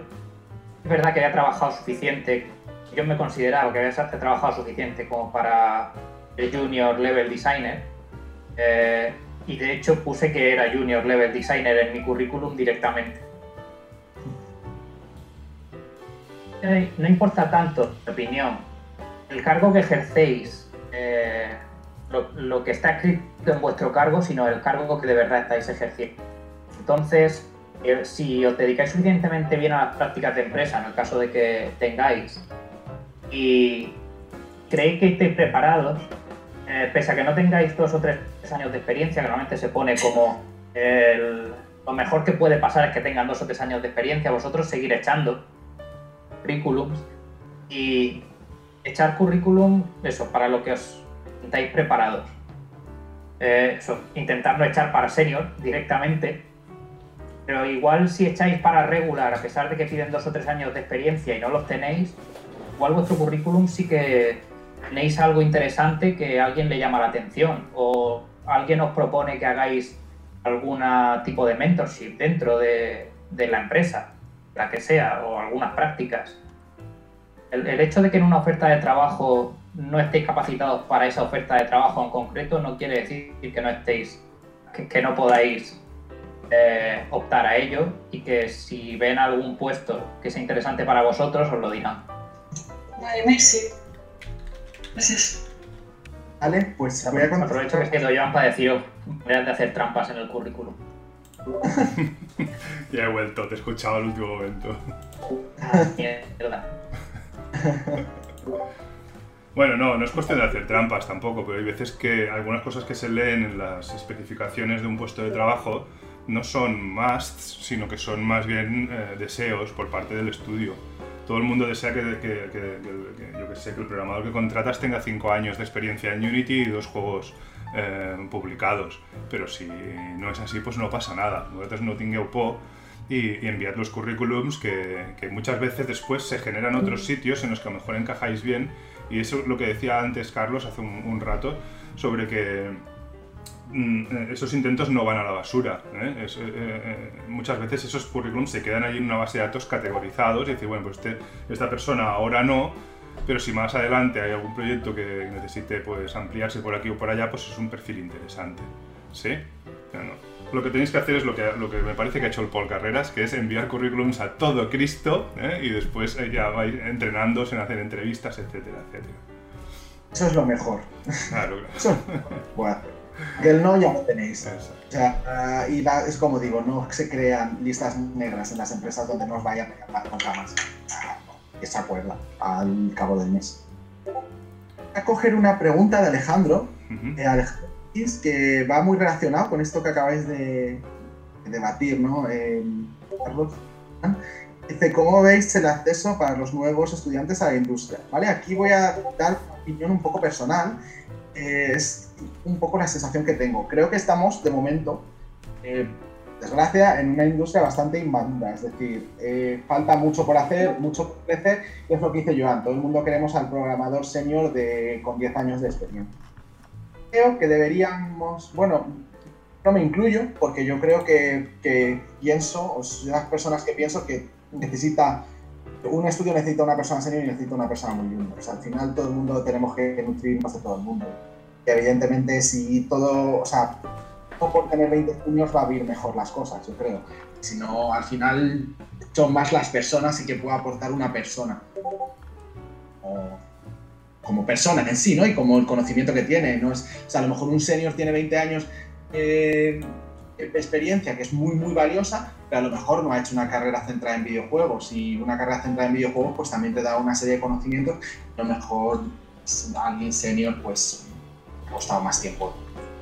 Es verdad que había trabajado suficiente, yo me consideraba que había trabajado suficiente como para el Junior Level Designer. Eh, y de hecho puse que era Junior Level Designer en mi currículum directamente. No importa tanto, mi opinión, el cargo que ejercéis, eh, lo, que está escrito en vuestro cargo, sino el cargo que de verdad estáis ejerciendo. Entonces, eh, si os dedicáis suficientemente bien a las prácticas de empresa, en el caso de que tengáis, y creéis que estéis preparados, eh, pese a que no tengáis dos o tres años de experiencia, que se pone como lo mejor que puede pasar es que tengan dos o tres años de experiencia, vosotros seguir echando currículums y echar currículum, eso, para lo que os estáis preparados. Eh, eso, intentar no echar para senior directamente, pero igual si echáis para regular, a pesar de que piden dos o tres años de experiencia y no los tenéis, igual vuestro currículum sí que tenéis algo interesante que a alguien le llama la atención o alguien os propone que hagáis algún tipo de mentorship dentro de, de la empresa, la que sea, o algunas prácticas. El, el, hecho de que en una oferta de trabajo no estéis capacitados para esa oferta de trabajo en concreto no quiere decir que no estéis, que, que no podáis eh, optar a ello y que si ven algún puesto que sea interesante para vosotros os lo dirán. Vale, merci. Gracias. Vale, pues voy a. Aprovecho que Joan para deciros, voy a hacer trampas en el currículum. ya he vuelto, te he escuchado al último momento. Mierda. Bueno, no, no es cuestión de hacer trampas tampoco, pero hay veces que algunas cosas que se leen en las especificaciones de un puesto de trabajo no son musts, sino que son más bien eh, deseos por parte del estudio. Todo el mundo desea que, yo que, sé, que el programador que contratas tenga 5 años de experiencia en Unity y dos juegos eh, publicados. Pero si no es así, pues no pasa nada. Vosotros no tingueu po y, y enviad los currículums que, que muchas veces después se generan otros sitios en los que a lo mejor encajáis bien y eso es lo que decía antes Carlos hace un, rato, sobre que mm, esos intentos no van a la basura. ¿eh? Eh, eh, muchas veces esos currículums se quedan ahí en una base de datos categorizados y decir, bueno, pues este, esta persona ahora no, pero si más adelante hay algún proyecto que necesite pues, ampliarse por aquí o por allá, pues es un perfil interesante. ¿Sí? lo que tenéis que hacer es lo que, lo que me parece que ha hecho el Paul Carreras, que es enviar currículums a todo Cristo ¿eh? y después eh, ya vais entrenándose en hacer entrevistas, etcétera, etcétera. Eso es lo mejor. Claro, claro. Eso, bueno, que el no ya lo tenéis. O sea, uh, y la, es como digo, no se crean listas negras en las empresas donde nos vayan a llamar con camas. que se acuerda al cabo del mes. Voy a coger una pregunta de Alejandro. Uh -huh. Alejandro que va muy relacionado con esto que acabáis de, debatir, ¿no? Eh, Carlos. Dice, ¿cómo veis el acceso para los nuevos estudiantes a la industria? ¿Vale? Aquí voy a dar una opinión un poco personal. Eh, es un poco la sensación que tengo. Creo que estamos, de momento, eh, desgracia, en una industria bastante inmadura. Es decir, eh, falta mucho por hacer, mucho por crecer. Y es lo que dice Joan. Todo el mundo queremos al programador senior de, con 10 años de experiencia creo que deberíamos, bueno, no me incluyo, porque yo creo que, que pienso, o soy de las personas que pienso que necesita, un estudio necesita una persona senior y necesita una persona muy junior. O sea, al final todo el mundo tenemos que nutrir más de todo el mundo. Evidentemente si todo, o sea, por tener 20 juniors va a abrir mejor las cosas, yo creo. Si no, al final son más las personas y que pueda aportar una persona. O, como persona en sí, ¿no? Y como el conocimiento que tiene, ¿no? Es, o sea, a lo mejor un senior tiene 20 años eh, de experiencia que es muy, muy valiosa, pero a lo mejor no ha hecho una carrera centrada en videojuegos y una carrera centrada en videojuegos pues también te da una serie de conocimientos a lo mejor alguien senior pues costado más tiempo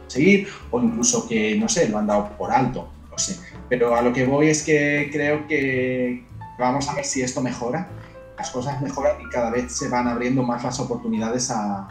seguir o incluso que, no sé, lo han dado por alto, no sé. Pero a lo que voy es que creo que vamos a ver si esto mejora las cosas mejoran y cada vez se van abriendo más las oportunidades a,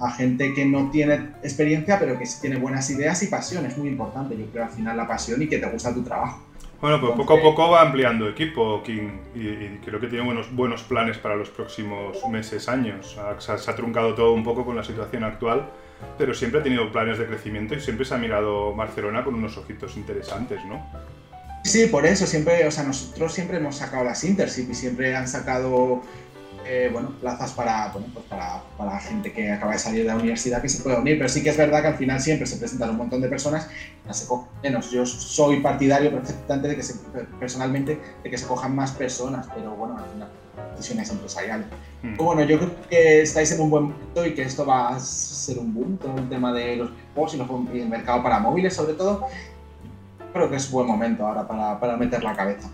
a gente que no tiene experiencia, pero que sí tiene buenas ideas y pasión. Es muy importante, yo creo, al final la pasión y que te gusta tu trabajo. Bueno, pues poco a poco va ampliando equipo, King, y, y, creo que tiene buenos, buenos planes para los próximos meses, años. Se ha, se ha truncado todo un poco con la situación actual, pero siempre ha tenido planes de crecimiento y siempre se ha mirado Barcelona con unos ojitos interesantes, ¿no? Sí, por eso siempre, o sea, nosotros siempre hemos sacado las Intership y siempre han sacado eh, bueno, plazas para, bueno, pues para, para, gente que acaba de salir de la universidad que se pueda unir, pero sí que es verdad que al final siempre se presentan un montón de personas, se menos. Yo soy partidario perfectamente de que se, personalmente de que se cojan más personas, pero bueno, al final decisiones empresariales. Hmm. Bueno, yo creo que estáis en un buen punto y que esto va a ser un boom, todo el tema de los juegos y, y el mercado para móviles sobre todo creo que es buen momento ahora para, para meter la cabeza.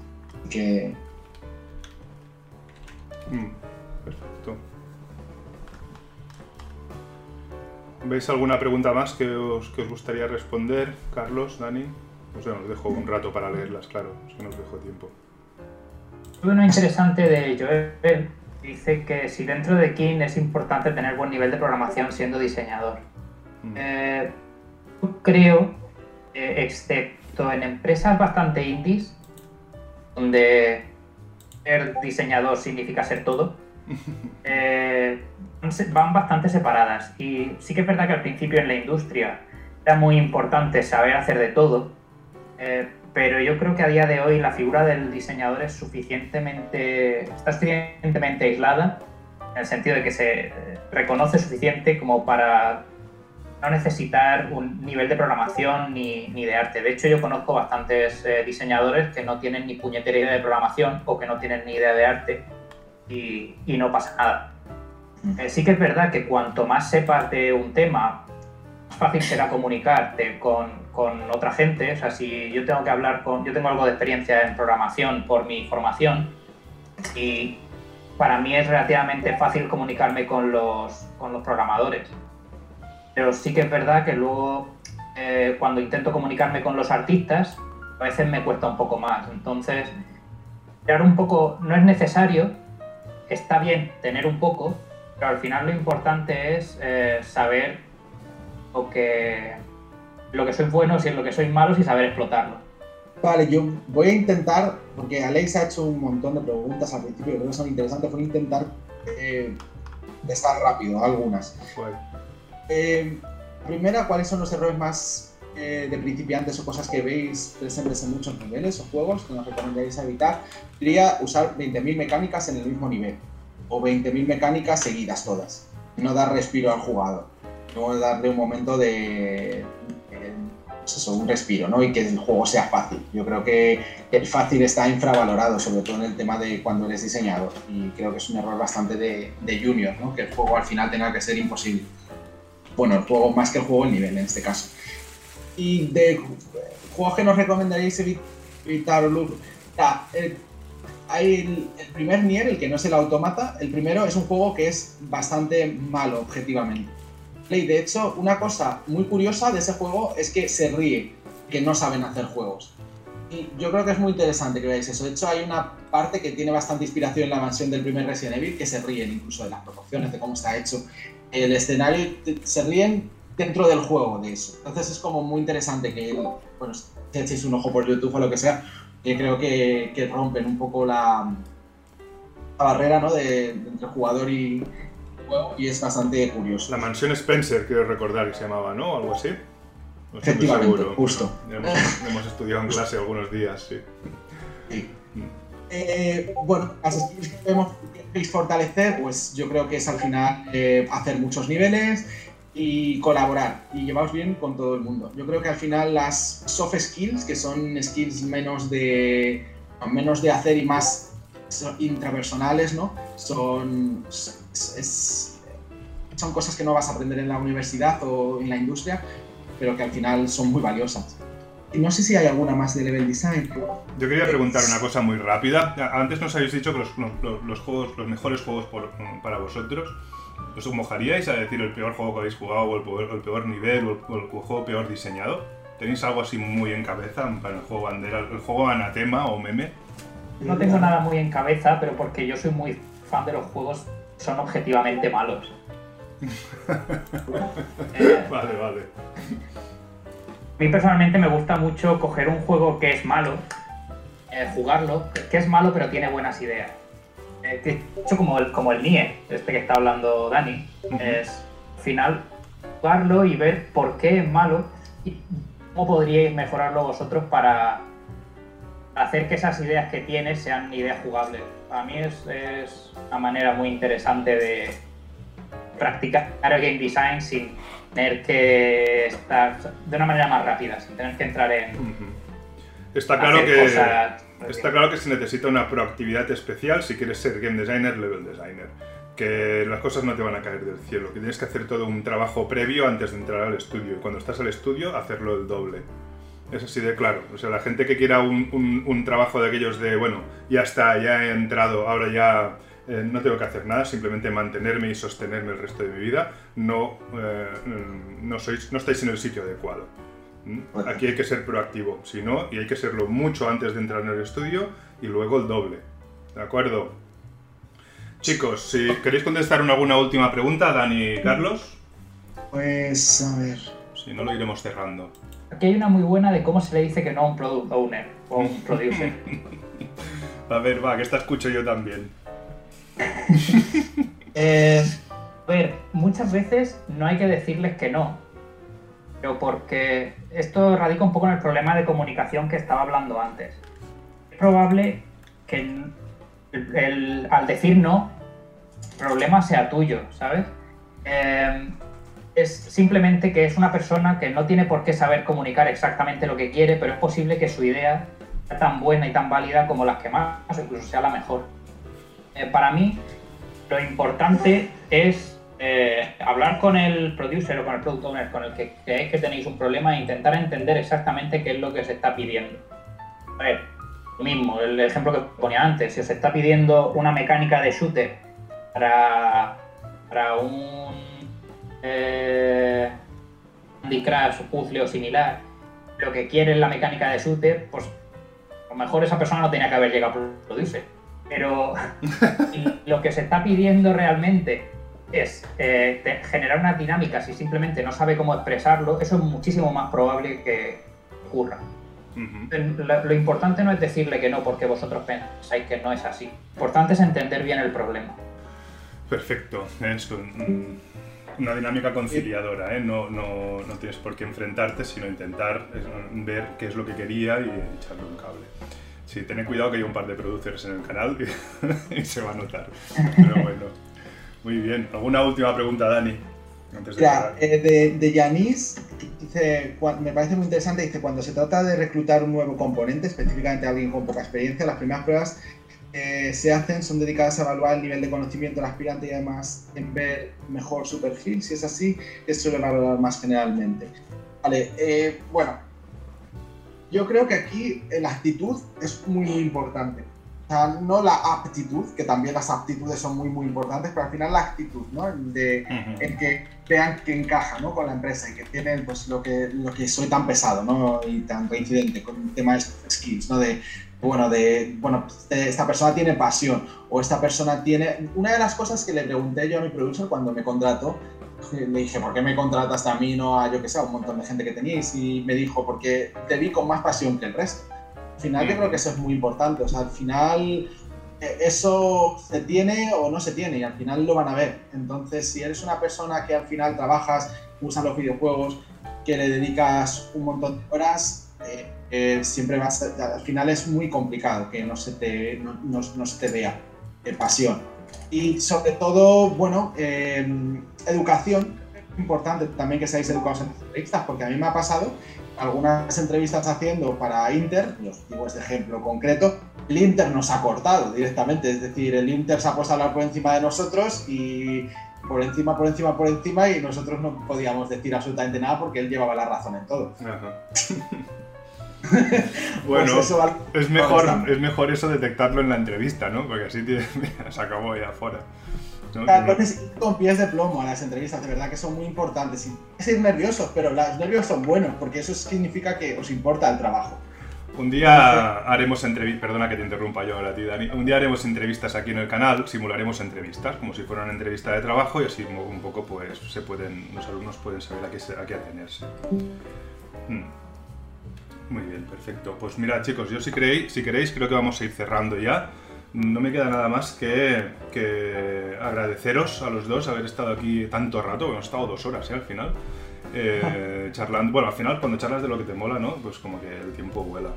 Que... Mm, perfecto. ¿Veis alguna pregunta más que os, que os gustaría responder, Carlos, Dani? No sé, os dejo un rato para leerlas, claro, es que no os dejo tiempo. Uno interesante de Joel dice que si dentro de King es importante tener buen nivel de programación siendo diseñador. Mm. Eh, creo, eh, excepto en empresas bastante indies, donde ser diseñador significa ser todo, eh, van bastante separadas. Y sí que es verdad que al principio en la industria era muy importante saber hacer de todo, eh, pero yo creo que a día de hoy la figura del diseñador es suficientemente, está suficientemente aislada, en el sentido de que se reconoce suficiente como para no necesitar un nivel de programación ni, ni de arte. De hecho, yo conozco bastantes eh, diseñadores que no tienen ni puñetera idea de programación o que no tienen ni idea de arte y, y no pasa nada. Eh, sí que es verdad que cuanto más sepas de un tema, más fácil será comunicarte con, con, otra gente. O sea, si yo tengo que hablar con... Yo tengo algo de experiencia en programación por mi formación y para mí es relativamente fácil comunicarme con los, con los programadores pero sí que es verdad que luego eh, cuando intento comunicarme con los artistas, a veces me cuesta un poco más. Entonces, crear un poco no es necesario, está bien tener un poco, pero al final lo importante es eh, saber lo que, lo que soy bueno, si es lo que soy malo y saber explotarlo. Vale, yo voy a intentar, porque Alex ha hecho un montón de preguntas al principio, creo que son interesantes, voy a intentar eh, estar rápido, algunas. Eh, primera, ¿cuáles son los errores más eh, de principiantes o cosas que veis presentes en muchos niveles o juegos que nos recomendaréis evitar? Diría usar 20.000 mecánicas en el mismo nivel o 20.000 mecánicas seguidas todas. No dar respiro al jugador, no darle un momento de, pues un respiro, ¿no? Y que el juego sea fácil. Yo creo que el fácil está infravalorado, sobre todo en el tema de cuando eres diseñador. Y creo que es un error bastante de, de junior, ¿no? Que el juego al final tenga que ser imposible bueno, el juego más que el juego, el nivel en este caso. Y de juegos que nos recomendaréis evitar, el, hay el, primer Nier, el que no es el automata, el primero es un juego que es bastante malo objetivamente. Y de hecho, una cosa muy curiosa de ese juego es que se ríe, que no saben hacer juegos. Y yo creo que es muy interesante que veáis eso. De hecho, hay una parte que tiene bastante inspiración en la mansión del primer Resident Evil, que se ríen incluso de las proporciones, de cómo está hecho el escenario, se ríen dentro del juego de eso. Entonces es como muy interesante que, bueno, si echéis un ojo por YouTube o lo que sea, que creo que, que rompen un poco la, la barrera ¿no? de, entre jugador y juego y es bastante curioso. La mansión Spencer, quiero recordar que se llamaba, ¿no? Algo así. Efectivamente, justo. Hemos, estudiado en clase algunos días, sí. Eh, bueno, las skills que podemos fortalecer, pues yo creo que es al final eh, hacer muchos niveles y colaborar y llevaros bien con todo el mundo. Yo creo que al final las soft skills, que son skills menos de, menos de hacer y más intrapersonales, ¿no? Son, son cosas que no vas a aprender en la universidad o en la industria, pero que al final son muy valiosas. Y no sé si hay alguna más de level design. Yo quería preguntar una cosa muy rápida. Antes nos habéis dicho que los, juegos, los mejores juegos para vosotros. ¿Os mojaríais a decir el peor juego que habéis jugado o el peor, nivel o el, juego peor diseñado? ¿Tenéis algo así muy en cabeza para el juego bandera, el juego anatema o meme? No tengo nada muy en cabeza, pero porque yo soy muy fan de los juegos son objetivamente malos. vale, vale. A mí personalmente me gusta mucho coger un juego que es malo, eh, jugarlo, que es malo pero tiene buenas ideas. Eh, hecho, como el, como el Nier, este que está hablando Dani, es, al final jugarlo y ver por qué es malo y cómo podríais mejorarlo vosotros para hacer que esas ideas que tienes sean ideas jugables. Para mí es, es una manera muy interesante de practicar el game design sin tener que estar de una manera más rápida, sin tener que entrar en. Está claro que cosas- está claro que se necesita una proactividad especial si quieres ser game designer, level designer. Que las cosas no te van a caer del cielo, que tienes que hacer todo un trabajo previo antes de entrar al estudio. Y cuando estás al estudio, hacerlo el doble. Es así de claro. O sea, la gente que quiera un, un- un trabajo de aquellos de, bueno, ya está, ya he entrado, ahora ya eh, no tengo que hacer nada, simplemente mantenerme y sostenerme el resto de mi vida, no, eh, no, sois, no estáis en el sitio adecuado. ¿Mm? Aquí hay que ser proactivo, si no, y hay que serlo mucho antes de entrar en el estudio y luego el doble. ¿De acuerdo? Chicos, si queréis contestar una, alguna última pregunta, Dani y Carlos, Pues, a ver. si no lo iremos cerrando. Aquí hay una muy buena de cómo se le dice que no a un product owner o a un producer. A ver, va, que esta escucho yo también. Eh, A ver, muchas veces no hay que decirles que no. Pero porque esto radica un poco en el problema de comunicación que estaba hablando antes. Es probable que el- el- al decir no, el problema sea tuyo, ¿sabes? Eh, es simplemente que es una persona que no tiene por qué saber comunicar exactamente lo que quiere, pero es posible que su idea sea tan buena y tan válida como las que más, o incluso sea la mejor. Eh, para mí, lo importante es eh, hablar con el producer o con el product owner con el que creéis que tenéis un problema e intentar entender exactamente qué es lo que se está pidiendo. A ver, lo mismo, el ejemplo que ponía antes, si os está pidiendo una mecánica de shooter para, para un eh, Candy Crush puzzle o similar, lo que quiere es la mecánica de shooter, pues a lo mejor esa persona no tenía que haber llegado a producer. Pero lo que se está pidiendo realmente es eh, generar una dinámica si simplemente no sabe cómo expresarlo, eso es muchísimo más probable que ocurra. Lo, lo importante no es decirle que no porque vosotros pensáis que no es así. Lo importante es entender bien el problema. Perfecto. Una dinámica conciliadora, ¿eh? No, no, no tienes por qué enfrentarte, sino intentar eh, ver qué es lo que quería y echarle un cable. Sí, tened cuidado que hay un par de producers en el canal y, y se va a notar. Pero bueno. Muy bien. ¿Alguna última pregunta, Dani? Antes de Claro, eh, de, de Yanis, dice, me parece muy interesante, dice, cuando se trata de reclutar un nuevo componente, específicamente alguien con poca experiencia, las primeras pruebas que se hacen son dedicadas a evaluar el nivel de conocimiento del aspirante y además en ver mejor su perfil, si es así, se suele valorar más generalmente. Vale, eh, bueno, yo creo que aquí la actitud es muy importante. O sea, no la aptitud, que también las aptitudes son muy, muy importantes, pero al final la actitud, ¿no? De, Ujú. en que vean que encaja ¿no? con la empresa y que tienen pues, lo, que, lo que soy tan pesado ¿no? y tan reincidente con el tema de skills, ¿no? de, bueno, de, bueno, esta persona tiene pasión o esta persona tiene... Una de las cosas que le pregunté yo a mi producer cuando me contrató, le dije, ¿por qué me contrataste a mí, no a yo que sé, a un montón de gente que teníais? Y me dijo, porque te vi con más pasión que el resto. Al final yo creo que eso es muy importante, o sea, al final eh, eso se tiene o no se tiene y al final lo van a ver. Entonces, si eres una persona que al final trabajas, usas los videojuegos, que le dedicas un montón de horas, eh, eh, siempre vas a- al final es muy complicado que no se te, no, no- no se te vea eh, pasión. Y sobre todo, bueno, eh, educación, importante también que seáis educados en entrevistas, porque a mí me ha pasado algunas entrevistas haciendo para Inter, os digo este ejemplo concreto, el Inter nos ha cortado directamente, es decir, el Inter se ha puesto a hablar por encima de nosotros y por encima, por encima, por encima y nosotros no podíamos decir absolutamente nada porque él llevaba la razón en todo. Ajá. Pues bueno, eso vale. es mejor, es mejor eso detectarlo en la entrevista, ¿no? Porque así se acabó ya afuera. ¿no? Ir con pies de plomo a las entrevistas, de verdad que son muy importantes. Es ir nerviosos, pero los nervios son buenos, porque eso significa que os importa el trabajo. Un día haremos entrevistas, perdona que te interrumpa yo ahora a ti, Dani. Un día haremos entrevistas aquí en el canal, simularemos entrevistas, como si fuera una entrevista de trabajo y así un poco pues se pueden, los alumnos pueden saber a qué, a qué atenerse. Mm. Muy bien, perfecto. Pues mira chicos, yo si queréis, si queréis creo que vamos a ir cerrando ya, no me queda nada más que, que agradeceros a los dos haber estado aquí tanto rato, hemos estado dos horas ¿eh? al final, eh, charlando. Bueno, al final cuando charlas de lo que te mola, ¿no? Pues como que el tiempo vuela.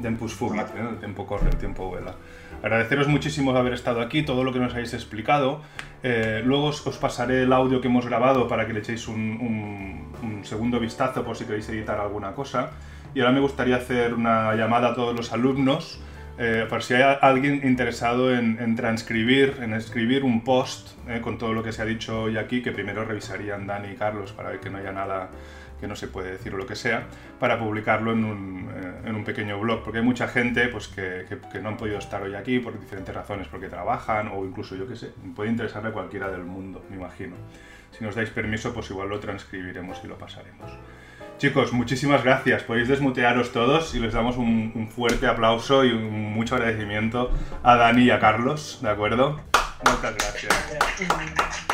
Tempus fugit, ¿eh? el tiempo corre, el tiempo vuela. Agradeceros muchísimo haber estado aquí, todo lo que nos habéis explicado. Eh, luego os, os pasaré el audio que hemos grabado para que le echéis un, un- un segundo vistazo por si queréis editar alguna cosa. Y ahora me gustaría hacer una llamada a todos los alumnos eh, por si hay alguien interesado en, en transcribir, en escribir un post eh, con todo lo que se ha dicho hoy aquí, que primero revisarían Dani y Carlos para ver que no haya nada que no se puede decir o lo que sea, para publicarlo en un, eh, en un pequeño blog, porque hay mucha gente pues, que, que- que no han podido estar hoy aquí por diferentes razones, porque trabajan o incluso yo qué sé, puede interesarle a cualquiera del mundo, me imagino. Si nos dais permiso, pues igual lo transcribiremos y lo pasaremos. Chicos, muchísimas gracias. Podéis desmutearos todos y les damos un, fuerte aplauso y un mucho agradecimiento a Dani y a Carlos, ¿de acuerdo? Muchas gracias.